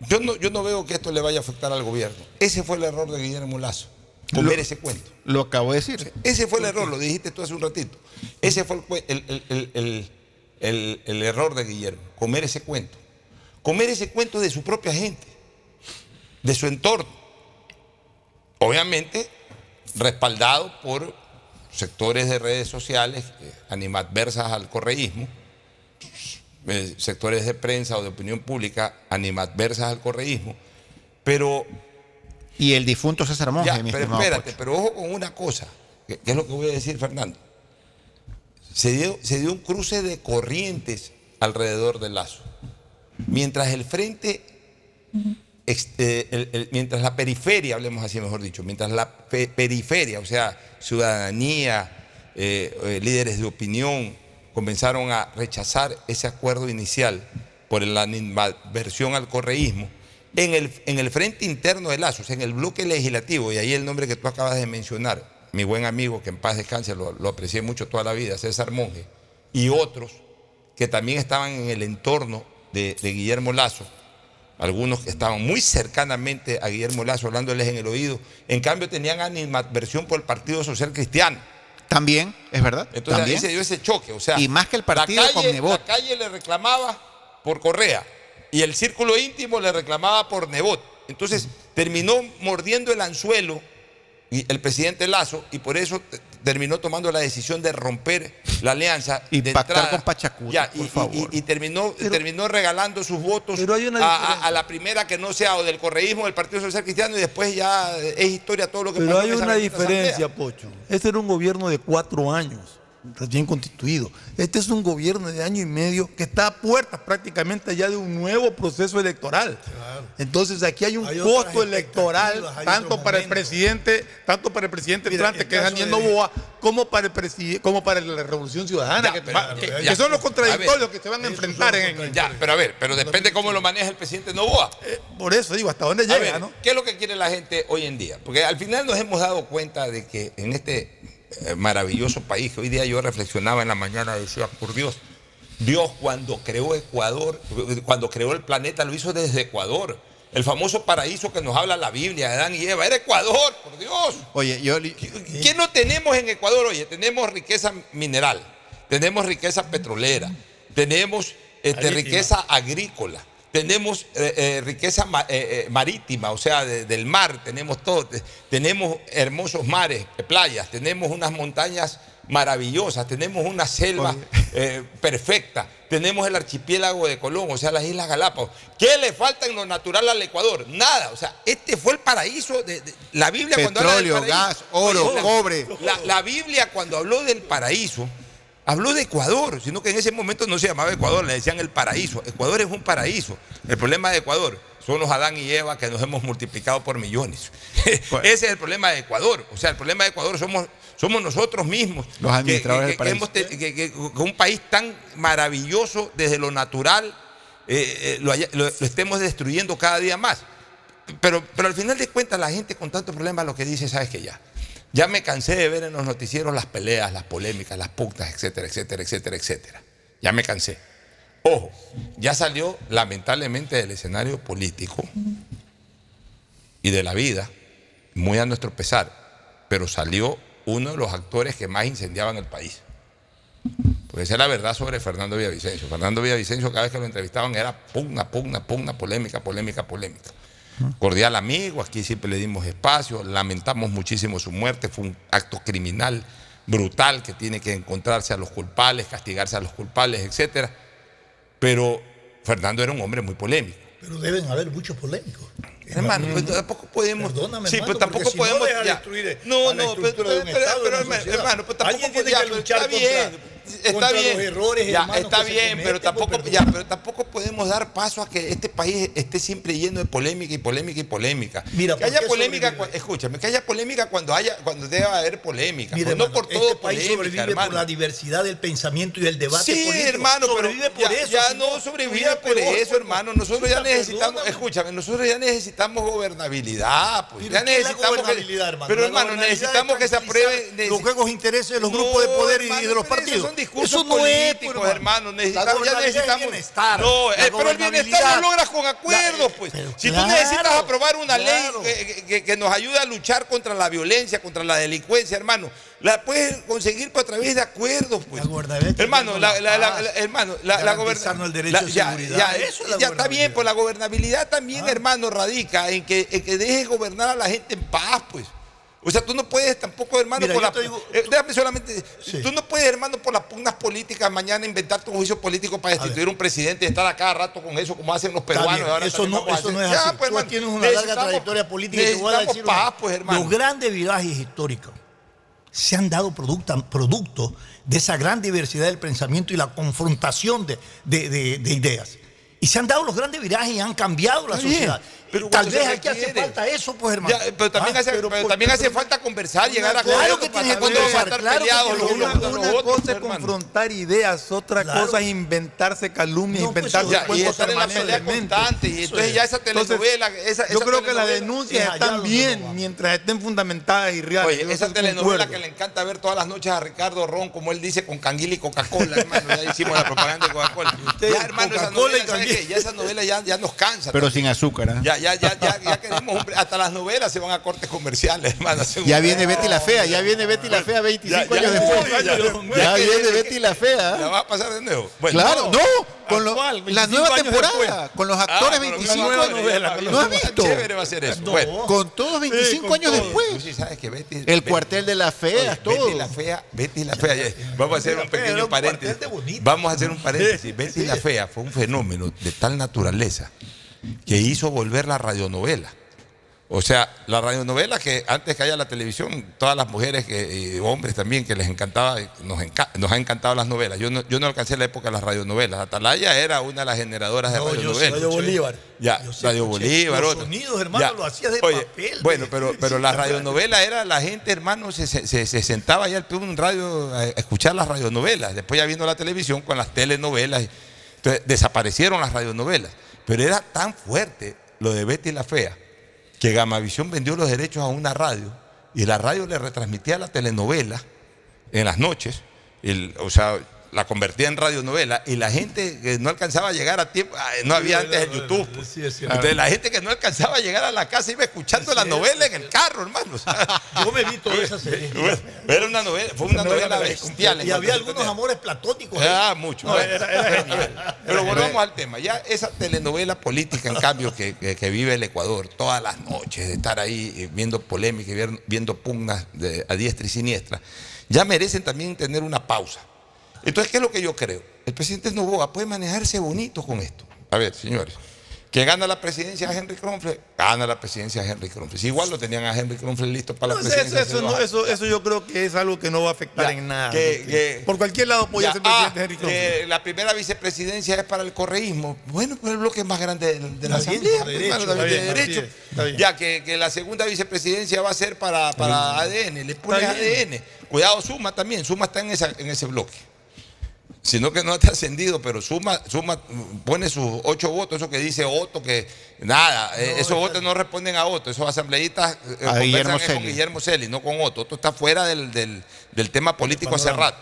yo no, yo no veo que esto le vaya a afectar al gobierno. Ese fue el error de Guillermo Lazo, comer Lo- ese cuento. Lo acabo de decir. Ese fue el error, lo dijiste tú hace un ratito. Ese fue el, cue- el- el- el- el- el- el error de Guillermo, comer ese cuento. Comer ese cuento de su propia gente, de su entorno. Obviamente, respaldado por sectores de redes sociales eh, animadversas al correísmo, eh, sectores de prensa o de opinión pública animadversas al correísmo, pero Y el difunto César Monge, ya, mi pero espérate, Pocho. pero ojo con una cosa, que, que es lo que voy a decir, Fernando. Se dio, se dio un cruce de corrientes alrededor del lazo. Mientras el frente, el- el- mientras la periferia, hablemos así mejor dicho, mientras la pe- periferia, o sea, ciudadanía, eh, eh, líderes de opinión, comenzaron a rechazar ese acuerdo inicial por la animadversión al correísmo, en el, en el frente interno de Lazo, o sea, en el bloque legislativo, y ahí el nombre que tú acabas de mencionar, mi buen amigo, que en paz descanse, lo, lo aprecié mucho toda la vida, César Monge, y otros que también estaban en el entorno de, de Guillermo Lazo, algunos que estaban muy cercanamente a Guillermo Lazo hablándoles en el oído. En cambio, tenían animadversión por el Partido Social Cristiano. También, es verdad. Entonces también. ahí se dio ese choque. O sea, Y más que el partido la calle, con. La calle le reclamaba por Correa y el círculo íntimo le reclamaba por Nebot. Entonces terminó mordiendo el anzuelo y el presidente Lazo y por eso terminó tomando la decisión de romper la alianza Y de pactar entrada. con Pachacura, Ya, y, por y- favor. y- y terminó, terminó regalando sus votos pero hay una a, a- diferencia. a la primera que no sea o del correísmo del Partido Social Cristiano y después ya es historia todo lo que Pero pasó hay en esa una diferencia, asamblea. Pocho. Este era un gobierno de cuatro años, recién constituido. Este es un gobierno de año y medio que está a puertas prácticamente ya de un nuevo proceso electoral. Entonces aquí hay un Hay costo electoral tanto para el presidente, tanto para el presidente Mira, entrante el que es Daniel de- Novoa, como para el como para la Revolución Ciudadana, Ya, que, pero- son los A contradictorios ver, que se van a enfrentar en, en- Ya, pero a ver, pero depende cómo lo maneja el presidente Novoa. por eso digo, hasta dónde llega, ver, ¿no? ¿qué es lo que quiere la gente hoy en día? Porque al final nos hemos dado cuenta de que en este eh, maravilloso país, que hoy día yo reflexionaba en la mañana, decía, por Dios, Dios cuando creó Ecuador, cuando creó el planeta, lo hizo desde Ecuador. El famoso paraíso que nos habla la Biblia, Adán y Eva, era Ecuador, por Dios. Oye, yo. ¿Qué no tenemos en Ecuador? Oye, tenemos riqueza mineral, tenemos riqueza petrolera, tenemos este, riqueza agrícola, tenemos eh, eh, riqueza eh, marítima, o sea, de- del mar, tenemos todo, te- tenemos hermosos mares, playas, tenemos unas montañas maravillosas, tenemos una selva eh, perfecta, tenemos el archipiélago de Colón, o sea, las Islas Galápagos. ¿Qué le falta en lo natural al Ecuador? Nada, o sea, este fue el paraíso de, de- la Biblia cuando habla del Petróleo, paraíso- gas, oro, cobre. La, la Biblia cuando habló del paraíso, habló de Ecuador, sino que en ese momento no se llamaba Ecuador, le decían el paraíso. Ecuador es un paraíso. El problema de Ecuador son los Adán y Eva que nos hemos multiplicado por millones. Ese es el problema de Ecuador. O sea, el problema de Ecuador somos, somos nosotros mismos. Los administradores que- del que hemos te- que- un país tan maravilloso desde lo natural eh, eh, lo, haya- lo- lo estemos destruyendo cada día más. Pero, pero al final de cuentas, la gente con tanto problema lo que dice, sabes que ya. Ya me cansé de ver en los noticieros las peleas, las polémicas, las pugnas, etcétera, etcétera, etcétera, etcétera. Ya me cansé. Ojo, ya salió lamentablemente del escenario político y de la vida, muy a nuestro pesar, pero salió uno de los actores que más incendiaban el país. Porque esa es la verdad sobre Fernando Villavicencio. Fernando Villavicencio, cada vez que lo entrevistaban, era pugna, pugna, pugna, polémica, polémica, polémica. Cordial amigo, aquí siempre le dimos espacio, lamentamos muchísimo su muerte, fue un acto criminal brutal que tiene que encontrarse a los culpables, castigarse a los culpables, etcétera. Pero Fernando era un hombre muy polémico. Pero deben haber muchos polémicos. Hermano, pues tampoco podemos. Perdóname, sí, pero tampoco porque si no podemos. deja destruir no, no, pero, hermano, pero tampoco Alguien tiene ya, que pero luchar está contra- bien. Está bien. errores, ya, hermano, está bien, pero tampoco, pues, ya, pero tampoco podemos dar paso a que este país esté siempre lleno de polémica y polémica y polémica. Mira, que ¿por haya polémica, sobrevive? escúchame, que haya polémica cuando haya, cuando deba haber polémica. Mire, pues no hermano, por todo este país polémica, sobrevive hermano. por la diversidad del pensamiento y el debate Sí, político. hermano, pero sobrevive por ya, eso. ya si no sobrevive por peor, eso, hermano. Nosotros ya necesitamos, perdóname. escúchame, nosotros ya necesitamos gobernabilidad, pues. Pero Ya ¿qué es la necesitamos que, gobernabilidad, hermano? pero hermano, necesitamos es que se apruebe tranquilizar los juegos de intereses de los grupos de poder y- hermano, de los pero partidos. Son discursos no es, políticos, pues, hermano. Necesitamos, ya gobernabilidad es necesitamos. bienestar. No, eh, pero el gobernabilidad- bienestar lo logras con acuerdos, pues. pero si tú necesitas aprobar una claro. ley que, que- que nos ayude a luchar contra la violencia, contra la delincuencia, hermano, la puedes conseguir a través de acuerdos, pues. Hermano, la, la- la- la- hermano, la, la garantizarnos el goberna- derecho la- de ya, seguridad. ya, Eso es la ya está bien, pues la gobernabilidad también, hermano, radica en que, en que dejes gobernar a la gente en paz, pues. O sea, tú no puedes tampoco, hermano, Mira, por la, digo- eh, déjame solamente, tú no puedes, hermano, por las pugnas políticas mañana inventarte un juicio político para destituir un presidente y estar a cada rato con eso, como hacen los peruanos. bien, ahora eso no, eso no es Ya, así. pues, Tú hermano, tienes una larga trayectoria política y te voy a decir paz, pues, hermano. Los grandes virajes históricos se han dado producto, producto de esa gran diversidad del pensamiento y la confrontación de, de- de- de ideas. Y se han dado los grandes virajes y han cambiado la sociedad. Pero Tal vez aquí hace falta eso, pues, hermano. Ya, pero también, Ah, hace, pero pero por- también hace pero- falta conversar, llegar a Claro que para tiene que conversar, claro peleados los unos los otros, cosa es confrontar ideas, otra Claro. cosa es inventarse calumnias, No, pues, inventarse Ya, y estar en la pelea constante. Y entonces ya esa Entonces, telenovela, esa, Yo esa creo que las telenovela- denuncias están bien no mientras estén fundamentadas y reales. Oye, esa telenovela que le encanta ver todas las noches a Ricardo Ron, como él dice, con canguil y Coca-Cola, hermano. Ya hicimos la propaganda de Coca-Cola. Ya, hermano, esa novela, ¿sabes canguil. qué? Ya esa novela ya, ya nos cansa. Pero sin azúcar. ¿ah? Ya, ya, ya, ya, queremos un- hasta las novelas se van a cortes comerciales, hermano. Ya viene Betty la Fea, ya viene Betty la Fea 25 Ya, ya, años después. ya, ya, Ya, ya, viene ya, Betty la Fea. ¿La va a pasar de nuevo? Bueno, claro, no, con lo- Actual, la 25 nueva temporada, después. con los Ah, actores con una 25 nueva años. novela, ¿No con has visto? Chévere va a ser eso. Bueno, Con todos 25 años después. sí sabes que Betty. El Betty- cuartel de las feas, todo. Betty la fea, Betty la fea. ya- Vamos a hacer un pequeño un paréntesis. Vamos a hacer un paréntesis. Betty la fea fue un fenómeno de tal naturaleza que hizo volver la radionovela. O sea, la radionovela que antes que haya la televisión, todas las mujeres que, y hombres también que les encantaba, nos, enca- nos ha encantado las novelas. Yo no, yo no alcancé la época de las radionovelas. Atalaya era una de las generadoras de No, radionovelas. Radio Bolívar. Ya, Yo Radio. Bolívar, Los sonidos, hermano, lo hacías de Oye, papel, Bueno, pero, pero la radionovela era la gente, hermano, se, se- se- se sentaba allá al un radio a escuchar las radionovelas. Después ya viendo la televisión con las telenovelas. Entonces desaparecieron las radionovelas. Pero era tan fuerte lo de Betty la Fea que Gamavisión vendió los derechos a una radio y la radio le retransmitía la telenovela en las noches, el- o sea, la convertía en radionovela y la gente que no alcanzaba a llegar a tiempo, ah, no había antes el YouTube. pues. Entonces la gente que no alcanzaba a llegar a la casa iba escuchando la novela en el carro, hermano. Yo me vi toda esa serie. era una novela, fue una novela bestial. Y había algunos amores platónicos. Ah, mucho. Era- genial. Pero volvamos al tema. Ya esa telenovela política, en cambio, que, vive el Ecuador todas las noches, de estar ahí eh, viendo polémica y viendo pugnas de- a diestra y siniestra, ya merecen también tener una pausa. Entonces, ¿qué es lo que yo creo? El presidente Novoa puede manejarse bonito con esto. A ver, señores. Que gana la presidencia a Henry Kronfle, gana la presidencia a Henry Kronfle. Si igual lo tenían a Henry Kronfle listo para No, la presidencia. eso, no, yo creo que es algo que no va a afectar Ya, en nada. que- porque que- por cualquier lado podía Ya, ser presidente ah, Henry Kronfle. eh, la primera vicepresidencia es para el correísmo. Bueno, pues el bloque más grande de, de la Asamblea. pues, derecho, hermano, está de bien, derecho. bien. Ya que, que la segunda vicepresidencia va a ser para, para ADN. Le pones. ADN. Cuidado, Suma también. Suma está en, esa, en ese bloque. Sino que no está ascendido, pero Suma, Suma pone sus ocho votos, eso que dice Otto, que nada, eh, esos votos no responden a Otto, esos asambleístas eh, conversan Guillermo con. Guillermo Celi, no con Otto. Otto está fuera del, del- del tema político hace rato.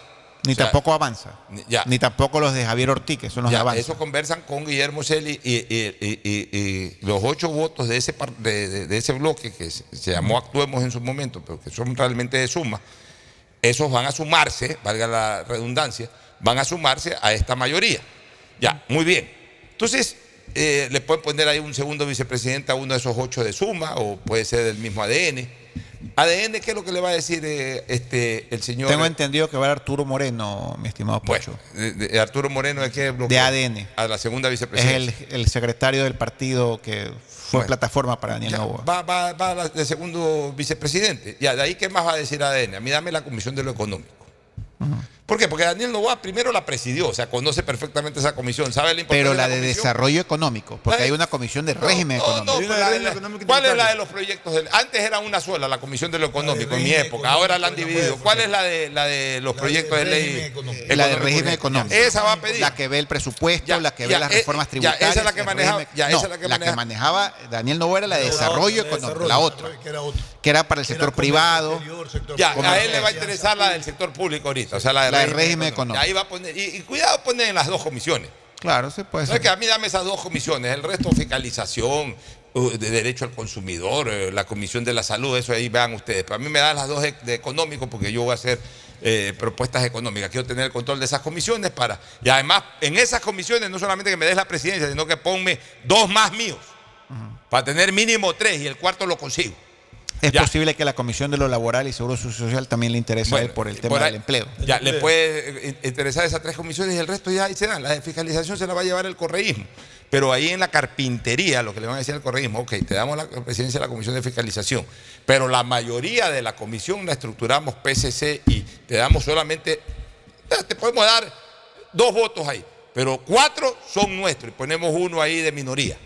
Ni O sea, tampoco avanza. ni- ya. Ni tampoco los de Javier Ortiz, que son los de Ya, avanza. eso conversan con Guillermo Celi y, y- y- y- y los ocho votos de ese, par- de, de- de ese bloque que se, se llamó Actuemos en su momento, pero que son realmente de suma, esos van a sumarse, valga la redundancia, van a sumarse a esta mayoría. Ya, muy bien. Entonces, eh, le pueden poner ahí un segundo vicepresidente a uno de esos ocho de suma, o puede ser del mismo ADN. ADN, ¿qué es lo que le va a decir eh, este, el señor? Tengo entendido que va a Arturo Moreno, mi estimado Pocho. de- de Arturo Moreno, ¿de qué bloque? De ADN. A la segunda es vicepresidencia. el, el secretario del partido que fue Bueno. plataforma para Daniel Novoa. va, va, va de segundo vicepresidente. Ya, de ahí, ¿qué más va a decir ADN? A mí dame la comisión de lo económico. ¿Por qué? Porque Daniel Novoa primero la presidió, o sea, conoce perfectamente esa comisión, sabe la importancia Pero la de desarrollo económico, porque Ay. hay una comisión de No, régimen no, económico. no, la- de la- ¿Cuál es la de los proyectos? del- antes era una sola, la comisión de lo económico en mi época. Ahora la han dividido. la ¿Cuál es la de la de los La proyectos de de ley? económico. la de régimen Ya, económico. Esa va a pedir. La que ve el presupuesto, Ya, la que ya, ve las eh, reformas ya, tributarias. esa es la que el maneja- régimen- ya, no, esa es la que la que maneja- manejaba Daniel Novoa era la de La desarrollo otra, económico, la otra, Que era otra. que era para el sector privado. Ya, privado. a él le va a interesar la del sector público ahorita, o sea, la, de Del régimen económico. Ahí va a poner, y, y cuidado poner en las dos comisiones. Claro, se puede No es que a mí dame esas dos comisiones, el resto fiscalización, uh, de derecho al consumidor, eh, la comisión de la salud, eso ahí vean ustedes. Pero a mí me dan las dos de, de económico porque yo voy a hacer eh, propuestas económicas. Quiero tener el control de esas comisiones para... Y además, en esas comisiones no solamente que me des la presidencia, sino que ponme dos más míos. Para tener mínimo tres y el cuarto lo consigo. Es Ya. posible que la Comisión de lo Laboral y Seguro Social también le interese a él por el tema ahí- del empleo. Ya, le puede eh, interesar esas tres comisiones y el resto ya ahí se dan. La de fiscalización se la va a llevar el correísmo. Pero ahí en la carpintería, lo que le van a decir al correísmo, ok, te damos la presidencia de la comisión de fiscalización, pero la mayoría de la comisión la estructuramos PCC y te damos solamente, eh, te podemos dar dos votos ahí, pero cuatro son nuestros y ponemos uno ahí de minoría.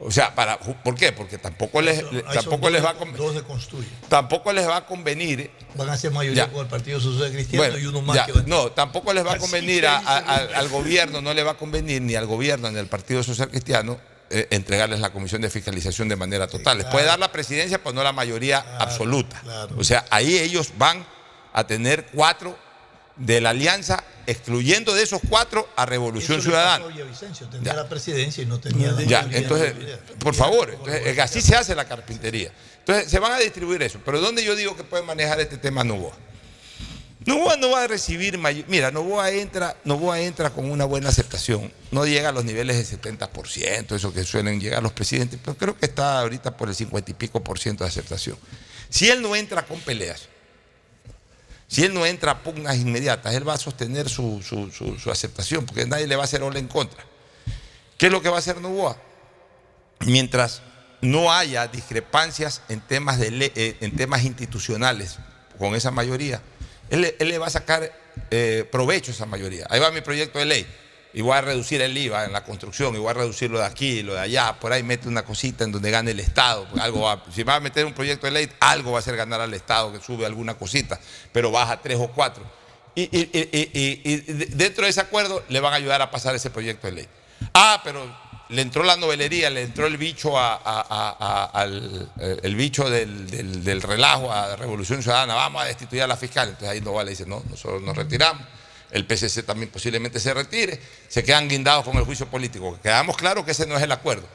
O sea, para, ¿por qué? Porque tampoco les, tampoco les va a con- Dos se construyen. tampoco les va a convenir Van a ser mayoría Ya. con el Partido Social Cristiano Bueno, y uno más ya, que no, tampoco les va a convenir a- a- a- al gobierno, no le va a convenir ni al gobierno ni al Partido Social Cristiano eh, entregarles la comisión de fiscalización de manera total. Les puede dar la presidencia, pero no la mayoría absoluta. O sea, ahí ellos van a tener cuatro de la alianza, excluyendo de esos cuatro a Revolución Eso le pasó Ciudadana. a Villavicencio, tenía la presidencia y no tenía la Ya, entonces, por favor, entonces, así se hace la carpintería. Entonces, se van a distribuir eso. Pero ¿dónde yo digo que puede manejar este tema Novoa? Novoa no va a recibir mayor. Mira, Novoa entra, Novoa entra con una buena aceptación. No llega a los niveles del 70%, eso que suelen llegar los presidentes, pero creo que está ahorita por el 50 y pico por ciento de aceptación. Si él no entra con peleas, si él no entra a pugnas inmediatas, él va a sostener su, su- su- aceptación, porque nadie le va a hacer ola en contra. ¿Qué es lo que va a hacer Novoa? Mientras no haya discrepancias en temas, de eh, en temas institucionales con esa mayoría, él le va a sacar eh, provecho a esa mayoría. Ahí va mi proyecto de ley. Y voy a reducir el IVA en la construcción, y voy a reducirlo de aquí, lo de allá, por ahí mete una cosita en donde gane el Estado. Algo va- si va a meter un proyecto de ley, algo va a hacer ganar al Estado, que sube alguna cosita, pero baja tres o cuatro. Y, y- y- y- y- y de- dentro de ese acuerdo le van a ayudar a pasar ese proyecto de ley. Ah, pero le entró la novelería, le entró el bicho al eh, bicho del, relajo a Revolución Ciudadana, vamos a destituir a la fiscal. Entonces ahí Novoa le dice, no, nosotros nos retiramos. El PCC también posiblemente se retire, se quedan guindados con el juicio político. Quedamos claros que ese no es el acuerdo.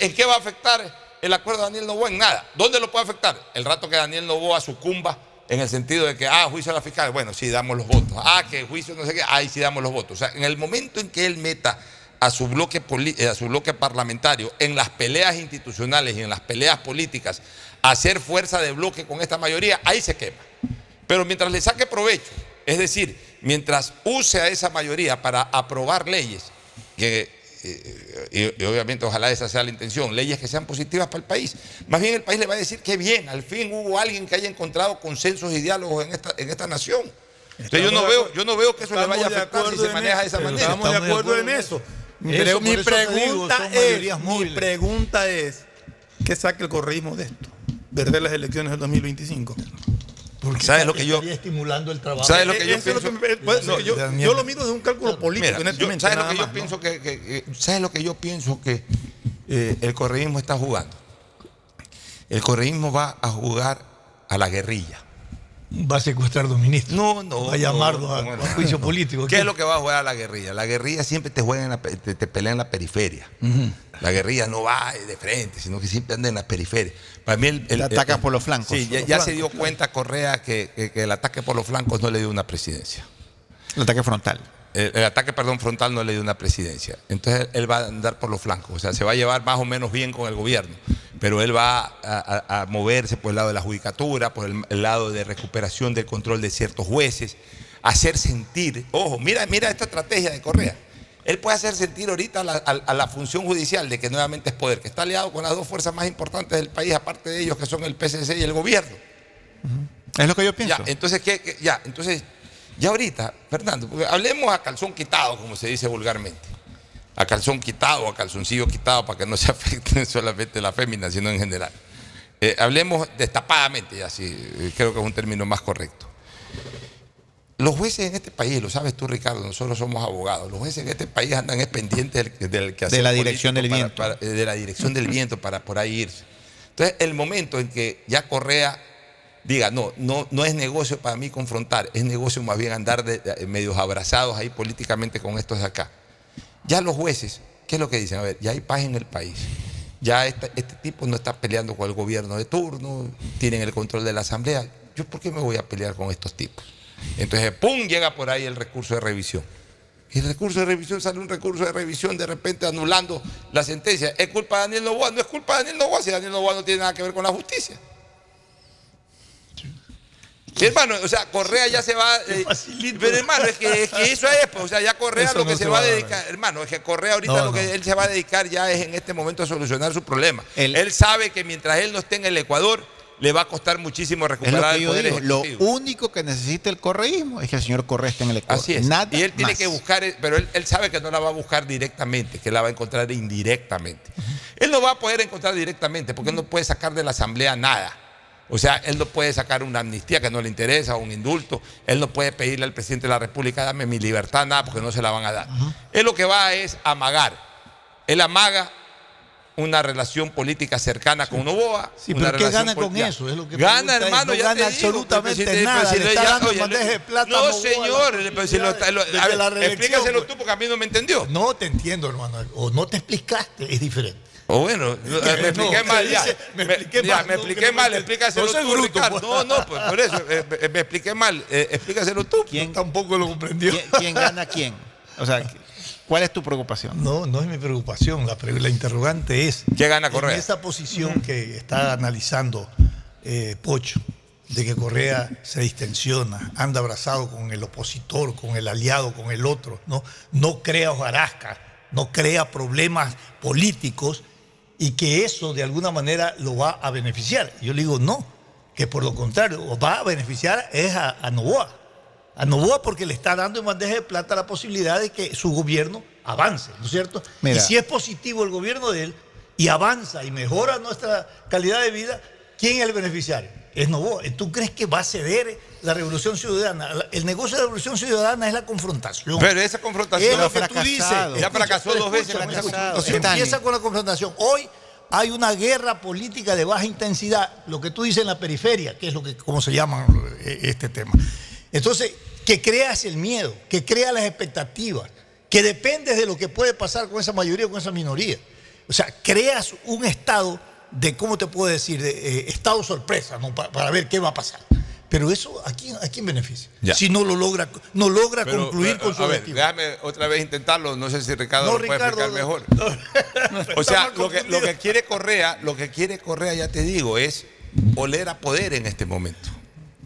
¿en qué va a afectar el acuerdo de Daniel Novoa? En nada. ¿Dónde lo puede afectar? El rato que Daniel Novoa sucumba en el sentido de que, ah, juicio a la fiscal, bueno, sí damos los votos. Ah, que juicio no sé qué, ahí sí damos los votos. O sea, en el momento en que él meta a su bloque, eh, a su bloque parlamentario en las peleas institucionales y en las peleas políticas, a hacer fuerza de bloque con esta mayoría, ahí se quema. Pero mientras le saque provecho, es decir, mientras use a esa mayoría para aprobar leyes, que, eh, y, y obviamente ojalá esa sea la intención, leyes que sean positivas para el país, más bien el país le va a decir que bien, al fin hubo alguien que haya encontrado consensos y diálogos en esta, en esta nación. Entonces yo no, veo, yo no veo que eso le vaya a afectar si se maneja de esa manera. Estamos de acuerdo en eso. Mi, Eso, mi digo, es, pregunta es, ¿qué saca el correísmo de esto? Perder las elecciones del 2025. Porque ¿Sabes lo que yo- estimulando el trabajo. ¿Sabes lo que yo es lo pienso? yo, yo lo miro desde un cálculo político, Mira, yo- ¿sabes lo que yo pienso que, que- que- ¿sabes lo que yo pienso que eh, el correísmo está jugando? El correísmo va a jugar a la guerrilla. Va a secuestrar dos ministros. No, no. Va a llamarlos no, a, no, a juicio político. ¿Qué es lo que va a jugar a la guerrilla? La guerrilla siempre te juega en la te, te pelea en la periferia. La guerrilla no va de frente, sino que siempre anda en la periferia. Para mí el, el- Te ataca el- por los flancos. Sí, ya, Por ya los se dio cuenta Correa que, que- que el ataque por los flancos no le dio una presidencia. El ataque frontal. El, el ataque, perdón, frontal no le dio una presidencia. Entonces él va a andar por los flancos. O sea, se va a llevar más o menos bien con el gobierno. Pero él va a, a- a moverse por el lado de la judicatura, por el, el lado de recuperación del control de ciertos jueces, hacer sentir, ojo, mira, mira esta estrategia de Correa. Él puede hacer sentir ahorita a la, a- a la función judicial de que nuevamente es poder, que está aliado con las dos fuerzas más importantes del país, aparte de ellos que son el PCC y el gobierno. Es lo que yo pienso. Ya, entonces, ¿qué, qué- ya, entonces, ya ahorita, Fernando, porque hablemos a calzón quitado, como se dice vulgarmente. A calzón quitado, a calzoncillo quitado, para que no se afecte solamente la fémina, sino en general. Eh, hablemos destapadamente, ya sí, eh, creo que es un término más correcto. Los jueces en este país, lo sabes tú, Ricardo, nosotros somos abogados. Los jueces en este país andan es pendientes del, del quehacer De la dirección del para- viento. para- de la dirección del viento para por ahí irse. Entonces, el momento en que ya Correa diga, no, no, no es negocio para mí confrontar, es negocio más bien andar de, de- medios abrazados ahí políticamente con estos de acá. Ya los jueces, ¿qué es lo que dicen? A ver, ya hay paz en el país. Ya este tipo no está peleando con el gobierno de turno, tienen el control de la asamblea. ¿Yo por qué me voy a pelear con estos tipos? Entonces, ¡pum! llega por ahí el recurso de revisión. Y el recurso de revisión sale un recurso de revisión de repente anulando la sentencia. ¿Es culpa de Daniel Novoa? No es culpa de Daniel Novoa si Daniel Novoa no tiene nada que ver con la justicia. Sí, hermano, o sea, Correa ya se va. eh, pero hermano, es que, es que eso es, pues, o sea, ya Correa Eso lo que no se se va a dedicar, hermano, es que Correa ahorita No, lo que no. él se va a dedicar ya es en este momento a solucionar su problema. El- él sabe que mientras él no esté en el Ecuador, le va a costar muchísimo lo recuperar el poder digo. Lo único que necesita el correísmo es que el señor Correa esté en el Ecuador. Así es. Nada y él tiene más. que buscar, pero él, él sabe que no la va a buscar directamente, que la va a encontrar indirectamente. Él no va a poder encontrar directamente porque él no puede sacar de la Asamblea nada. O sea, él no puede sacar una amnistía que no le interesa, un indulto. Él no puede pedirle al presidente de la República, dame mi libertad, nada, porque no se la van a dar. Él lo que va es amagar. Él amaga una relación política cercana con Novoa. Sí, una pero ¿qué gana con eso? Es lo que gana, hermano, no ya gana te absolutamente nada, si le ya- oye, de plata No, Novoa, señor, pero si lo lo- a ver, explícaselo pues. tú porque a mí no me entendió. No te entiendo, hermano. O no te explicaste, es diferente. O bueno, me expliqué mal ya. dice, me Me, expliqué ya, mal, me expliqué no mal, explícaselo no tú, bruto, Ricardo. pues. No, no, pues por eso, eh, me, me expliqué mal. eh, explícaselo tú. ¿Quién, Tampoco lo comprendió. ¿Quién, quién gana a quién? O sea, ¿cuál es tu preocupación? No, no es mi preocupación. La, pre- la interrogante es. ¿Qué gana Correa? En esa posición que está analizando eh, Pocho, de que Correa se distensiona, anda abrazado con el opositor, con el aliado, con el otro, no, no crea hojarasca, no crea problemas políticos y que eso de alguna manera lo va a beneficiar. Yo le digo no, que por lo contrario, va a beneficiar es a, a Novoa. A Novoa porque le está dando en bandeja de plata la posibilidad de que su gobierno avance, ¿no es cierto? Mira. Y si es positivo el gobierno de él y avanza y mejora nuestra calidad de vida, ¿quién es el beneficiario? Es Novoa. ¿Tú crees que va a ceder la revolución ciudadana? El negocio de la revolución ciudadana es la confrontación. Pero esa confrontación es lo que tú dices. Ya fracasó dos veces escucha, escucha. Entonces, Empieza con la confrontación. Hoy hay una guerra política de baja intensidad, lo que tú dices en la periferia, que es lo que, como se llama eh, este tema. Entonces, que creas el miedo, que creas las expectativas, que dependes de lo que puede pasar con esa mayoría o con esa minoría. O sea, creas un estado de, ¿cómo te puedo decir? De, eh, estado sorpresa, ¿no? Pa- para ver qué va a pasar. Pero eso, ¿a quién, a quién beneficia? Ya. Si no lo logra, no logra Pero, concluir pero, con su a ver, objetivo. déjame otra vez intentarlo. No sé si Ricardo No, lo puede Ricardo, explicar mejor. no. O sea, lo que, lo que quiere Correa, lo que quiere Correa, ya te digo, es oler a poder en este momento.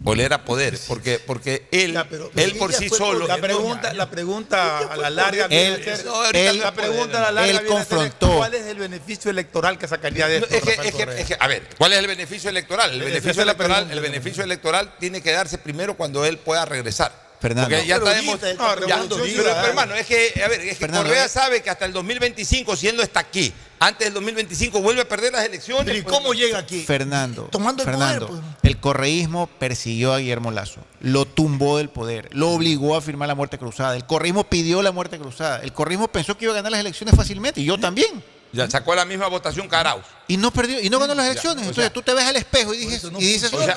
Oler a poder, porque, porque él, él por sí solo. La pregunta, la pregunta a la larga Él- viene a ser- no, ahorita la no puede, pregunta a la él larga viene a ser, confrontó. ¿Cuál es el beneficio electoral que sacaría de No, esto? es, que, Rafael es que- Correa? es que, a ver, ¿cuál es el beneficio electoral? El beneficio electoral, pregunta. el beneficio electoral tiene que darse primero cuando él pueda regresar. Fernando. Porque ya Pero está No, ya, pero, hermano, es que, a ver, es que Fernando, Correa eh. sabe que hasta el 2025, si él no está aquí, antes del 2025 vuelve a perder las elecciones. Pero ¿y pues, cómo llega aquí? Fernando, Tomando el Fernando, poder, el correísmo persiguió a Guillermo Lazo, lo tumbó del poder, lo obligó a firmar la muerte cruzada. El correísmo pidió la muerte cruzada. El correísmo pensó que iba a ganar las elecciones fácilmente y yo también. Ya sacó la misma votación Caraus. Y no perdió y no ganó las Ya, elecciones. Entonces sea, tú te ves al espejo y dices, y dices O sea.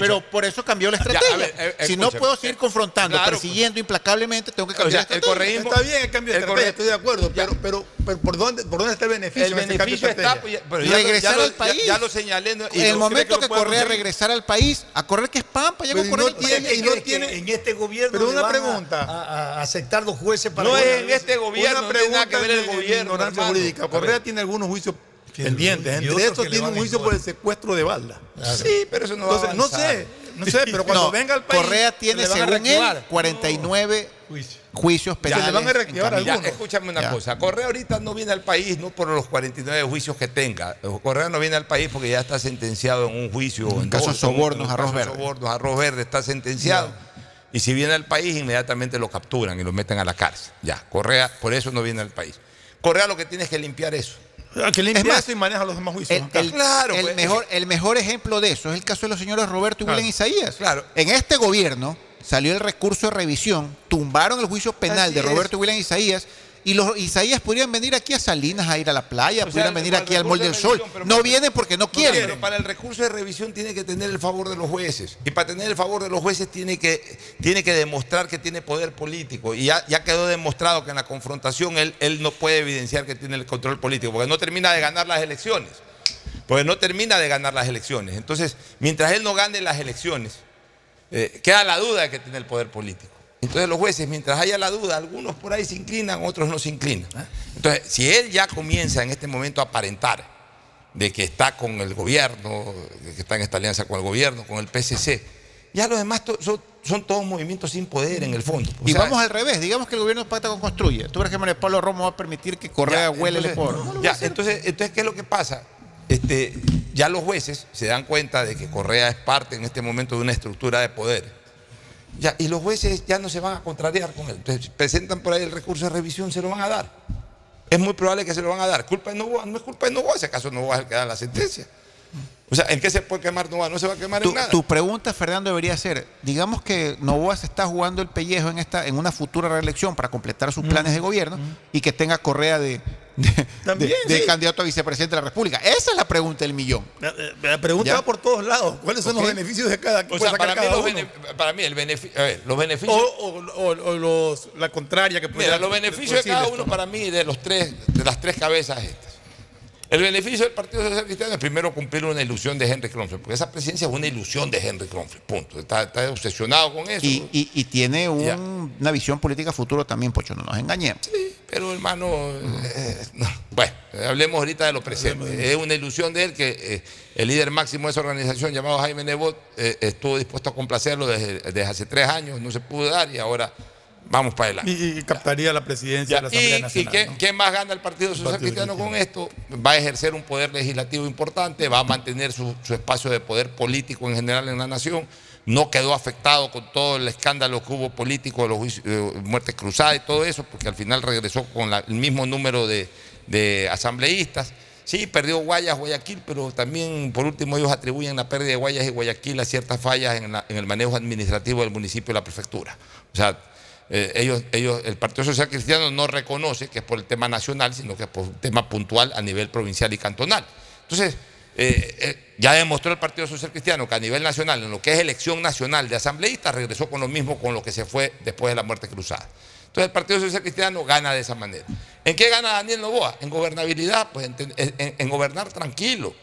Pero por eso cambió la Ya, estrategia. ver, eh, si no puedo seguir confrontando, Claro, persiguiendo implacablemente, tengo que O cambiar sea, la el correísmo. Está bien el cambio de el estrategia, estoy de acuerdo, pero, pero, pero ¿por, dónde, ¿por dónde está el beneficio? El beneficio está, estrategia? pues, ya- pero ya lo- regresar ya lo- al país. Ya, ya lo señalé. ¿no? Y En el no momento que Correa regresara al país, a correr que es pampa, ya Pero con y Correa no tiene- y no ¿Crees que tiene- en este gobierno Pero una pregunta. a, aceptar dos jueces para No es en este gobierno, Una no tiene nada pregunta que ver el gobierno. Correa tiene algunos juicios pendientes. y Entre estos tiene un juicio por el secuestro de balda. Sí, pero eso no va a Entonces, no avanzar. sé, no sé, pero cuando No, venga al país. Correa tiene, le van a según él, reactivar. 49 Juicio. juicios Ya, penales. le van a reactivar. Ya, escúchame una Ya. cosa. Correa ahorita no viene al país no por los 49 juicios que tenga. Correa no viene al país porque ya está sentenciado en un juicio. En en caso dos, sobornos, en arroz caso verde. sobornos, arroz verde está sentenciado. Y si viene al país, inmediatamente lo capturan y lo meten a la cárcel. Ya, Correa, por eso no viene al país. Correa lo que tiene es que limpiar eso. Ah, Que limpia Es más, eso y maneja los demás juicios. El, el- Claro, el pues, mejor, el mejor ejemplo de eso es el caso de los señores Roberto y Claro. William Isaías. Claro. En este gobierno salió el recurso de revisión, tumbaron el juicio penal Así de es. Roberto y William Isaías. Y los Isaías podrían venir aquí a Salinas a ir a la playa, O sea, podrían el- venir aquí al Mall de del Sol. No vienen porque no No, quieren. Pero para el recurso de revisión tiene que tener el favor de los jueces. Y para tener el favor de los jueces tiene que, tiene que demostrar que tiene poder político. Y ya, ya quedó demostrado que en la confrontación él, él no puede evidenciar que tiene el control político, porque no termina de ganar las elecciones. Porque no termina de ganar las elecciones. Entonces, mientras él no gane las elecciones, eh, queda la duda de que tiene el poder político. Entonces los jueces, mientras haya la duda, algunos por ahí se inclinan, otros no se inclinan. ¿eh? Entonces, si él ya comienza en este momento a aparentar de que está con el gobierno, de que está en esta alianza con el gobierno, con el PCC, ya los demás to- son, son todos movimientos sin poder en el fondo. O Y sea, vamos al revés, digamos que el gobierno pacta con construye. ¿Tú crees que Manuel Pablo Romo va a permitir que Correa huele el a ya, entonces, entonces, ¿qué es lo que pasa? Este, ya los jueces se dan cuenta de que Correa es parte en este momento de una estructura de poder. Ya, y los jueces ya no se van a contrariar con él. Presentan por ahí el recurso de revisión, se lo van a dar. es muy probable que se lo van a dar. ¿Culpa de Novoa? No es culpa de Novoa, si acaso Novoa es el que da la sentencia. O sea, ¿en qué se puede quemar Novoa? No se va a quemar Tu, en nada. tu pregunta, Fernando, debería ser, digamos que Novoa se está jugando el pellejo en esta en una futura reelección para completar sus planes de gobierno y que tenga Correa de, de- También, de- de sí. candidato a vicepresidente de la República. Esa es la pregunta del millón. La, la pregunta ¿Ya? va por todos lados. ¿Cuáles son los beneficios de cada O sea, sacar para mí, cada los uno? bene- para mí el beneficio, a ver, los O, beneficios, o- o- o los, la contraria que puede mira, dar- los beneficios de cada uno esto. para mí de los tres, de las tres cabezas estas. El beneficio del Partido Social Cristiano es primero cumplir una ilusión de Henry Kronfeld, porque esa presidencia es una ilusión de Henry Kronfeld, punto. Está, está obsesionado con eso. Y, y- y tiene un- Ya. una visión política futuro también, Pocho, no nos engañemos. Pero hermano, eh, no. bueno, hablemos ahorita de lo presente. Es una ilusión de él que eh, el líder máximo de esa organización llamado Jaime Nebot eh, estuvo dispuesto a complacerlo desde, desde hace tres años, no se pudo dar y ahora vamos para adelante. Y, y captaría la presidencia Ya, de la Asamblea ¿Y, y Nacional. qué, ¿no? qué más gana el Partido Social Cristiano con esto? Va a ejercer un poder legislativo importante, va a mantener su, su espacio de poder político en general en la nación. No quedó afectado con todo el escándalo que hubo político los eh, muertes cruzadas y todo eso, porque al final regresó con la- el mismo número de, de asambleístas. Sí, perdió Guayas, Guayaquil, pero también, por último, ellos atribuyen la pérdida de Guayas y Guayaquil a ciertas fallas en, la- en el manejo administrativo del municipio y la prefectura. O sea, eh, ellos, ellos, el Partido Social Cristiano no reconoce que es por el tema nacional, sino que es por un tema puntual a nivel provincial y cantonal. Entonces, eh, eh, ya demostró el Partido Social Cristiano que a nivel nacional, en lo que es elección nacional de asambleístas, regresó con lo mismo con lo que se fue después de la muerte cruzada. Entonces el Partido Social Cristiano gana de esa manera. ¿En qué gana Daniel Novoa? En gobernabilidad, pues en, en- en gobernar tranquilo.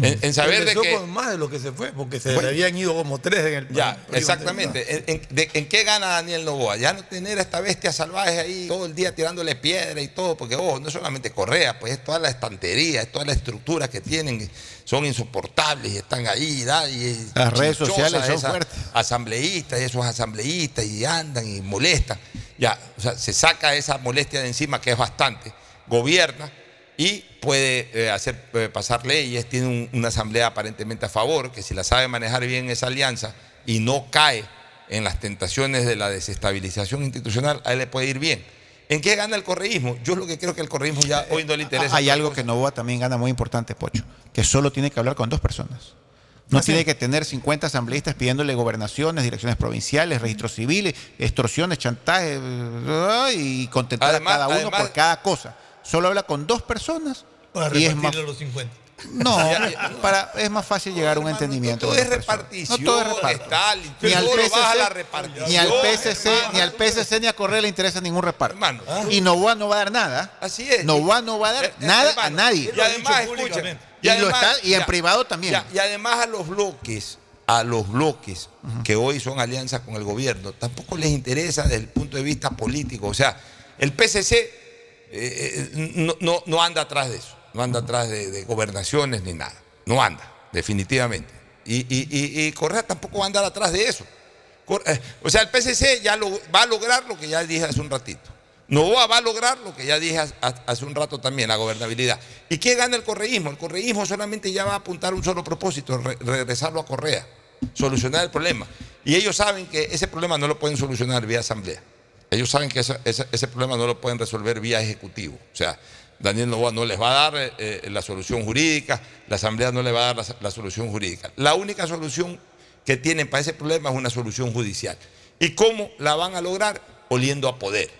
En, en saber de que... con más de lo que se fue, porque se Bueno. habían ido como tres en el Ya, exactamente. ¿En, en- de- en qué gana Daniel Novoa? Ya no tener a esta bestia salvaje ahí todo el día tirándole piedra y todo, porque ojo, no solamente Correa, pues es toda la estantería, es toda la estructura que tienen, son insoportables y están ahí, da, y Las redes sociales son fuertes. Asambleístas y esos asambleístas y andan y molestan. Ya, o sea, se saca esa molestia de encima, que es bastante, gobierna y puede eh, hacer eh, pasar leyes, tiene un- una asamblea aparentemente a favor, que si la sabe manejar bien esa alianza y no cae en las tentaciones de la desestabilización institucional, a él le puede ir bien. ¿En qué gana el correísmo? Yo lo que creo que el correísmo ya hoy no le interesa. Hay algo que Novoa también gana muy importante, Pocho, que solo tiene que hablar con dos personas. No tiene que tener 50 asambleístas pidiéndole gobernaciones, direcciones provinciales, registros civiles, extorsiones, chantajes eh, y contentar Además- a cada uno además- por cada cosa. Solo habla con dos personas Para y es más los 50. no, para, es más fácil llegar a un entendimiento. todo con es repartición, No todo es reparto. Ni al todo repartición, ni al PSC, hermano. ni al PSC, ni a Correa le interesa ningún reparto. Hermano. Y Novoa no va a dar nada. Así es. Novoa no va a dar Eh, eh, nada a nadie. Y además, escucha, Y lo está- y en privado también. ya, y además a los bloques, a los bloques que hoy son alianzas con el gobierno, tampoco les interesa desde el punto de vista político. O sea, el PCC eh, eh, no, no- no anda atrás de eso, no anda atrás de, gobernaciones ni nada. No anda, definitivamente. Y, y- y- Correa tampoco va a andar atrás de eso. Eh, O sea, el PCC ya va a lograr lo que ya dije hace un ratito. Novoa va a lograr lo que ya dije ha- ha- hace un rato también, la gobernabilidad. ¿Y qué gana el correísmo? El correísmo solamente ya va a apuntar un solo propósito, re- regresarlo a Correa, solucionar el problema. Y ellos saben que ese problema no lo pueden solucionar vía asamblea. Ellos saben que ese, problema no lo pueden resolver vía ejecutivo. O sea, Daniel Novoa no les va a dar eh, eh, la solución jurídica, la asamblea no le va a dar la, la solución jurídica. La única solución que tienen para ese problema es una solución judicial. ¿Y cómo la van a lograr? Oliendo a poder.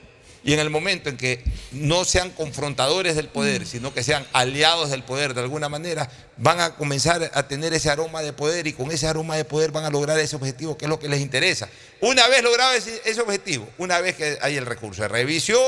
Y en el momento en que no sean confrontadores del poder, sino que sean aliados del poder de alguna manera, van a comenzar a tener ese aroma de poder y con ese aroma de poder van a lograr ese objetivo que es lo que les interesa. Una vez logrado ese, ese objetivo, una vez que hay el recurso de revisión,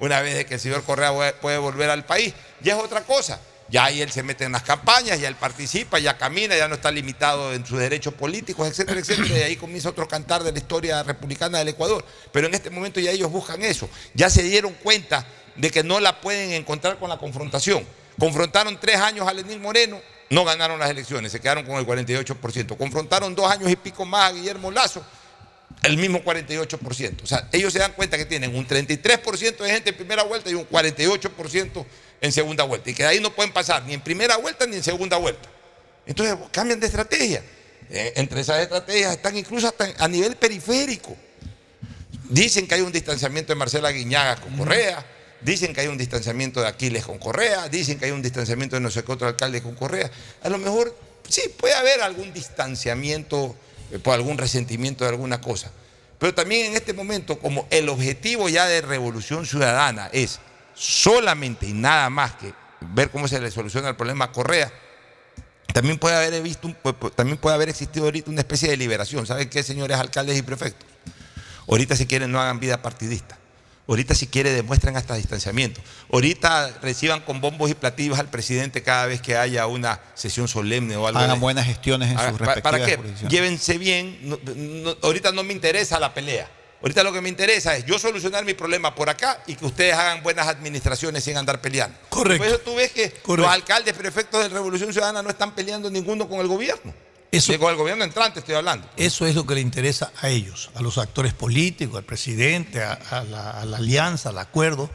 una vez que el señor Correa puede volver al país, ya es otra cosa. Ya ahí él se mete en las campañas, ya él participa, ya camina, ya no está limitado en sus derechos políticos, etcétera, etcétera. Y ahí comienza otro cantar de la historia republicana del Ecuador. Pero en este momento ya ellos buscan eso. Ya se dieron cuenta de que no la pueden encontrar con la confrontación. Confrontaron tres años a Lenín Moreno, no ganaron las elecciones, se quedaron con el 48%. Confrontaron dos años y pico más a Guillermo Lazo, el mismo 48%. O sea, ellos se dan cuenta que tienen un 33% de gente en primera vuelta y un 48% en segunda vuelta. Y que de ahí no pueden pasar ni en primera vuelta ni en segunda vuelta. Entonces cambian de estrategia. Eh, entre esas estrategias están incluso hasta a nivel periférico. Dicen que hay un distanciamiento de Marcela Guiñaga con Correa. Dicen que hay un distanciamiento de Aquiles con Correa, dicen que hay un distanciamiento de no sé qué otro alcalde con Correa. A lo mejor sí puede haber algún distanciamiento por algún resentimiento de alguna cosa. Pero también en este momento, como el objetivo ya de Revolución Ciudadana es solamente y nada más que ver cómo se le soluciona el problema a Correa, también puede haber visto, también puede haber existido ahorita una especie de liberación. ¿Saben qué, señores alcaldes y prefectos? Ahorita si quieren no hagan vida partidista. Ahorita si quieren demuestren hasta distanciamiento. Ahorita reciban con bombos y platillos al presidente cada vez que haya una sesión solemne o algo. Hagan de- buenas gestiones en Haga- sus ¿pa- respectivas ¿Para qué? Llévense bien. No- no- ahorita no me interesa la pelea. Ahorita lo que me interesa es yo solucionar mi problema por acá y que ustedes hagan buenas administraciones sin andar peleando. Correcto. Por eso tú ves que Correcto. los alcaldes, prefectos de Revolución Ciudadana no están peleando ninguno con el gobierno. Eso- el gobierno entrante estoy hablando. Eso es lo que le interesa a ellos, a los actores políticos, al presidente, a, a la, a la alianza, al acuerdo.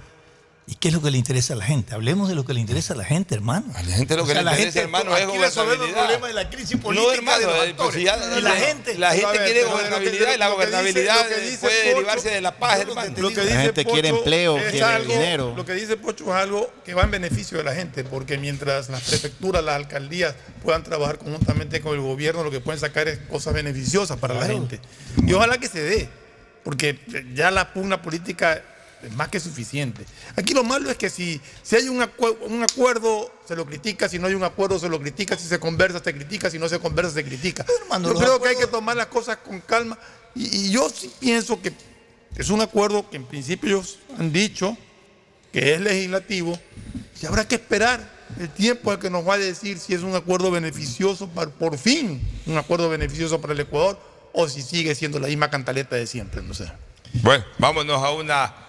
¿Y qué es lo que le interesa a la gente? Hablemos de lo que le interesa a la gente, hermano. A la gente lo que le interesa, hermano, es aquí resolver el gobernabilidad. problema de la crisis política No, hermano, de los eh, pues, actores. si ya- y la la- gente, la gente ver, quiere que- gobernabilidad y la dice- gobernabilidad dice puede Pocho- derivarse de la paz, hermano. Lo que La dice gente quiere empleo, quiere algo- dinero. Lo que dice Pocho es algo que va en beneficio de la gente, porque mientras las prefecturas, las alcaldías puedan trabajar conjuntamente con el gobierno, lo que pueden sacar es cosas beneficiosas para la gente. Y ojalá que se dé, porque ya la pugna política es más que suficiente. Aquí lo malo es que si, si hay un, un acuerdo, se lo critica, si no hay un acuerdo, se lo critica, si se conversa, se critica, si no se conversa, se critica. hermano, Yo creo que hay que tomar las cosas con calma y, y yo sí pienso que es un acuerdo que en principio ellos han dicho que es legislativo y habrá que esperar el tiempo al que nos va a decir si es un acuerdo beneficioso para, por fin, un acuerdo beneficioso para el Ecuador o si sigue siendo la misma cantaleta de siempre, no sé. Bueno, vámonos a una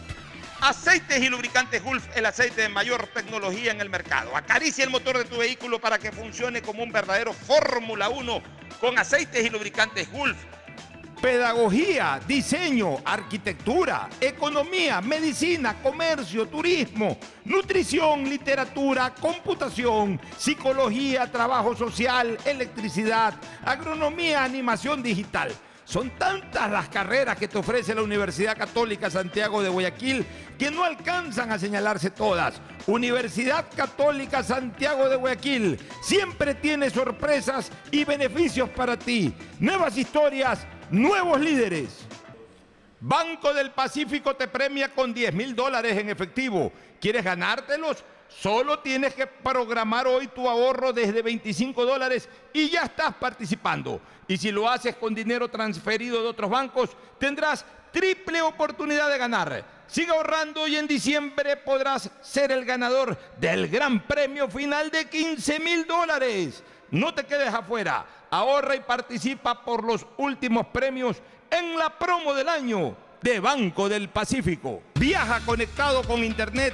Aceites y lubricantes Gulf, el aceite de mayor tecnología en el mercado. Acaricia el motor de tu vehículo para que funcione como un verdadero Fórmula 1 con aceites y lubricantes Gulf. Pedagogía, diseño, arquitectura, economía, medicina, comercio, turismo, nutrición, literatura, computación, psicología, trabajo social, electricidad, agronomía, animación digital. Son tantas las carreras que te ofrece la Universidad Católica Santiago de Guayaquil que no alcanzan a señalarse todas. Universidad Católica Santiago de Guayaquil siempre tiene sorpresas y beneficios para ti. Nuevas historias, nuevos líderes. Banco del Pacífico te premia con 10 mil dólares en efectivo. ¿Quieres ganártelos? Solo tienes que programar hoy tu ahorro desde 25 dólares y ya estás participando. Y si lo haces con dinero transferido de otros bancos, tendrás triple oportunidad de ganar. Sigue ahorrando y en diciembre podrás ser el ganador del gran premio final de 15 mil dólares. No te quedes afuera. Ahorra y participa por los últimos premios en la promo del año de Banco del Pacífico. Viaja conectado con Internet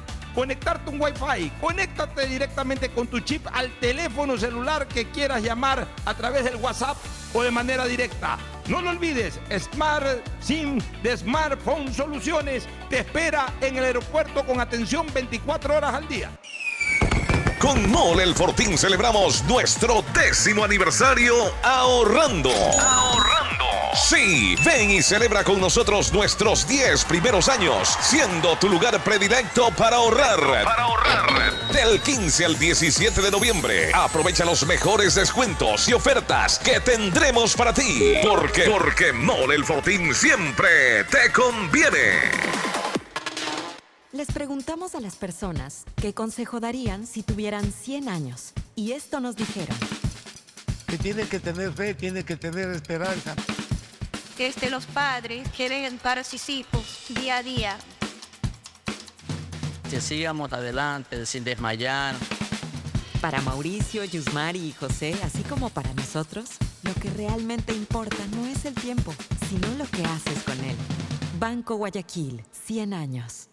conectarte un Wi-Fi. Conéctate directamente con tu chip al teléfono celular que quieras llamar a través del WhatsApp o de manera directa. No lo olvides, Smart SIM de Smartphone Soluciones te espera en el aeropuerto con atención 24 horas al día. Con Mole El Fortín celebramos nuestro décimo aniversario ahorrando. Ahorrando. Sí, ven y celebra con nosotros nuestros 10 primeros años, siendo tu lugar predilecto para ahorrar. Para ahorrar. Del 15 al 17 de noviembre, aprovecha los mejores descuentos y ofertas que tendremos para ti. Porque, porque Mole El Fortín siempre te conviene. Les preguntamos a las personas qué consejo darían si tuvieran 100 años. Y esto nos dijeron. que tiene que tener fe, tiene que tener esperanza. Este, los padres quieren para sus hijos día a día. Que sigamos adelante sin desmayar. Para Mauricio, Yusmari y José, así como para nosotros, lo que realmente importa no es el tiempo, sino lo que haces con él. Banco Guayaquil, 100 años.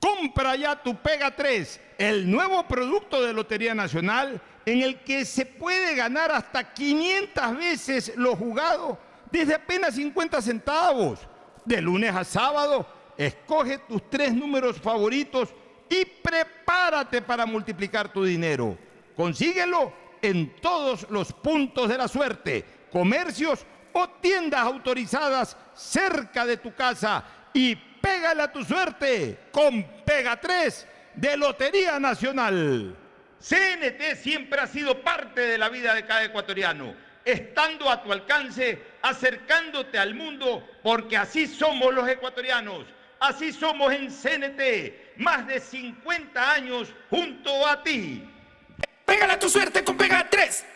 Compra ya tu Pega 3, el nuevo producto de Lotería Nacional en el que se puede ganar hasta 500 veces lo jugado desde apenas 50 centavos. De lunes a sábado, escoge tus tres números favoritos y prepárate para multiplicar tu dinero. Consíguelo en todos los puntos de la suerte, comercios o tiendas autorizadas cerca de tu casa y pégale a tu suerte con Pega 3 de Lotería Nacional. CNT siempre ha sido parte de la vida de cada ecuatoriano, estando a tu alcance, acercándote al mundo, porque así somos los ecuatorianos, así somos en CNT, más de 50 años junto a ti. Pégale a tu suerte con Pega 3.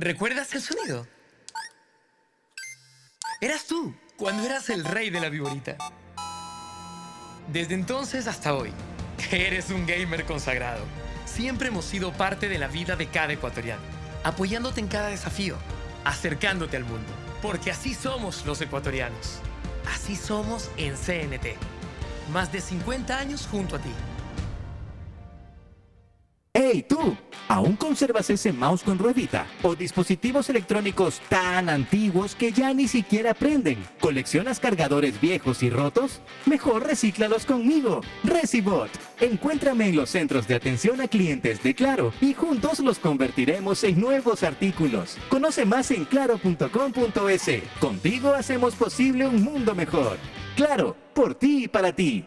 ¿Recuerdas el sonido? Eras tú, cuando eras el rey de la viborita. Desde entonces hasta hoy, eres un gamer consagrado. Siempre hemos sido parte de la vida de cada ecuatoriano, apoyándote en cada desafío, acercándote al mundo. Porque así somos los ecuatorianos. Así somos en CNT. Más de 50 años junto a ti. ¡Hey tú! ¿Aún conservas ese mouse con ruedita? ¿O dispositivos electrónicos tan antiguos que ya ni siquiera prenden? ¿Coleccionas cargadores viejos y rotos? Mejor recíclalos conmigo, Recibot. Encuéntrame en los centros de atención a clientes de Claro y juntos los convertiremos en nuevos artículos. Conoce más en claro.com.es. Contigo hacemos posible un mundo mejor. Claro, por ti y para ti.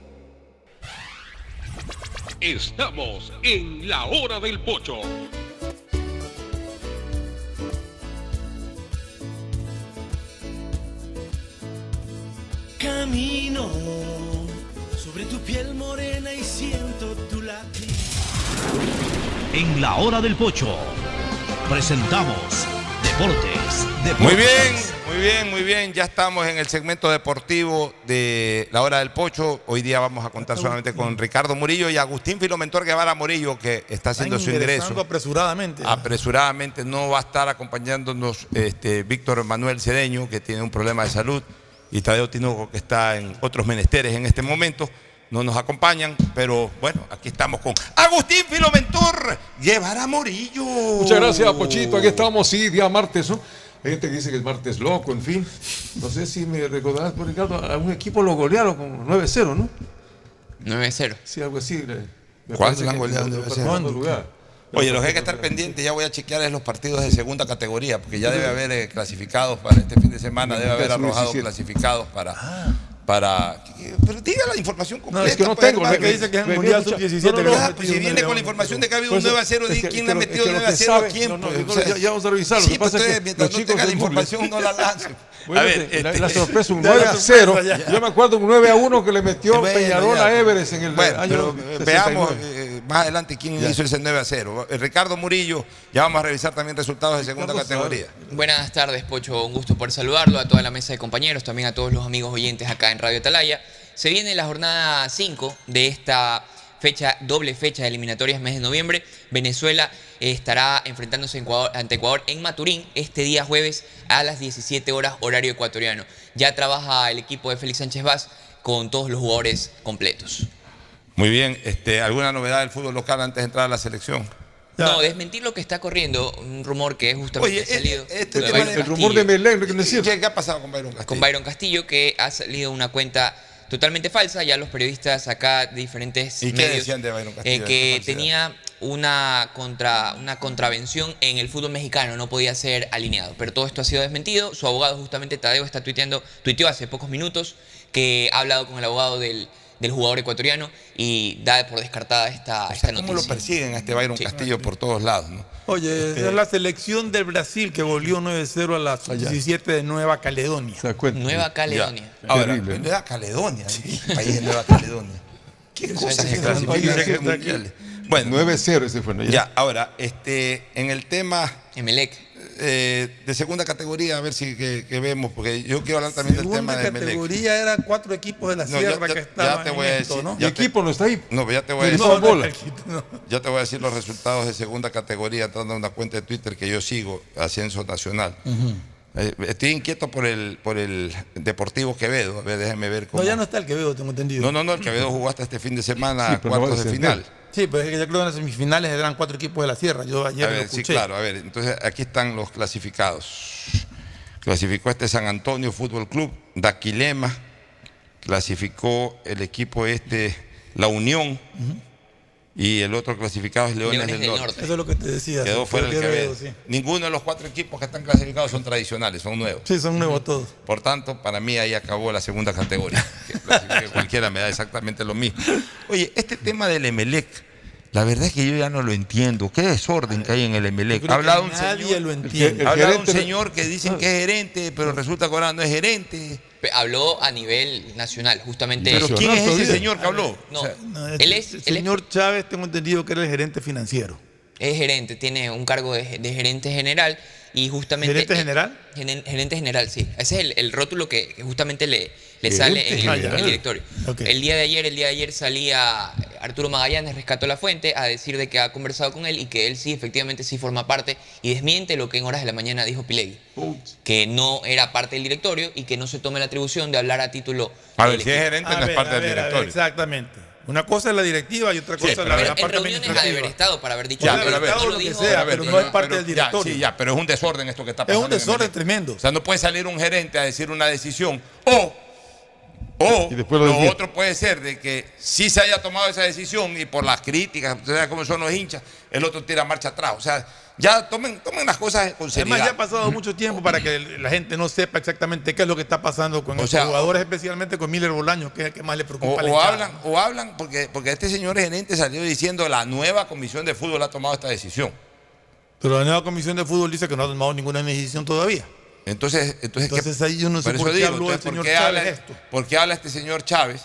Estamos en la hora del pocho. Camino sobre tu piel morena y siento tu latir. En la hora del pocho presentamos Deportes. Deportes. Muy bien, muy bien, muy bien. Ya estamos en el segmento deportivo de la hora del pocho. Hoy día vamos a contar solamente con Ricardo Murillo y Agustín Filomentor Guevara Murillo, que está haciendo su ingreso. apresuradamente. Apresuradamente no va a estar acompañándonos este, Víctor Manuel Cedeño, que tiene un problema de salud, y Tadeo Tinoco, que está en otros menesteres en este momento. No nos acompañan, pero bueno, aquí estamos con Agustín Filomentor Guevara Murillo. Muchas gracias, Pochito. Aquí estamos, sí, día martes, ¿no? Hay gente que dice que es martes loco, en fin. No sé si me recordarás, por Ricardo, a un equipo lo golearon con 9-0, ¿no? 9-0. Sí, algo así. le- me ¿Cuándo parece le han goleado lo- 9-0? segundo lugar. Oye, los que hay que estar pendientes, ya voy a chequear es los partidos de segunda categoría, porque ya debe haber eh, clasificados para este fin de semana, debe haber Sub-17. arrojado clasificados para. Para pero diga la información completa. No, es que no pues, tengo. hermano. me- me- me- me- No, no, no, Ya, pues, si viene con la información de que ha habido un Pues, 9 a 0, es di que- quién que le ha metido que lo 9 a que 0 a quién. no, no, pues, no, o sea, ya- ya vamos a revisarlo. Sí, que pues pasa es ustedes, que mientras los no chicos tengan la información, no la lancen. Bueno, A ver, la, este- la sorpresa, un Ya, 9 la a sorpresa, 0. ya. Yo me acuerdo un 9 a 1 que le metió Bueno, Peñarol a Everest en el Bueno, año eh, veamos 69. eh, más adelante quién Ya. hizo ese 9 a 0. Eh, Ricardo Murillo, ya vamos a revisar también resultados de segunda categoría. Buenas tardes, Pocho. Un gusto poder saludarlo a toda la mesa de compañeros, también a todos los amigos oyentes acá en Radio Atalaya. Se viene la jornada 5 de esta fecha, doble fecha de eliminatorias mes de noviembre. Venezuela eh, estará enfrentándose en Ecuador- ante Ecuador en Maturín este día jueves a las 17 horas horario ecuatoriano. Ya trabaja el equipo de Félix Sánchez Vaz con todos los jugadores completos. Muy bien, este, ¿alguna novedad del fútbol local antes de entrar a la selección? No, desmentir lo que está corriendo, un rumor que es justamente Oye, salido. este de tema Byron de- el Castillo. rumor de Melén, lo que. ¿Qué, qué ha pasado con Byron Castillo? con Byron Castillo, que ha salido una cuenta totalmente falsa. Ya los periodistas acá de diferentes ¿Y qué medios decían de Byron Castillo? eh, de que tenía una, contra, una contravención en el fútbol mexicano, no podía ser alineado. Pero todo esto ha sido desmentido. Su abogado, justamente Tadeo, está tuiteando, tuiteó hace pocos minutos que ha hablado con el abogado del, del jugador ecuatoriano y da por descartada esta, esta ¿Cómo noticia. lo persiguen a este Byron Castillo por todos lados? ¿no? Oye, Este- es la selección del Brasil que volvió 9-0 a la 17 de Nueva Caledonia. Nueva Caledonia. Ya. Ahora, Nueva Caledonia, ¿qué país de Nueva Caledonia? ¿Qué cosas que clasifican mundiales? Bueno, 9-0 ese fue, ¿no? Ya, ahora, este, en el tema Emelec. Eh, de segunda categoría, a ver si que, que vemos, porque yo quiero hablar también del tema Segunda de Melec. categoría eran cuatro equipos de la No, sierra ya- que estaban ya te en voy a esto, decir, ¿no? ya Mi te- equipo no está ahí. No, pero ya te voy a decir. bola. Ya te voy a decir los resultados de segunda categoría, entrando a una cuenta de Twitter que yo sigo, Ascenso Nacional. Eh, estoy inquieto por el, por el Deportivo Quevedo. A ver, déjeme ver cómo. No, ya no está el Quevedo, tengo entendido. No, no, no, el Quevedo jugó hasta este fin de semana Sí, cuartos de final. Sí, pero es que yo creo que en las semifinales eran cuatro equipos de la sierra. Yo ayer A lo ver, sí, escuché. claro, a ver, entonces aquí están los clasificados. Clasificó este San Antonio Fútbol Club, Daquilema, clasificó el equipo este, La Unión, y el otro clasificado es Leones, del, Norte. Eso es lo que te decía. Quedó fuera el Quevedo, sí. Ninguno de los cuatro equipos que están clasificados son tradicionales, son nuevos. Sí, son nuevos todos. Por tanto, para mí ahí acabó la segunda categoría. Que clasifique cualquiera me da exactamente lo mismo. Oye, este tema del Emelec, la verdad es que yo ya no lo entiendo. Qué desorden que hay en el Emelec. Yo creo Ha hablado que un nadie señor, lo entiende. ha hablado un señor que dicen que es gerente, pero resulta que ahora no es gerente. Habló a nivel nacional, justamente. Pero ¿quién es ese señor que habló? No, O sea, No, él es, el él es- señor Chávez, tengo entendido que era el gerente financiero. es gerente, tiene un cargo de, de gerente general y justamente... ¿Gerente general? gerente general, sí. Ese es el, el rótulo que, que justamente le, sale en el, en el general. directorio. El día de ayer, el día de ayer salía Arturo Magallanes, rescató la fuente a decir de que ha conversado con él y que él sí, efectivamente sí forma parte y desmiente lo que en horas de la mañana dijo Pilegui, que no era parte del directorio y que no se tome la atribución de hablar a título a ver, si es gerente no es parte a del ver, a ver, directorio. exactamente. Una cosa es la directiva y otra cosa es pero la, la En parte reuniones ha de haber administrativa. estado para haber dicho Ya, pero no lo que dijo, sea, a ver, pero no es parte del ya, directorio. sí, ya, pero es un desorden esto que está Es pasando. un en desorden tremendo. O sea, no puede salir un gerente a decir una decisión o, o Y después lo otro puede ser de que sí se haya tomado esa decisión y por las críticas, usted sabe cómo son los hinchas, el otro tira marcha atrás. O sea, ya tomen, tomen las cosas con seriedad. Además, ya ha pasado mucho tiempo para que la gente no sepa exactamente qué es lo que está pasando con O los sea, jugadores, especialmente con Miller Bolaños, que es el que más le preocupa O, a la o hablan, o hablan porque, porque este señor gerente salió diciendo la nueva comisión de fútbol ha tomado esta decisión. Pero la nueva comisión de fútbol dice que no ha tomado ninguna decisión todavía. Entonces, entonces, ¿qué- Entonces ahí yo no sé por por qué digo, habló el entonces, ¿por señor qué Chávez habla- esto? ¿Por qué habla este señor Chávez?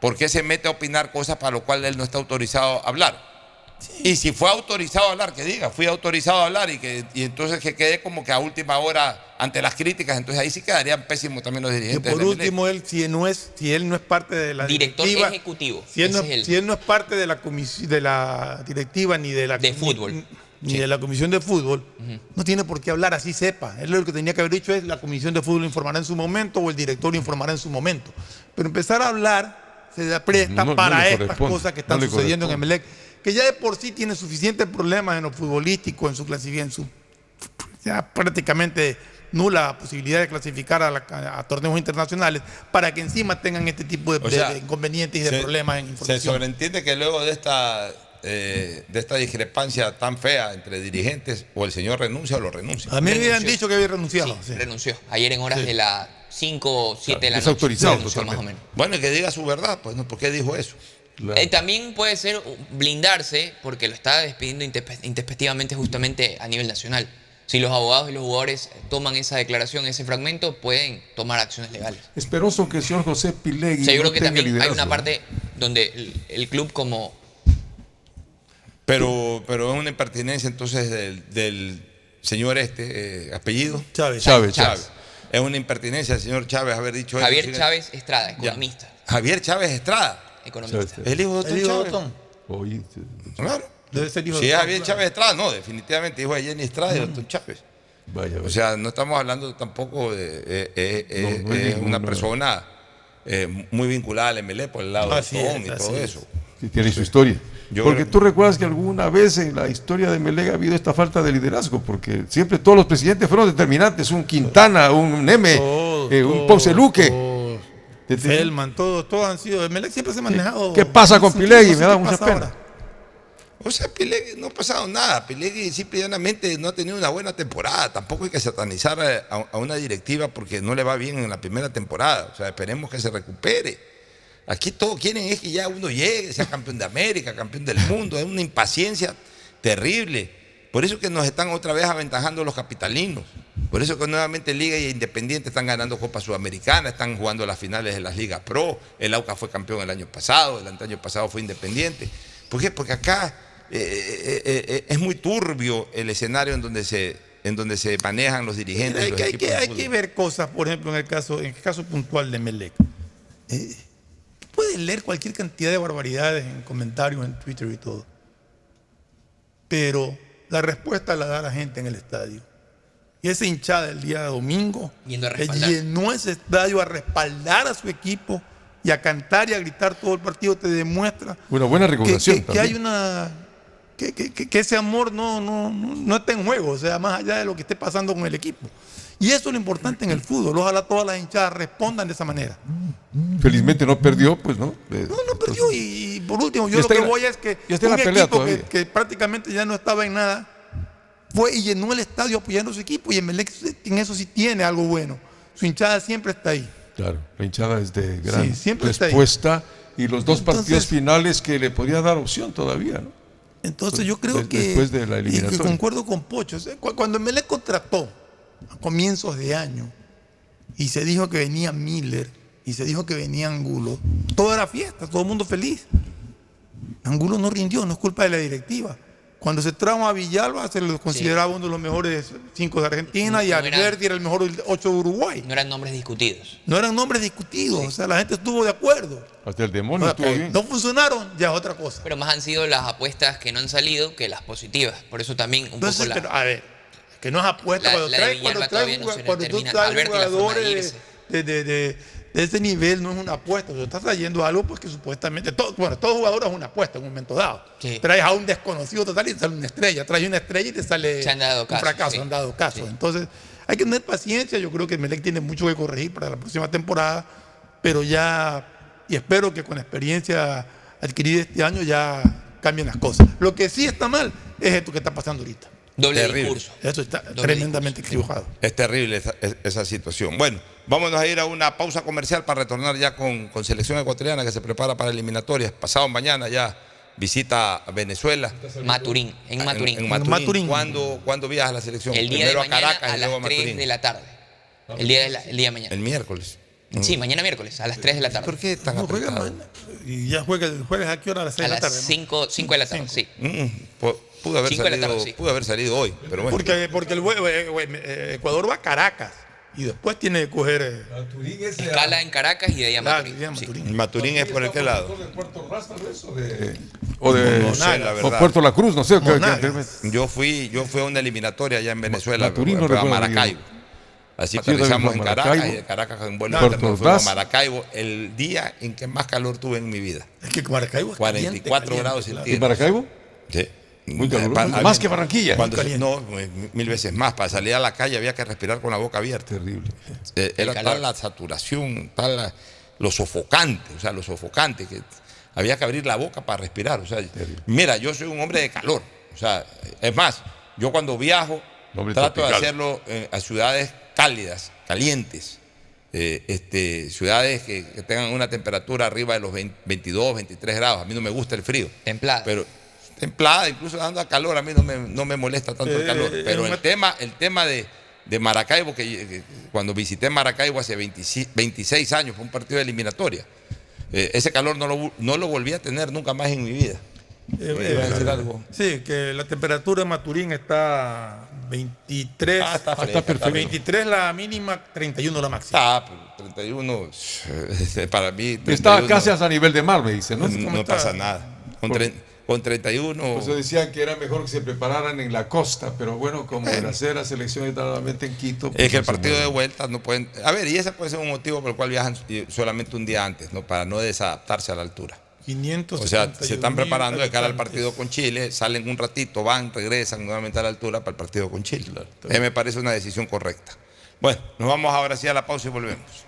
¿Por qué se mete a opinar cosas para lo cual él no está autorizado a hablar? Y si fue autorizado a hablar, que diga, fui autorizado a hablar y que y entonces que quede como que a última hora ante las críticas, entonces ahí sí quedarían pésimos también los dirigentes. por del Emelec. último, él, si no es, si él no es parte de la Director directiva, ejecutivo. si él, no, es el- si él no es parte de la comisión, de la directiva ni de la De fútbol. ni, ni de la comisión de fútbol, no tiene por qué hablar así sepa. Él lo que tenía que haber dicho es la comisión de fútbol informará en su momento o el directorio informará en su momento. Pero empezar a hablar se presta No, para estas cosas que están no sucediendo en. Emelec, que ya de por sí tiene suficientes problemas en lo futbolístico, en su clasificación, en su ya prácticamente nula posibilidad de clasificar a, la- a torneos internacionales para que encima tengan este tipo de, O sea, de inconvenientes y de se- problemas en Se información. sobreentiende que luego de esta, eh, de esta discrepancia tan fea entre dirigentes, o el señor renuncia o lo renuncia. A mí me habían dicho que había renunciado. Sí, sí. renunció. Ayer en horas Sí. de las 5 o 7 de la noche. Desautorizado renunció más o menos. Bueno, y que diga su verdad, pues, ¿no? ¿por qué dijo eso? Claro. Eh, también puede ser blindarse porque lo está despidiendo intempestivamente justamente a nivel nacional. Si los abogados y los jugadores toman esa declaración, ese fragmento, pueden tomar acciones legales. Esperoso que el señor José Pilegui. O sea, yo creo que tenga también hay una ¿no? parte donde el, el club como Pero, pero es una impertinencia entonces del, del señor este, eh, apellido. Chávez. Chávez, Chávez. Es una impertinencia el señor Chávez haber dicho eso. Javier. Chávez Estrada, economista. Javier Chávez Estrada. economista. El hijo de Otón El hijo de. Otón. Oye, Claro. Debe ser hijo Si de es Javier. Chávez Estrada, no, definitivamente hijo de Jenny Estrada y Don Chávez. Vaya, O sea, no estamos hablando tampoco de eh, eh, eh, No, no es ningún- una no. persona eh, muy vinculada al MLE por el lado Así de Tom es, y todo es. eso. Sí, tiene su historia. Yo porque creo- tú recuerdas que alguna vez en la historia de Melega ha habido esta falta de liderazgo, porque siempre todos los presidentes fueron determinantes, un Quintana, un Neme, Todos, eh, un todos, Ponce Luque. todos. Te- te- Feldman, todos, todos han sido. Melec siempre se ha manejado. ¿Qué pasa con Pilegui? Me da mucha pena. ahora. O sea, Pilegui no ha pasado nada. Pilegui simple y llanamente no ha tenido una buena temporada. Tampoco hay que satanizar a una directiva porque no le va bien en la primera temporada. O sea, esperemos que se recupere. Aquí todos quieren es que ya uno llegue, sea campeón de América, campeón del mundo. Es una impaciencia terrible. Por eso que nos están otra vez aventajando los capitalinos. Por eso que nuevamente Liga y Independiente están ganando Copa Sudamericana, están jugando las finales de las Ligas Pro. El AUCA fue campeón el año pasado, el año pasado fue Independiente. ¿Por qué? Porque acá eh, eh, eh, es muy turbio el escenario en donde se, en donde se manejan los dirigentes. Hay, los que, hay, que ver cosas, por ejemplo, en el caso, en el caso puntual de Melec. Puedes leer cualquier cantidad de barbaridades en comentarios, en Twitter y todo. Pero la respuesta la da la gente en el estadio. Y esa hinchada el día domingo Yendo a que llenó ese estadio a respaldar a su equipo y a cantar y a gritar todo el partido te demuestra Una buena que, hay una que, que- que- que ese amor no, no, no, no está en juego, o sea, más allá de lo que esté pasando con el equipo. Y eso es lo importante en el fútbol. Ojalá todas las hinchadas respondan de esa manera. Felizmente no perdió, pues no. Eh, No, no perdió. Y, y por último, yo lo que la- voy es que un la equipo que, que prácticamente ya no estaba en nada fue y llenó el estadio apoyando a su equipo. Y Emelec en eso sí tiene algo bueno. Su hinchada siempre está ahí. Claro, la hinchada es de gran Sí, siempre está ahí. respuesta y los dos Entonces- partidos finales que le podría dar opción todavía, ¿no? Entonces yo creo que... después de la y que concuerdo con Pocho. Cu- Cuando Melec contrató a comienzos de año y se dijo que venía Miller y se dijo que venía Angulo, todo era fiesta, todo el mundo feliz. Angulo no rindió, no es culpa de la directiva. Cuando se trajo a Villalba se lo consideraba uno de los mejores cinco de Argentina y No Alberti era el mejor ocho de Uruguay. No eran nombres discutidos. No eran nombres discutidos, o sea, la gente estuvo de acuerdo. Hasta el demonio Ahora, estuvo bien. no funcionaron, ya es otra cosa. Pero más han sido las apuestas que no han salido que las positivas. Por eso también un Entonces, poco la, pero, a ver, que no es apuesta La- cuando la cuando todavía no cuando tú traes jugadores de, de, de, de ese nivel no es una apuesta, tú estás trayendo algo pues que supuestamente todo, bueno, todo jugador es una apuesta en un momento dado. Sí. Traes a un desconocido total y te sale una estrella, traes una estrella y te sale un fracaso, sí. han dado casos. Entonces, hay que tener paciencia, yo creo que Melec tiene mucho que corregir para la próxima temporada, pero ya y espero que con la experiencia adquirida este año ya cambien las cosas. Lo que sí está mal es esto que está pasando ahorita. Doble Terrible. discurso. Eso está Doble tremendamente equivocado. Es terrible esa, es- esa situación. Bueno, vámonos a ir a una pausa comercial para retornar ya con, con selección ecuatoriana que se prepara para eliminatorias. Pasado mañana ya visita a Venezuela. Maturín, en Maturín. En, Maturín. ¿Cuándo, cuándo viaja la selección? El día de Primero a mañana Caracas a y luego a las 3 Maturín. de la tarde. El día de, la- el día de mañana. El miércoles. Sí, mañana miércoles, a las 3 de la tarde. ¿Por qué tan No, juega apretado? mañana. Y ya juega el jueves a qué hora a las 6 A de la las tarde. ¿no? 5, 5 de la tarde, sí. Mm, pu- pudo, haber Cinco de la salido, tarde, sí. pudo haber salido hoy, pero bueno. Porque, porque el eh, eh, eh, Ecuador va a Caracas y después tiene que coger. eh, Escala en Caracas y de ahí a claro, Maturín. ya sí. Maturín. Maturín es por el qué lado. ¿De Puerto vez? ¿O de, o de- No sé, la o verdad. Puerto La Cruz? No sé. ¿qué- Monagas. qué- Yo fui, yo fui a una eliminatoria allá en Venezuela, Maturín no fue a Maracaibo. Así aterrizamos fui en Caracas y de Caracas en Puerto interno fuimos a. Maracaibo el día en que más calor tuve en mi vida. Es que Maracaibo es 44 caliente, grados caliente, ¿En Maracaibo? Sí. Muy caluroso. Pa- Más que Barranquilla. Cuando- no, mil veces más. Para salir a la calle había que respirar con la boca abierta. Terrible. Eh, era calor. tal la saturación, tal la- lo sofocante, o sea, lo sofocante que había que abrir la boca para respirar. O sea, mira, yo soy un hombre de calor. O sea, es más, yo cuando viajo trato de hacerlo eh, a ciudades cálidas, calientes. eh, este, ciudades que, que tengan una temperatura arriba de los 20 22, 23 grados. A mí no me gusta el frío. Templada. Pero templada, incluso dando a calor, a mí no me, no me molesta tanto el Eh, calor. eh, Pero en el tema, el tema de, de Maracaibo, que, que cuando visité Maracaibo hace 26, 26 años, fue un partido de eliminatoria. eh, ese calor no lo, no lo volví a tener nunca más en mi vida. Eh, eh, decir algo. Sí, que la temperatura en Maturín está 23. Ah, está fresca, está perfecto. bien. 23 la mínima, 31 la máxima. Ah, pero 31, para mí. Está 31, casi hasta nivel de mar, me dice, ¿no? No, no está? pasa nada. Con, con 31. Pues decían que era mejor que se prepararan en la costa, pero bueno, como el hacer la selección está nuevamente en Quito. Es pues que el partido de vuelta no pueden. A ver, y ese puede ser un motivo por el cual viajan eh, solamente un día antes, ¿no? Para no desadaptarse a la altura. 500 O sea, se están preparando de cara al partido con Chile, salen un ratito, van, regresan nuevamente a la altura para el partido con Chile. Eh, me parece una decisión correcta. Bueno, nos vamos ahora sí a la pausa y volvemos.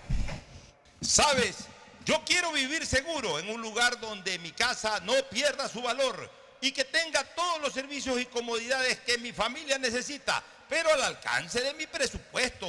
¿Sabes? Yo quiero vivir seguro en un lugar donde mi casa no pierda su valor y que tenga todos los servicios y comodidades que mi familia necesita, pero al alcance de mi presupuesto.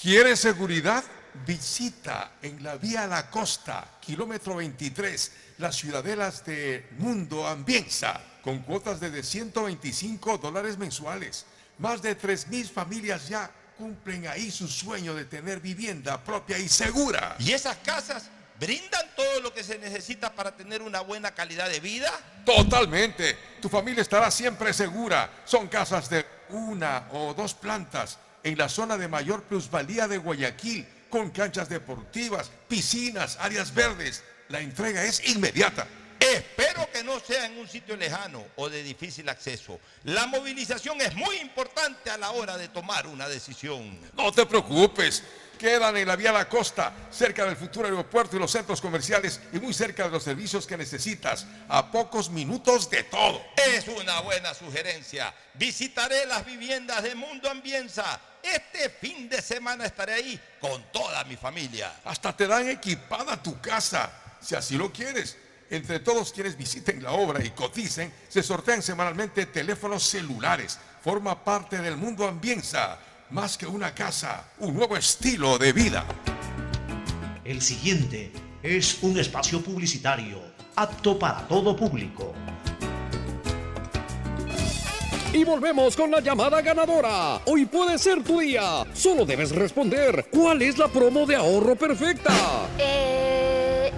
¿Quieres seguridad? Visita en la vía La Costa, kilómetro 23, las ciudadelas de Mundo Ambienza, con cuotas de 125 dólares mensuales. Más de 3.000 familias ya cumplen ahí su sueño de tener vivienda propia y segura. ¿Y esas casas brindan todo lo que se necesita para tener una buena calidad de vida? Totalmente. Tu familia estará siempre segura. Son casas de una o dos plantas en la zona de mayor plusvalía de Guayaquil, con canchas deportivas, piscinas, áreas verdes. La entrega es inmediata. Espero que no sea en un sitio lejano o de difícil acceso. La movilización es muy importante a la hora de tomar una decisión. No te preocupes. Quedan en la vía La Costa, cerca del futuro aeropuerto y los centros comerciales y muy cerca de los servicios que necesitas, a pocos minutos de todo. Es una buena sugerencia. Visitaré las viviendas de Mundo Ambienza. Este fin de semana estaré ahí con toda mi familia. Hasta te dan equipada tu casa, si así lo quieres. Entre todos quienes visiten la obra y coticen, se sortean semanalmente teléfonos celulares. Forma parte del mundo ambienza. Más que una casa, un nuevo estilo de vida. El siguiente es un espacio publicitario apto para todo público. Y volvemos con la llamada ganadora. Hoy puede ser tu día. Solo debes responder. ¿Cuál es la promo de ahorro perfecta? Eh,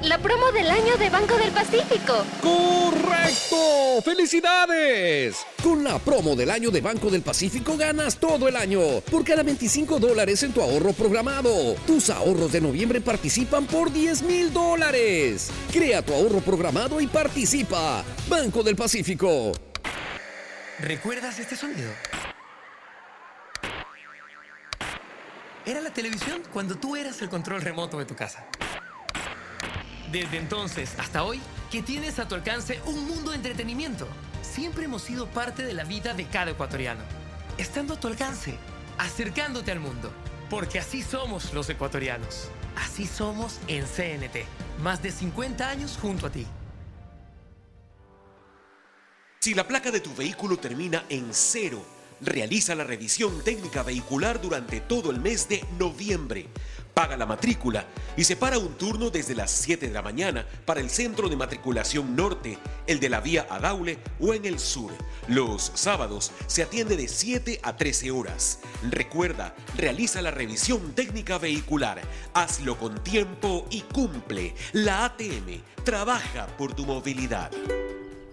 la promo del año de Banco del Pacífico. ¡Correcto! ¡Felicidades! Con la promo del año de Banco del Pacífico ganas todo el año. Por cada 25 dólares en tu ahorro programado. Tus ahorros de noviembre participan por 10 mil dólares. Crea tu ahorro programado y participa. Banco del Pacífico. ¿Recuerdas este sonido? Era la televisión cuando tú eras el control remoto de tu casa. Desde entonces hasta hoy, que tienes a tu alcance un mundo de entretenimiento. Siempre hemos sido parte de la vida de cada ecuatoriano. Estando a tu alcance, acercándote al mundo. Porque así somos los ecuatorianos. Así somos en CNT. Más de 50 años junto a ti. Si la placa de tu vehículo termina en cero, realiza la revisión técnica vehicular durante todo el mes de noviembre. Paga la matrícula y separa un turno desde las 7 de la mañana para el centro de matriculación norte, el de la vía Adaule o en el sur. Los sábados se atiende de 7 a 13 horas. Recuerda, realiza la revisión técnica vehicular. Hazlo con tiempo y cumple. La ATM trabaja por tu movilidad.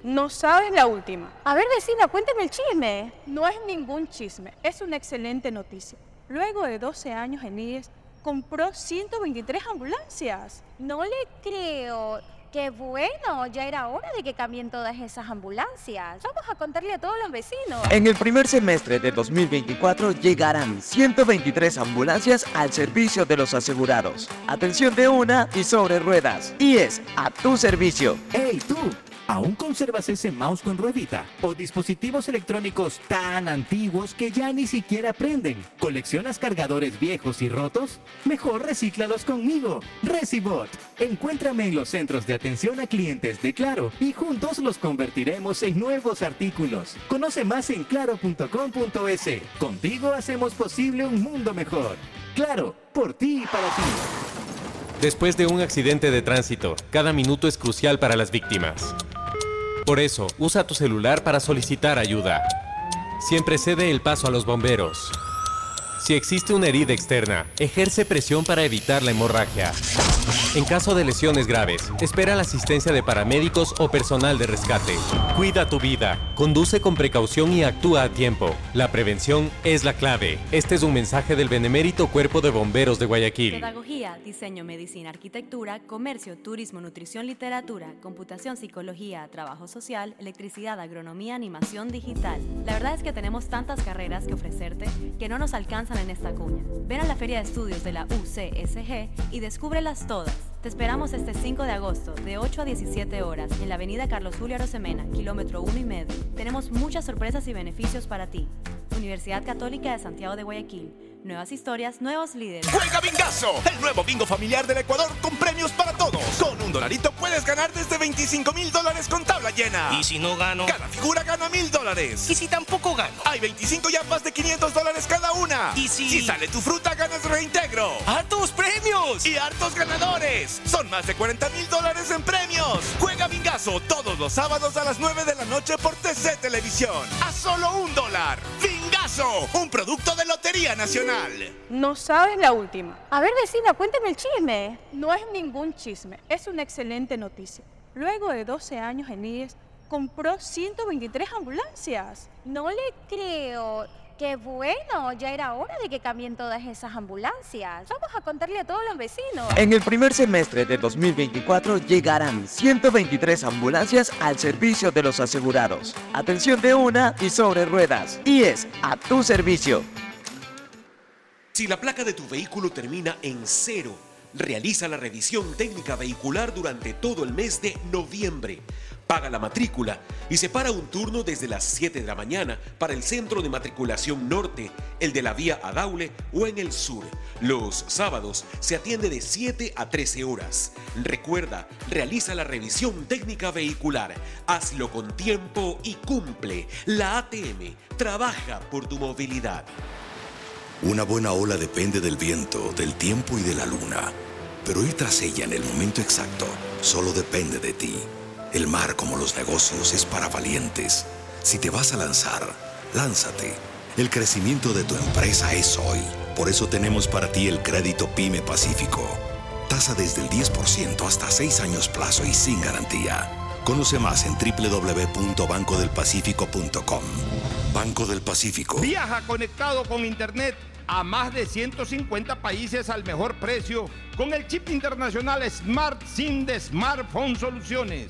No sabes la última. A ver, vecina, cuénteme el chisme. No es ningún chisme, es una excelente noticia. Luego de 12 años en IES, compró 123 ambulancias. No le creo. Qué bueno, ya era hora de que cambien todas esas ambulancias. Vamos a contarle a todos los vecinos. En el primer semestre de 2024 llegarán 123 ambulancias al servicio de los asegurados. Atención de una y sobre ruedas. Y es a tu servicio. ¡Hey tú! ¿Aún conservas ese mouse con ruedita? ¿O dispositivos electrónicos tan antiguos que ya ni siquiera prenden? ¿Coleccionas cargadores viejos y rotos? Mejor recíclalos conmigo, Recibot. Encuéntrame en los centros de atención a clientes de Claro y juntos los convertiremos en nuevos artículos. Conoce más en claro.com.es. Contigo hacemos posible un mundo mejor. Claro, por ti y para ti. Después de un accidente de tránsito, cada minuto es crucial para las víctimas. Por eso, usa tu celular para solicitar ayuda. Siempre cede el paso a los bomberos. Si existe una herida externa, ejerce presión para evitar la hemorragia. En caso de lesiones graves, espera la asistencia de paramédicos o personal de rescate. Cuida tu vida, conduce con precaución y actúa a tiempo. La prevención es la clave. Este es un mensaje del Benemérito Cuerpo de Bomberos de Guayaquil. Pedagogía, diseño, medicina, arquitectura, comercio, turismo, nutrición, literatura, computación, psicología, trabajo social, electricidad, agronomía, animación digital. La verdad es que tenemos tantas carreras que ofrecerte que no nos alcanzan en esta cuña. Ven a la Feria de Estudios de la UCSG y descúbrelas todas. Te esperamos este 5 de agosto, de 8 a 17 horas, en la avenida Carlos Julio Arosemena, kilómetro 1 y medio. Tenemos muchas sorpresas y beneficios para ti. Universidad Católica de Santiago de Guayaquil. Nuevas historias, nuevos líderes. Juega Bingazo, el nuevo bingo familiar del Ecuador con premios para todos. Con un dolarito puedes ganar desde 25 mil dólares con tabla llena. ¿Y si no gano? Cada figura gana mil dólares. ¿Y si tampoco gano? Hay 25 yapas de 500 dólares cada una. ¿Y si... Si sale tu fruta, ganas reintegro. ¡Hartos premios! Y hartos ganadores. Son más de 40 mil dólares en premios. Juega Bingazo todos los sábados a las 9 de la noche por TC Televisión. A solo un dólar. Bingazo, un producto de Lotería Nacional. No sabes la última. A ver, vecina, cuéntame el chisme. No es ningún chisme, es una excelente noticia. Luego de 12 años en IES, compró 123 ambulancias. No le creo. Qué bueno, ya era hora de que cambien todas esas ambulancias. Vamos a contarle a todos los vecinos. En el primer semestre de 2024 llegarán 123 ambulancias al servicio de los asegurados. Atención de una y sobre ruedas. Y es a tu servicio. Si la placa de tu vehículo termina en cero, realiza la revisión técnica vehicular durante todo el mes de noviembre. Paga la matrícula y separa un turno desde las 7 de la mañana para el centro de matriculación norte, el de la vía Adaule o en el sur. Los sábados se atiende de 7 a 13 horas. Recuerda, realiza la revisión técnica vehicular. Hazlo con tiempo y cumple. La ATM trabaja por tu movilidad. Una buena ola depende del viento, del tiempo y de la luna. Pero ir tras ella en el momento exacto solo depende de ti. El mar, como los negocios, es para valientes. Si te vas a lanzar, lánzate. El crecimiento de tu empresa es hoy. Por eso tenemos para ti el crédito PYME Pacífico. Tasa desde el 10% hasta 6 años plazo y sin garantía. Conoce más en www.bancodelpacifico.com. Banco del Pacífico. Viaja conectado con Internet a más de 150 países al mejor precio con el chip internacional Smart SIM de Smartphone Soluciones.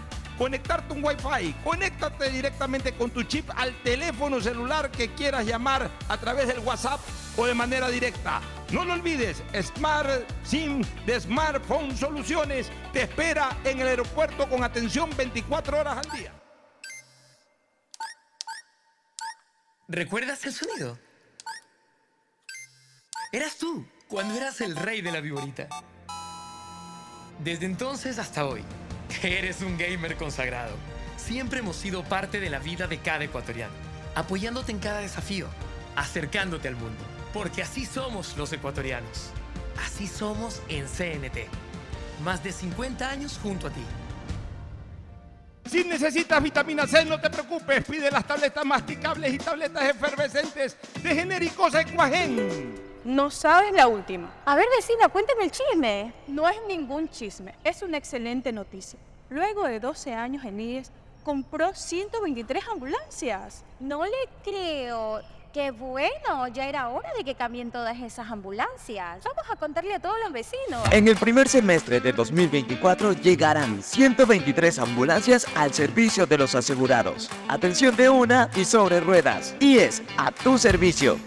conectarte un Wi-Fi. Conéctate directamente con tu chip al teléfono celular que quieras llamar a través del WhatsApp o de manera directa. No lo olvides, Smart SIM de Smartphone Soluciones te espera en el aeropuerto con atención 24 horas al día. ¿Recuerdas el sonido? Eras tú, cuando eras el rey de la viborita. Desde entonces hasta hoy, eres un gamer consagrado. Siempre hemos sido parte de la vida de cada ecuatoriano, apoyándote en cada desafío, acercándote al mundo. Porque así somos los ecuatorianos. Así somos en CNT. Más de 50 años junto a ti. Si necesitas vitamina C, no te preocupes. Pide las tabletas masticables y tabletas efervescentes de genéricos Equagen. No sabes la última. A ver, vecina, cuéntame el chisme. No es ningún chisme, es una excelente noticia. Luego de 12 años en IES, compró 123 ambulancias. No le creo. Qué bueno, ya era hora de que cambien todas esas ambulancias. Vamos a contarle a todos los vecinos. En el primer semestre de 2024 llegarán 123 ambulancias al servicio de los asegurados. Atención de una y sobre ruedas. Y es a tu servicio.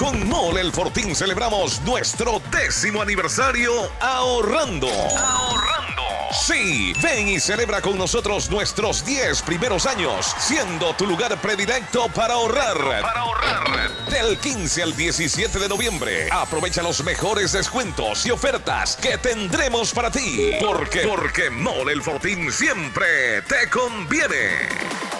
Con Mole El Fortín celebramos nuestro décimo aniversario ahorrando. Ahorrando. Sí, ven y celebra con nosotros nuestros 10 primeros años, siendo tu lugar predilecto para ahorrar. Para ahorrar. Del 15 al 17 de noviembre, aprovecha los mejores descuentos y ofertas que tendremos para ti. Porque, porque Mole El Fortín siempre te conviene.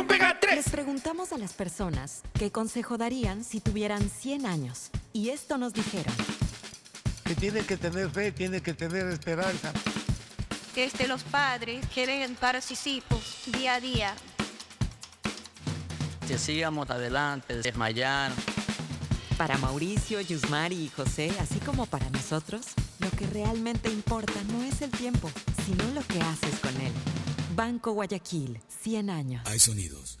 3. Les preguntamos a las personas qué consejo darían si tuvieran 100 años. Y esto nos dijeron. Que tiene que tener fe, tiene que tener esperanza. que este, los padres quieren para sus hijos día a día. Que sigamos adelante, desmayar. Para Mauricio, Yusmari y José, así como para nosotros, lo que realmente importa no es el tiempo, sino lo que haces con él. Banco Guayaquil, 100 años. Hay sonidos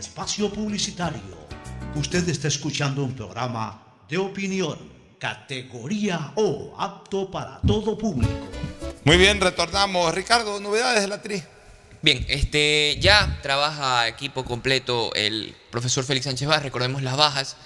espacio publicitario. Usted está escuchando un programa de opinión, categoría O, apto para todo público. Muy bien, retornamos. Ricardo, novedades de la tri. Bien, este, ya trabaja equipo completo el profesor Félix Sánchez Vaz, recordemos las bajas.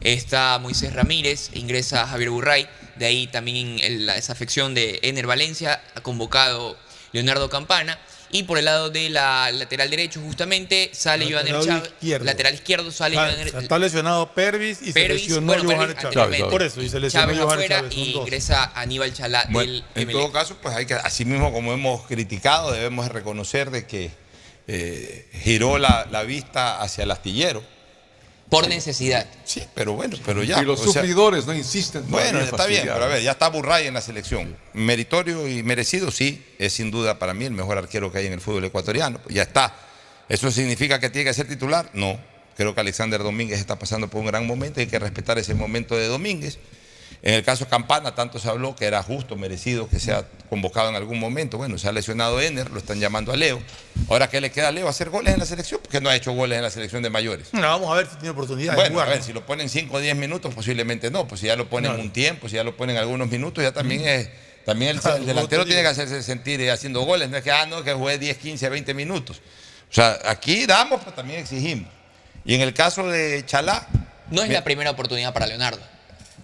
Está Moisés Ramírez, ingresa Javier Burray, de ahí también la desafección de Ener Valencia, ha convocado Leonardo Campana. Y por el lado de la lateral derecho, justamente, sale Joan Lateral Chávez. izquierdo. Lateral izquierdo sale Joan está lesionado Pervis y se Pervis, lesionó bueno, Pervis Chávez. Por eso, y se lesionó Chávez afuera Chávez. y ingresa Aníbal Chalá Bueno, del en todo caso, pues hay que, así mismo como hemos criticado, debemos reconocer de que eh, giró la, la vista hacia el astillero. Por necesidad. Sí, pero bueno, pero ya. Y los o sea, sufridores no insisten. Bueno, está bien, pero a ver, ya está Burray en la selección. Meritorio y merecido, sí, es sin duda para mí el mejor arquero que hay en el fútbol ecuatoriano. Ya está. ¿Eso significa que tiene que ser titular? No. Creo que Alexander Domínguez está pasando por un gran momento y hay que respetar ese momento de Domínguez. En el caso Campana, tanto se habló que era justo, merecido que sea convocado en algún momento. Bueno, se ha lesionado Ener, lo están llamando a Leo. Ahora, ¿qué le queda a Leo? ¿Hacer goles en la selección? Porque no ha hecho goles en la selección de mayores. No, vamos a ver si tiene oportunidad de Bueno, jugar. a ver, si lo ponen 5 o 10 minutos, posiblemente no. Pues si ya lo ponen Claro. un tiempo, si ya lo ponen algunos minutos, ya también es. También el, Claro, el delantero tiene que hacerse sentir eh, haciendo goles. No es que, ah, no, que juegue 10, 15, 20 minutos. O sea, aquí damos, pero también exigimos. Y en el caso de Chalá. No es mira, la primera oportunidad para Leonardo.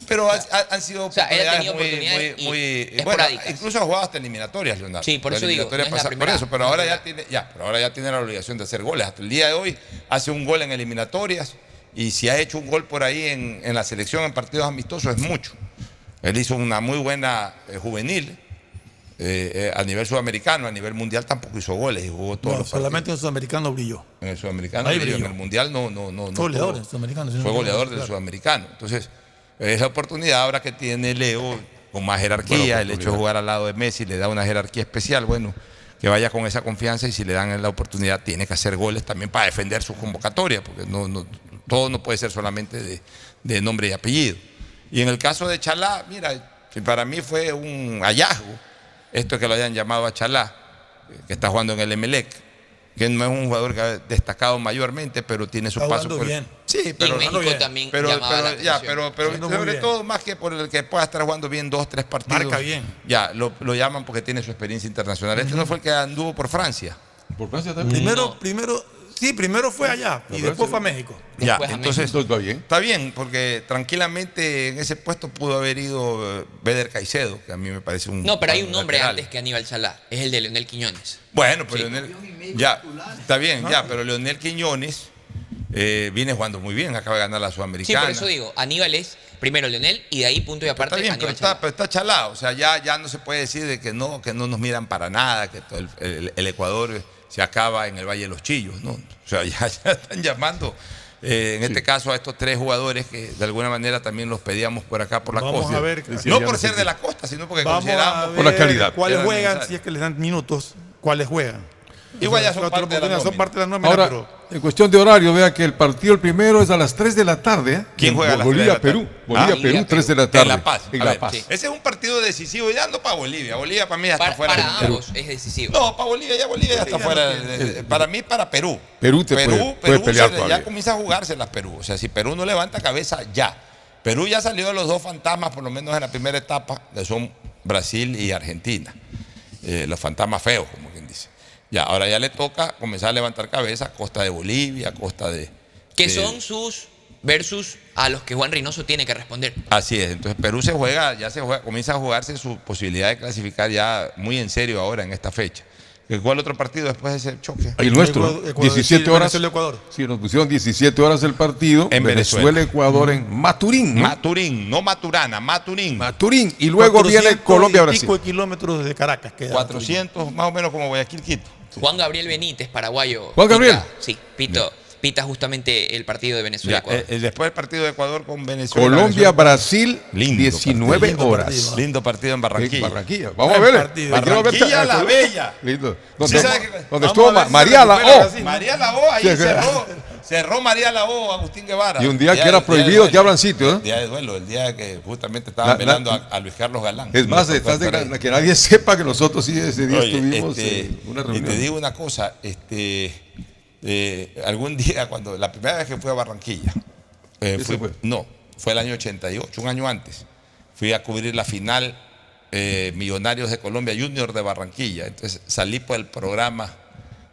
Pero ha- ha- han sido sea, él ha tenido oportunidades muy, oportunidades muy, muy- bueno, incluso ha jugado hasta eliminatorias, Leonardo. Sí, por La eso digo, no es la por eso, pero ahora ya tiene, ya, pero ahora ya tiene la obligación de hacer goles. Hasta el día de hoy hace un gol en eliminatorias y si ha hecho un gol por ahí en, en la selección en partidos amistosos es mucho. Él hizo una muy buena eh, juvenil eh, eh, a nivel sudamericano, a nivel mundial tampoco hizo goles y jugó todos No, los solamente en Sudamericano brilló. en el sudamericano, Ahí brilló, en el mundial no, no, no. no Fue goleador tuvo- del sudamericano, si no Fue goleador del claro. sudamericano. Entonces, es la oportunidad ahora que tiene Leo con más jerarquía, el hecho de jugar al lado de Messi le da una jerarquía especial. Bueno, que vaya con esa confianza y si le dan la oportunidad tiene que hacer goles también para defender su convocatoria, porque no, no- todo no puede ser solamente de, de nombre y apellido. Y en el caso de Chalá, mira, para mí fue un hallazgo esto que lo hayan llamado a Chalá, que está jugando en el Emelec, que no es un jugador que ha destacado mayormente, pero tiene su Está paso jugando por bien. Sí, pero y en México también pero, pero- la ya, atención. pero, sobre bien. todo más que por el que pueda estar jugando bien dos, tres partidos. Marca bien. Ya, lo, lo llaman porque tiene su experiencia internacional. Este no fue el que anduvo por Francia. Por Francia también. Primero, primero, sí, primero fue allá y Pero después fue a México. Ya, Después a entonces va bien. está bien, porque tranquilamente en ese puesto pudo haber ido eh, Beder Caicedo, que a mí me parece un. No, pero hay un nombre lateral. antes que Aníbal Chalá. Es el de Leonel Quiñones. Bueno, pero Sí. Leonel. Ya, está bien, ya, pero Leonel Quiñones eh, viene jugando muy bien, acaba de ganar la Sí, Sudamericana. por eso digo, Aníbal es primero Leonel y de ahí punto y aparte Está bien, pero Aníbal está, pero está chalado. O sea, ya, ya no se puede decir de que no, que no nos miran para nada, que todo el, el- el Ecuador se acaba en el Valle de los Chillos. ¿no? O sea, ya, ya están llamando, eh, en este caso, a estos tres jugadores que de alguna manera también los pedíamos por acá, por la Vamos costa. a ver. no por ser de la costa, sino porque Vamos consideramos a ver que cuáles juegan, si es que les dan minutos, cuáles juegan. Igual ya son parte de la son nómina. parte de la nómina, Ahora, pero en cuestión de horario, vea que el partido, el primero, es a las 3 de la tarde. ¿eh? ¿Quién juega a las Bolivia, tres de la Perú. tarde? Bolivia, Ah, Perú, 3 de la tarde. En La Paz. En La ver, Paz. sí. Ese es un partido decisivo, ya no para Bolivia. Bolivia para mí ya está Para, fuera para ambos es decisivo. No, para Bolivia ya Bolivia ya está fuera. de- de- para mí, para Perú. Perú te Perú, puede- puede Perú pelear se ya comienza a jugarse las Perú. O sea, si Perú no levanta cabeza, ya. Perú ya salió de los dos fantasmas, por lo menos en la primera etapa, que son Brasil y Argentina. Eh, los fantasmas feos, como. Ya, ahora ya le toca comenzar a levantar cabeza a costa de Bolivia, a costa de. Que de- son sus versus a los que Juan Reynoso tiene que responder. Así es, entonces Perú se juega, ya se juega, comienza a jugarse su posibilidad de clasificar ya muy en serio ahora en esta fecha. ¿Cuál otro partido después de ese choque? El nuestro, 17 horas. Ecuador. Sí, nos pusieron 17 horas el partido. En Venezuela. Venezuela, Ecuador en Maturín. ¿no? Maturín, no Maturana, Maturín. Maturín. Y luego viene 400 Colombia, y Brasil. pico de kilómetros de Caracas. queda. 400, más o menos como Guayaquil, Quito. Juan Gabriel Benítez, paraguayo. Juan Gabriel. Pita- sí, Pito, pita justamente el partido de Ya, Venezuela-Ecuador. eh, eh, después del partido de Ecuador con Venezuela. Colombia, Venezuela- Brasil, Lindo 19 partido. horas. Lindo partido en Barranquilla. Barranquilla. Vamos a ver. Barranquilla la Bella. Lindo. Vamos estuvo si María la O. María la O, ahí Sí, cerró. Cerró María la O, Agustín Guevara. Y un día que era prohibido que abran sitio, ¿eh? Día de duelo, el día que justamente estaban la- velando a, a Luis Carlos Galán. Es más, estás de- que nadie sepa que nosotros sí ese día Oye, estuvimos este, en una Y reunión. te digo una cosa, este, eh, algún día cuando, la primera vez que fui a Barranquilla, eh, ¿Ese fui- fue? no, fue el año 88, un año antes, fui a cubrir la final eh, Millonarios de Colombia Junior de Barranquilla, entonces salí por el programa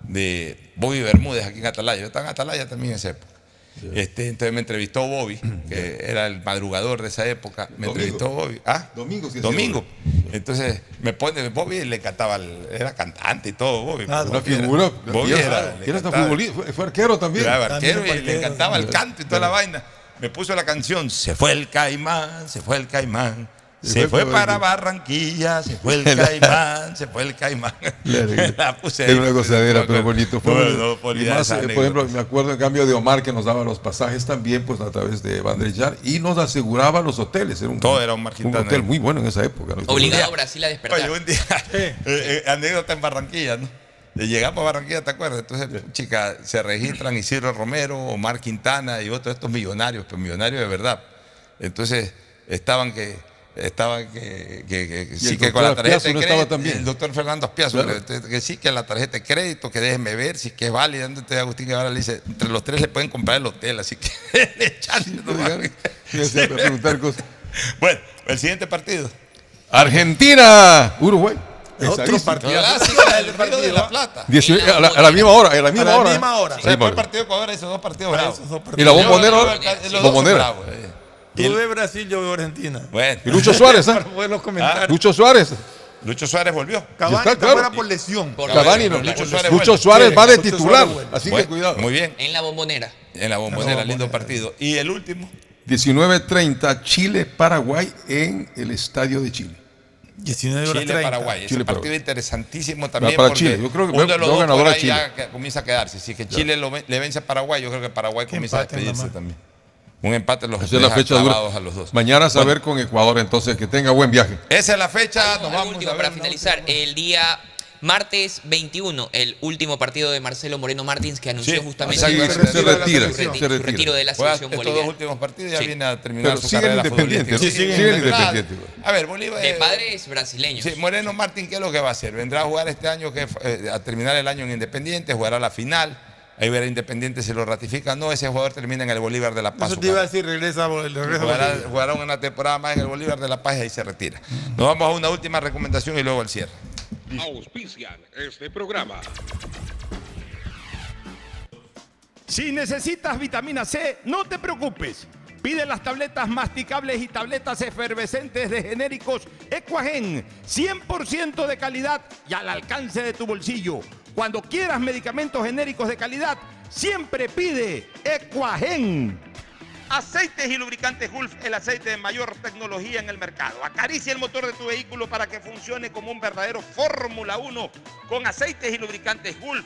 de Bobby Bermúdez aquí en Atalaya, yo estaba en Atalaya también en esa época. Este, entonces me entrevistó Bobby, que era el madrugador de esa época. Me Domingo. entrevistó Bobby. ¿Ah? Domingo, sí, Domingo. Entonces me pone, Bobby le encantaba, el- era cantante y todo, Bobby. Ah, una era- figura. Bobby era- futbolista, fue, arquero también. Era arquero y le encantaba el canto y toda la vaina. Me puso la canción, se fue el caimán, se fue el caimán. Se fue fue para Barranquilla, se fue el caimán, se fue el caimán. La puse ahí. Era una gozadera, pero bonito. Fue No, muy- no, por y más, eh, ejemplo, me acuerdo en cambio de Omar que nos daba los pasajes también, pues a través de Bandrellar y nos aseguraba los hoteles. Era un, Todo era un Quintana. hotel muy bueno en esa época. ¿no? Obligado a Brasil a despertar. Oye, un día, eh, eh, anécdota en Barranquilla, ¿no? Llegamos a Barranquilla, ¿te acuerdas? Entonces, chica, se registran Isidro Romero, Omar Quintana y otros de estos millonarios, pero millonarios de verdad. Entonces, estaban que, estaban que, que- que- Y sí el que con la tarjeta de no estaba crédito, también. el doctor Fernando Aspiazo, Claro. que, que sí que la tarjeta de crédito, que déjeme ver si que es válida. Entonces Agustín Guevara le dice, entre los tres le pueden comprar el hotel, así que echarle nomás. Sí, sí, a preguntar cosas. Bueno, el siguiente partido. Argentina, Uruguay. Otro partido. Del Río de la Plata. A, la, a la misma hora, a la misma la hora. misma hora. O sea, el partido de Ecuador hizo dos partidos bravos. esos dos Y partidos. la bombonera ahora. Los dos son Bombonera. bravos, eh. Y Tú el- ves Brasil, yo veo Argentina. Bueno. Y Lucho Suárez, ¿eh? Comentarios. Lucho Suárez. Lucho Suárez volvió. Cavani está, está, claro. fuera por lesión. Por Cavani, no. Lucho Lucho Suárez Suárez, bueno. va de Lucho titular. Suárez bueno. Así que cuidado. Muy bien. En la bombonera. En la bombonera, lindo partido. Y el último. 19.30, Chile-Paraguay en el Estadio de Chile. 19 horas 30. Chile-Paraguay. Ese Chile, partido Paraguay. interesantísimo también. para porque Chile. Yo creo que uno de los dos ganador por ahí Chile. ya comienza a quedarse. Si que Chile lo le vence a Paraguay, yo creo que Paraguay comienza a despedirse también. Un empate los Esa es la fecha a los dos. Mañana a saber Bueno, con Ecuador, entonces que tenga buen viaje. esa es la fecha. Algo- Nos algo vamos último a ver para finalizar. El día martes 21, el último partido de Marcelo Moreno Martins que anunció Sí, justamente se se retira, retira se selección. su retira. retiro de la selección estos dos boliviana. últimos partidos ya Sí. viene a terminar Pero su sigue carrera independiente. Sí, sigue Claro. independiente. A ver, Bolívar. De eh, padres brasileños. Sí, Moreno Martín, ¿qué es lo que va a hacer? Vendrá a jugar este año, que, eh, a terminar el año en Independiente, jugará la final. Ahí verá Independiente si lo ratifica. No, ese jugador termina en el Bolívar de La Paz. Eso te iba a decir, regresa, regresa a Jugará, jugará una temporada más en el Bolívar de La Paz y ahí se retira. Nos vamos a una última recomendación y luego al cierre. Auspician este programa. Si necesitas vitamina C, no te preocupes. Pide las tabletas masticables y tabletas efervescentes de genéricos Equagen, 100% de calidad y al alcance de tu bolsillo. Cuando quieras medicamentos genéricos de calidad, siempre pide Ecuagen. Aceites y lubricantes Gulf, el aceite de mayor tecnología en el mercado. Acaricia el motor de tu vehículo para que funcione como un verdadero Fórmula 1 con aceites y lubricantes Gulf.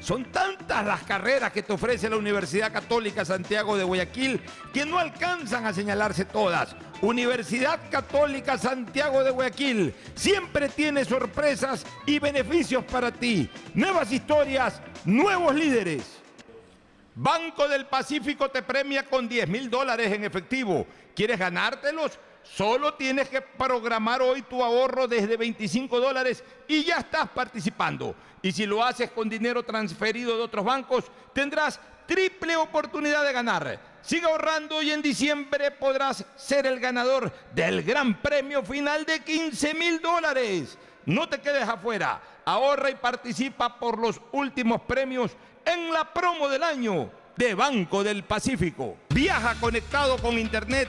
Son tantas las carreras que te ofrece la Universidad Católica Santiago de Guayaquil que no alcanzan a señalarse todas. Universidad Católica Santiago de Guayaquil siempre tiene sorpresas y beneficios para ti. Nuevas historias, nuevos líderes. Banco del Pacífico te premia con 10 mil dólares en efectivo. ¿Quieres ganártelos? Solo tienes que programar hoy tu ahorro desde 25 dólares y ya estás participando. Y si lo haces con dinero transferido de otros bancos, tendrás triple oportunidad de ganar. Sigue ahorrando y en diciembre podrás ser el ganador del gran premio final de 15 mil dólares. No te quedes afuera. Ahorra y participa por los últimos premios en la promo del año de Banco del Pacífico. Viaja conectado con Internet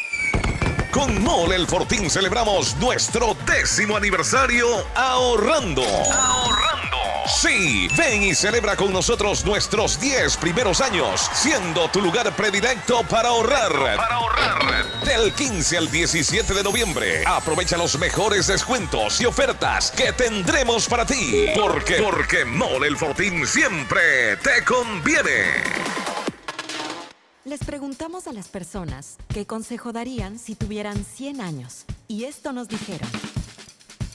Con Mole El Fortín celebramos nuestro décimo aniversario ahorrando. Ahorrando. Sí, ven y celebra con nosotros nuestros 10 primeros años, siendo tu lugar predilecto para ahorrar. Para ahorrar. Del 15 al 17 de noviembre, aprovecha los mejores descuentos y ofertas que tendremos para ti. Porque, porque Mole El Fortín siempre te conviene. Les preguntamos a las personas qué consejo darían si tuvieran 100 años. Y esto nos dijeron.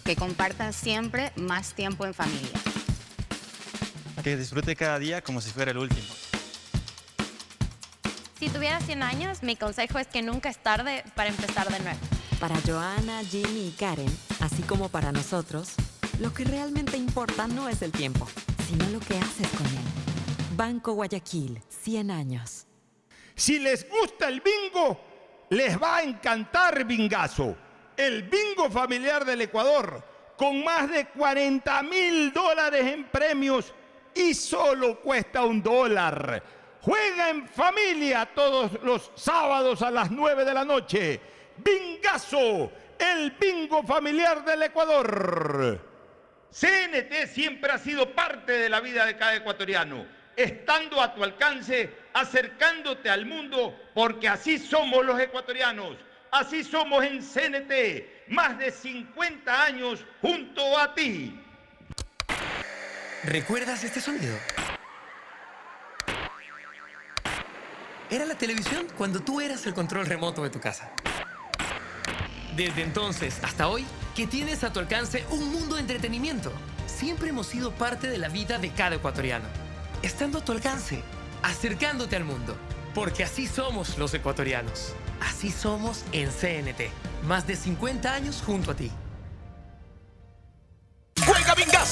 Que compartan siempre más tiempo en familia. Que disfrute cada día como si fuera el último. Si tuviera 100 años, mi consejo es que nunca es tarde para empezar de nuevo. Para Joana, Jimmy y Karen, así como para nosotros, lo que realmente importa no es el tiempo, sino lo que haces con él. Banco Guayaquil, 100 años. Si les gusta el bingo, les va a encantar Bingazo, el bingo familiar del Ecuador, con más de 40 mil dólares en premios y solo cuesta un dólar. Juega en familia todos los sábados a las 9 de la noche. Bingazo, el bingo familiar del Ecuador. CNT siempre ha sido parte de la vida de cada ecuatoriano, estando a tu alcance, acercándote al mundo, porque así somos los ecuatorianos, así somos en CNT, más de 50 años junto a ti. ¿Recuerdas este sonido? Era la televisión cuando tú eras el control remoto de tu casa. Desde entonces hasta hoy, que tienes a tu alcance un mundo de entretenimiento. Siempre hemos sido parte de la vida de cada ecuatoriano. Estando a tu alcance, acercándote al mundo. Porque así somos los ecuatorianos. Así somos en CNT. Más de 50 años junto a ti.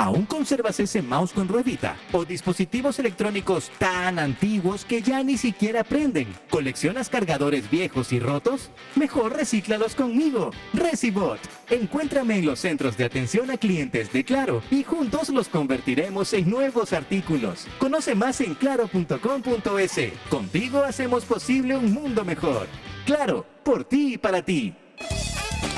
¿Aún conservas ese mouse con ruedita? ¿O dispositivos electrónicos tan antiguos que ya ni siquiera prenden? ¿Coleccionas cargadores viejos y rotos? Mejor recíclalos conmigo, Recibot. Encuéntrame en los centros de atención a clientes de Claro y juntos los convertiremos en nuevos artículos. Conoce más en claro.com.es. Contigo hacemos posible un mundo mejor. Claro, por ti y para ti.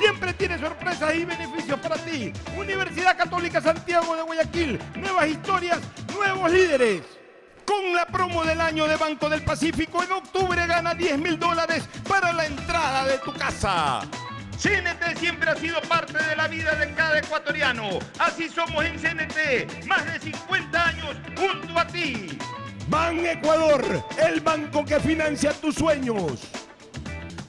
Siempre tiene sorpresas y beneficios para ti. Universidad Católica Santiago de Guayaquil. Nuevas historias, nuevos líderes. Con la promo del año de Banco del Pacífico, en octubre gana 10 mil dólares para la entrada de tu casa. CNT siempre ha sido parte de la vida de cada ecuatoriano. Así somos en CNT, más de 50 años junto a ti. Ban Ecuador, el banco que financia tus sueños.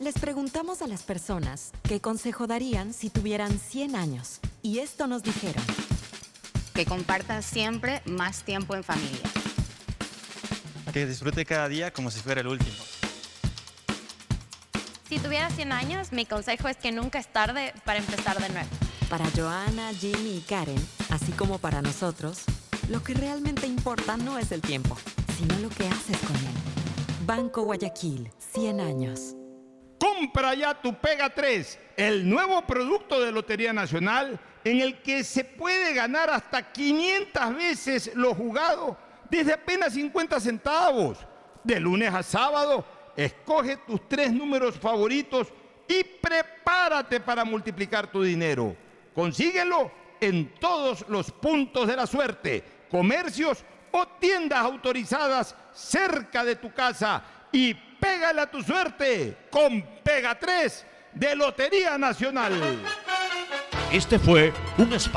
Les preguntamos a las personas qué consejo darían si tuvieran 100 años. Y esto nos dijeron. Que compartan siempre más tiempo en familia. Que disfrute cada día como si fuera el último. Si tuviera 100 años, mi consejo es que nunca es tarde para empezar de nuevo. Para Joana, Jimmy y Karen, así como para nosotros, lo que realmente importa no es el tiempo, sino lo que haces con él. Banco Guayaquil, 100 años. Compra ya tu Pega 3, el nuevo producto de Lotería Nacional en el que se puede ganar hasta 500 veces lo jugado desde apenas 50 centavos. De lunes a sábado, escoge tus tres números favoritos y prepárate para multiplicar tu dinero. Consíguelo en todos los puntos de la suerte, comercios o tiendas autorizadas cerca de tu casa y pégale a tu suerte con Pega 3 de Lotería Nacional. Este fue un espacio.